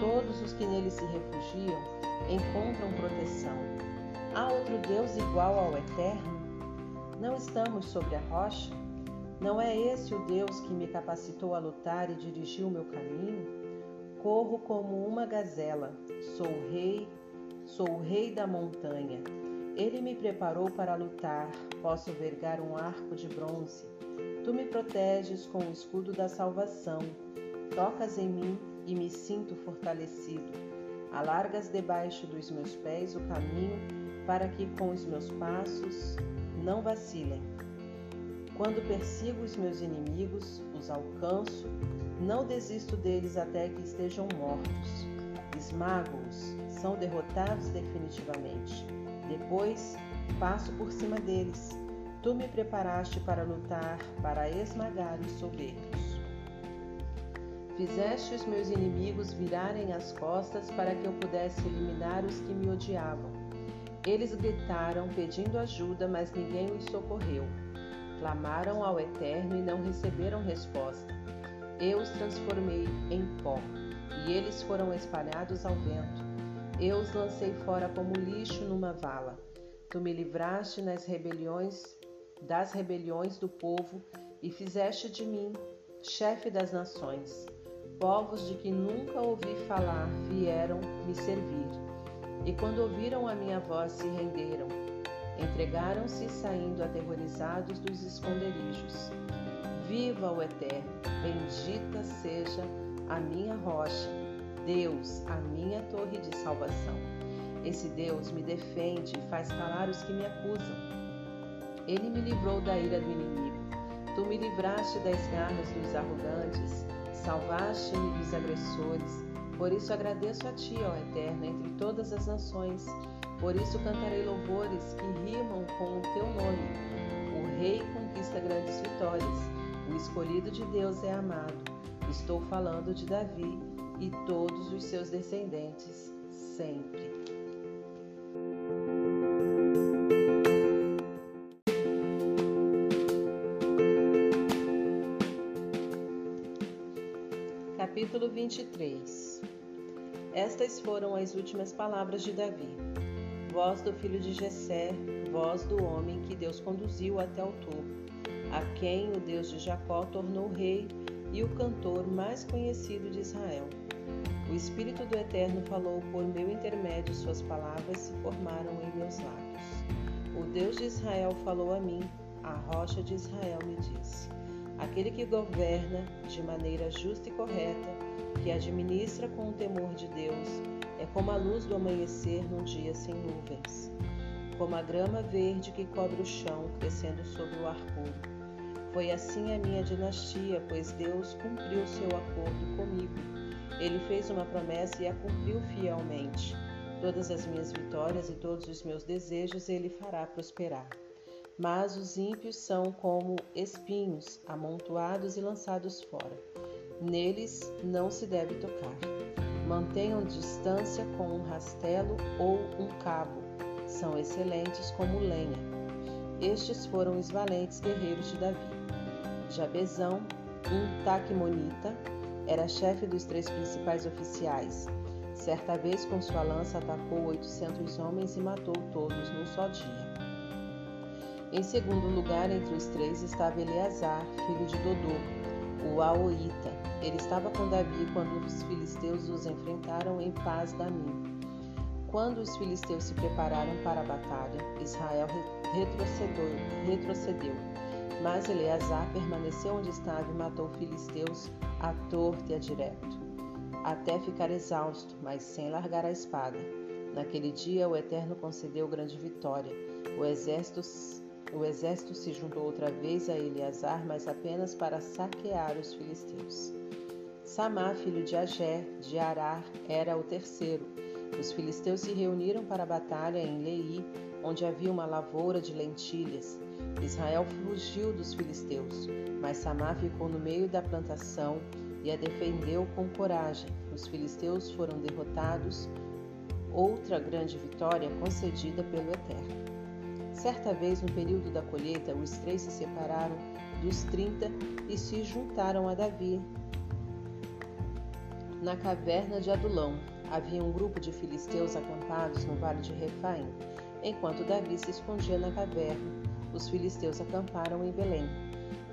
A: todos os que nele se refugiam encontram proteção. Há outro Deus igual ao Eterno? Não estamos sobre a rocha? Não é esse o Deus que me capacitou a lutar e dirigiu o meu caminho? Corro como uma gazela, sou rei, sou o rei da montanha ele me preparou para lutar, posso vergar um arco de bronze. Tu me proteges com o escudo da salvação. Tocas em mim e me sinto fortalecido. Alargas debaixo dos meus pés o caminho para que com os meus passos não vacilem. Quando persigo os meus inimigos, os alcanço, não desisto deles até que estejam mortos. Esmago-os, são derrotados definitivamente. Depois passo por cima deles. Tu me preparaste para lutar, para esmagar os soberbos. Fizeste os meus inimigos virarem as costas para que eu pudesse eliminar os que me odiavam. Eles gritaram pedindo ajuda, mas ninguém os socorreu. Clamaram ao Eterno e não receberam resposta. Eu os transformei em pó, eles foram espalhados ao vento. Eu os lancei fora como lixo numa vala. Tu me livraste nas rebeliões, das rebeliões do povo e fizeste de mim chefe das nações. Povos de que nunca ouvi falar vieram me servir. E quando ouviram a minha voz se renderam. Entregaram-se saindo aterrorizados dos esconderijos. Viva o Eterno, bendita seja a minha rocha Deus, a minha torre de salvação. Esse Deus me defende e faz calar os que me acusam. Ele me livrou da ira do inimigo. Tu me livraste das garras dos arrogantes, salvaste-me dos agressores. Por isso agradeço a Ti, ó Eterno, entre todas as nações. Por isso cantarei louvores que rimam com o Teu nome. O Rei conquista grandes vitórias. O escolhido de Deus é amado. Estou falando de Davi, e todos os seus descendentes, sempre. Capítulo 23 Estas foram as últimas palavras de Davi. Voz do filho de Jessé, voz do homem que Deus conduziu até o topo, a quem o Deus de Jacó tornou rei e o cantor mais conhecido de Israel. O Espírito do Eterno falou por meu intermédio, suas palavras se formaram em meus lábios. O Deus de Israel falou a mim, a rocha de Israel, me disse: Aquele que governa de maneira justa e correta, que administra com o temor de Deus, é como a luz do amanhecer num dia sem nuvens, como a grama verde que cobre o chão, crescendo sobre o ar puro. Foi assim a minha dinastia, pois Deus cumpriu seu acordo comigo. Ele fez uma promessa e a cumpriu fielmente. Todas as minhas vitórias e todos os meus desejos ele fará prosperar. Mas os ímpios são como espinhos, amontoados e lançados fora. Neles não se deve tocar. Mantenham distância com um rastelo ou um cabo. São excelentes como lenha. Estes foram os valentes guerreiros de Davi. Jabezão, um taquimonita, era chefe dos três principais oficiais. Certa vez, com sua lança, atacou 800 homens e matou todos num só dia. Em segundo lugar, entre os três estava Eleazar, filho de Dodô, o Aoíta. Ele estava com Davi quando os filisteus os enfrentaram em paz da mim. Quando os filisteus se prepararam para a batalha, Israel retrocedeu, retrocedeu. Mas Eleazar permaneceu onde estava e matou filisteus à torta e a direto, até ficar exausto, mas sem largar a espada. Naquele dia o Eterno concedeu grande vitória. O exército, o exército se juntou outra vez a Eleazar, mas apenas para saquear os filisteus. Samá, filho de Agé, de Arar, era o terceiro. Os filisteus se reuniram para a batalha em Lei, onde havia uma lavoura de lentilhas. Israel fugiu dos filisteus, mas Samá ficou no meio da plantação e a defendeu com coragem. Os filisteus foram derrotados, outra grande vitória concedida pelo Eterno. Certa vez, no período da colheita, os três se separaram dos trinta e se juntaram a Davi na caverna de Adulão. Havia um grupo de filisteus acampados no vale de Refaim, enquanto Davi se escondia na caverna os filisteus acamparam em Belém.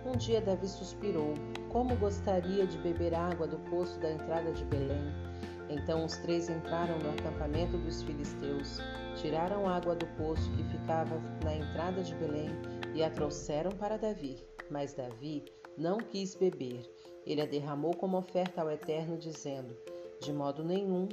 A: Um dia Davi suspirou: Como gostaria de beber água do poço da entrada de Belém. Então os três entraram no acampamento dos filisteus, tiraram água do poço que ficava na entrada de Belém e a trouxeram para Davi. Mas Davi não quis beber. Ele a derramou como oferta ao Eterno, dizendo: De modo nenhum,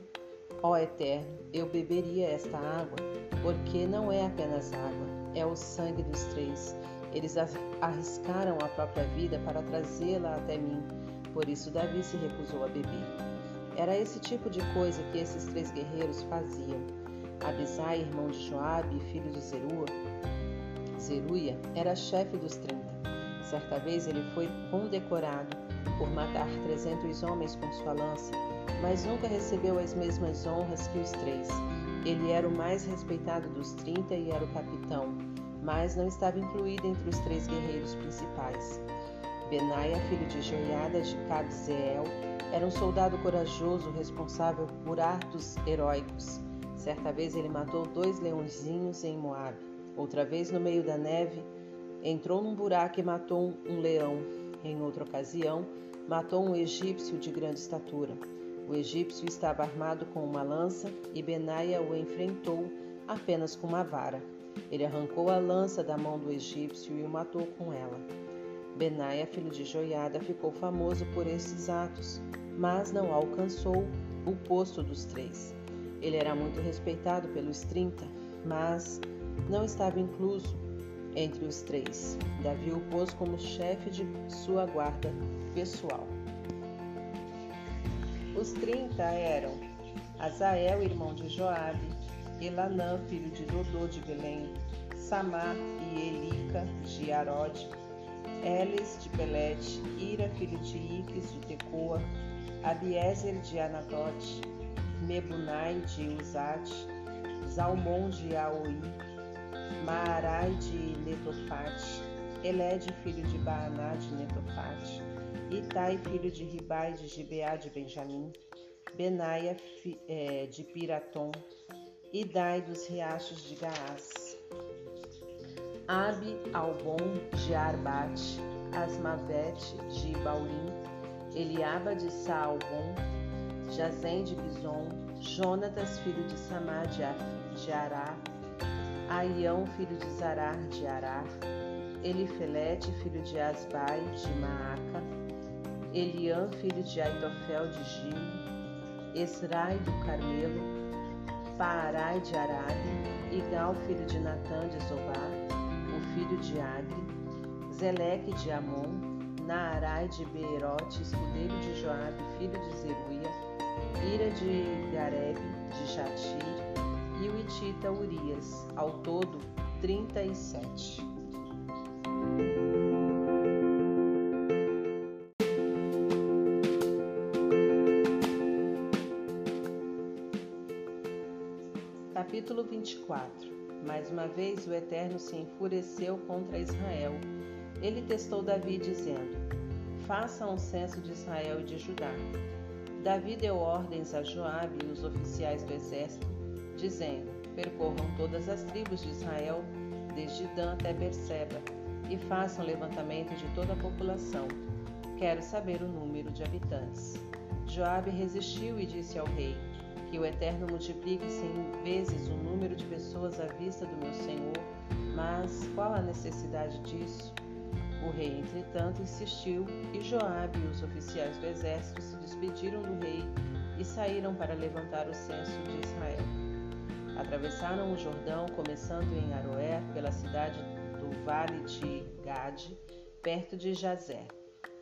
A: ó Eterno, eu beberia esta água, porque não é apenas água, é o sangue dos três. Eles arriscaram a própria vida para trazê-la até mim, por isso Davi se recusou a beber. Era esse tipo de coisa que esses três guerreiros faziam. Abisai, irmão de Joabe e filho de Zerua, Zeruia, era chefe dos trinta. Certa vez ele foi condecorado por matar trezentos homens com sua lança, mas nunca recebeu as mesmas honras que os três. Ele era o mais respeitado dos trinta e era o capitão, mas não estava incluído entre os três guerreiros principais. Benaia, filho de Joiada de Cabzeel, era um soldado corajoso responsável por atos heróicos. Certa vez ele matou dois leõezinhos em Moabe. Outra vez, no meio da neve, entrou num buraco e matou um leão. Em outra ocasião, matou um egípcio de grande estatura. O egípcio estava armado com uma lança e Benaia o enfrentou apenas com uma vara. Ele arrancou a lança da mão do egípcio e o matou com ela. Benaia, filho de Joiada, ficou famoso por esses atos, mas não alcançou o posto dos três. Ele era muito respeitado pelos trinta, mas não estava incluso entre os três. Davi o pôs como chefe de sua guarda pessoal. Os trinta eram Azael, irmão de Joabe, Elanã, filho de Dodô de Belém, Samar e Elica de Arode, Elis de Pelete, Ira, filho de Iques de Tecoa, Abiezer de Anatote, Mebunai de Uzate, Zalmon de Aoi, Maarai de Netofate, Elede, filho de Baaná de Netofate, Itai, filho de Ribai de Gibeá de Benjamim, Benaia é, de Piratom, Idai dos riachos de Gaás, Abi Albon de Arbate, Asmavete de Baurim, Eliaba de Saalbon, Jazem de Bison, Jonatas, filho de Samá de Ará, Aião, filho de Zarar de Arar, Elifelete, filho de Asbai, de Maaca, Eliã, filho de Aitofel, de Gil, Esrai do Carmelo, Paarai de Arabe, Igal, filho de Natã, de Zobar, o filho de Agri, Zeleque de Amon, Naarai de Beerote, escudeiro de Joabe, filho de Zeruia, Ira de Gareb, de Jatir, e o Itita Urias, ao todo 37. Capítulo 24 Mais uma vez o Eterno se enfureceu contra Israel. Ele testou Davi, dizendo: Faça um censo de Israel e de Judá. Davi deu ordens a Joabe e os oficiais do exército dizendo: Percorram todas as tribos de Israel, desde Dan até Berseba, e façam levantamento de toda a população. Quero saber o número de habitantes. Joabe resistiu e disse ao rei: Que o Eterno multiplique cem vezes o número de pessoas à vista do meu senhor, mas qual a necessidade disso? O rei, entretanto, insistiu, e Joabe e os oficiais do exército se despediram do rei e saíram para levantar o censo de Israel. Atravessaram o Jordão, começando em Aroer, pela cidade do Vale de Gade, perto de Jazer.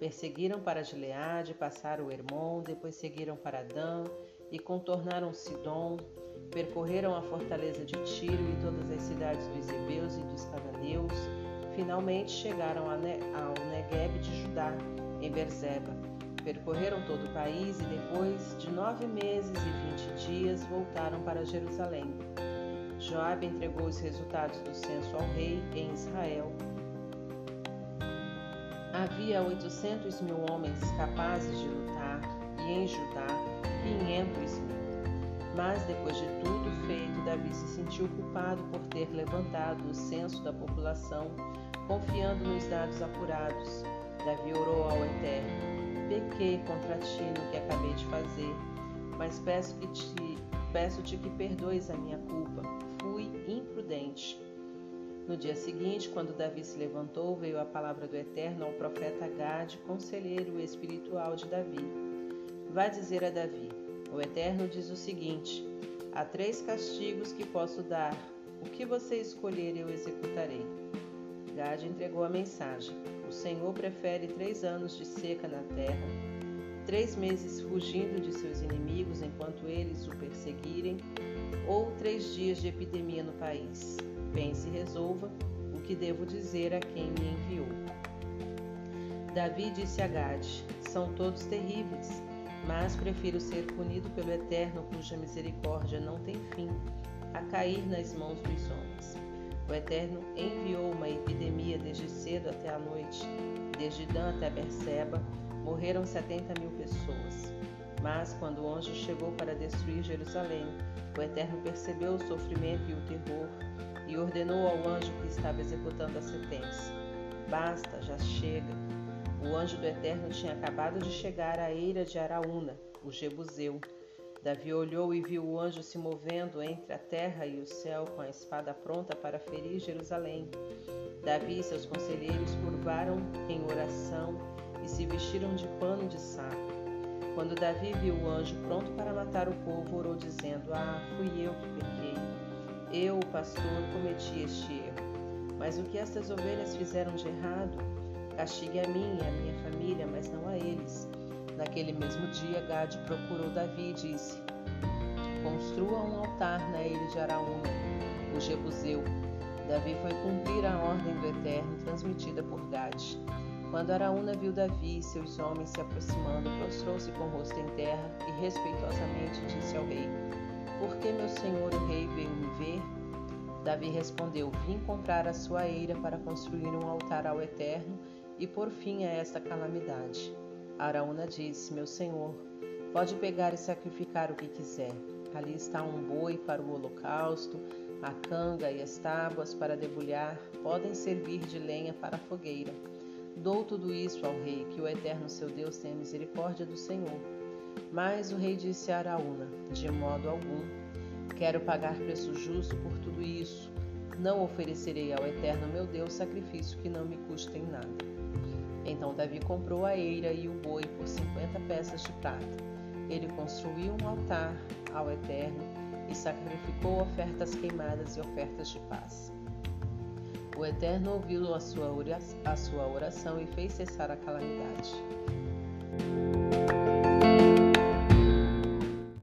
A: Perseguiram para Gileade, passaram o Hermon, depois seguiram para Dan e contornaram Sidom, percorreram a fortaleza de Tiro e todas as cidades dos Hebeus e dos Cananeus. Finalmente chegaram ao Negueb de Judá, em Berzeba. Percorreram todo o país e depois de nove meses e vinte dias voltaram para Jerusalém. Joabe entregou os resultados do censo ao rei em Israel. Havia oitocentos mil homens capazes de lutar e em Judá quinhentos mil. Mas depois de tudo feito, Davi se sentiu culpado por ter levantado o censo da população, confiando nos dados apurados. Davi orou ao Eterno pequei contra ti no que acabei de fazer, mas peço que te peço-te que perdoes a minha culpa. Fui imprudente. No dia seguinte, quando Davi se levantou, veio a palavra do Eterno ao profeta Gade, conselheiro espiritual de Davi. Vá dizer a Davi: O Eterno diz o seguinte: Há três castigos que posso dar. O que você escolher, eu executarei. Gade entregou a mensagem. O Senhor prefere três anos de seca na terra, três meses fugindo de seus inimigos enquanto eles o perseguirem, ou três dias de epidemia no país. Pense e resolva o que devo dizer a quem me enviou. Davi disse a Gade: São todos terríveis, mas prefiro ser punido pelo Eterno, cuja misericórdia não tem fim, a cair nas mãos dos homens. O Eterno enviou uma epidemia desde cedo até a noite. Desde Dan até Berseba, morreram setenta mil pessoas. Mas quando o anjo chegou para destruir Jerusalém, o Eterno percebeu o sofrimento e o terror e ordenou ao anjo que estava executando a sentença: Basta, já chega. O anjo do Eterno tinha acabado de chegar à eira de Araúna, o Jebuseu, Davi olhou e viu o anjo se movendo entre a terra e o céu com a espada pronta para ferir Jerusalém. Davi e seus conselheiros curvaram em oração e se vestiram de pano de saco. Quando Davi viu o anjo pronto para matar o povo, orou dizendo: Ah, fui eu que pequei. Eu, o pastor, cometi este erro. Mas o que estas ovelhas fizeram de errado? Castigue a mim e a minha família, mas não a eles Naquele mesmo dia, Gade procurou Davi e disse: Construa um altar na ilha de Araúna, o Jebuseu. Davi foi cumprir a ordem do Eterno transmitida por Gade. Quando Araúna viu Davi e seus homens se aproximando, prostrou-se com o rosto em terra e respeitosamente disse ao rei: Por que meu senhor o rei veio me ver? Davi respondeu: Vim comprar a sua eira para construir um altar ao Eterno e por fim a esta calamidade. Araúna disse: Meu senhor, pode pegar e sacrificar o que quiser. Ali está um boi para o holocausto, a canga e as tábuas para debulhar podem servir de lenha para a fogueira. Dou tudo isso ao rei, que o eterno seu Deus tenha misericórdia do Senhor. Mas o rei disse a Araúna: De modo algum. Quero pagar preço justo por tudo isso. Não oferecerei ao Eterno meu Deus sacrifício que não me custe em nada. Então Davi comprou a eira e o boi por cinquenta peças de prata. Ele construiu um altar ao Eterno e sacrificou ofertas queimadas e ofertas de paz. O Eterno ouviu a sua oração e fez cessar a calamidade.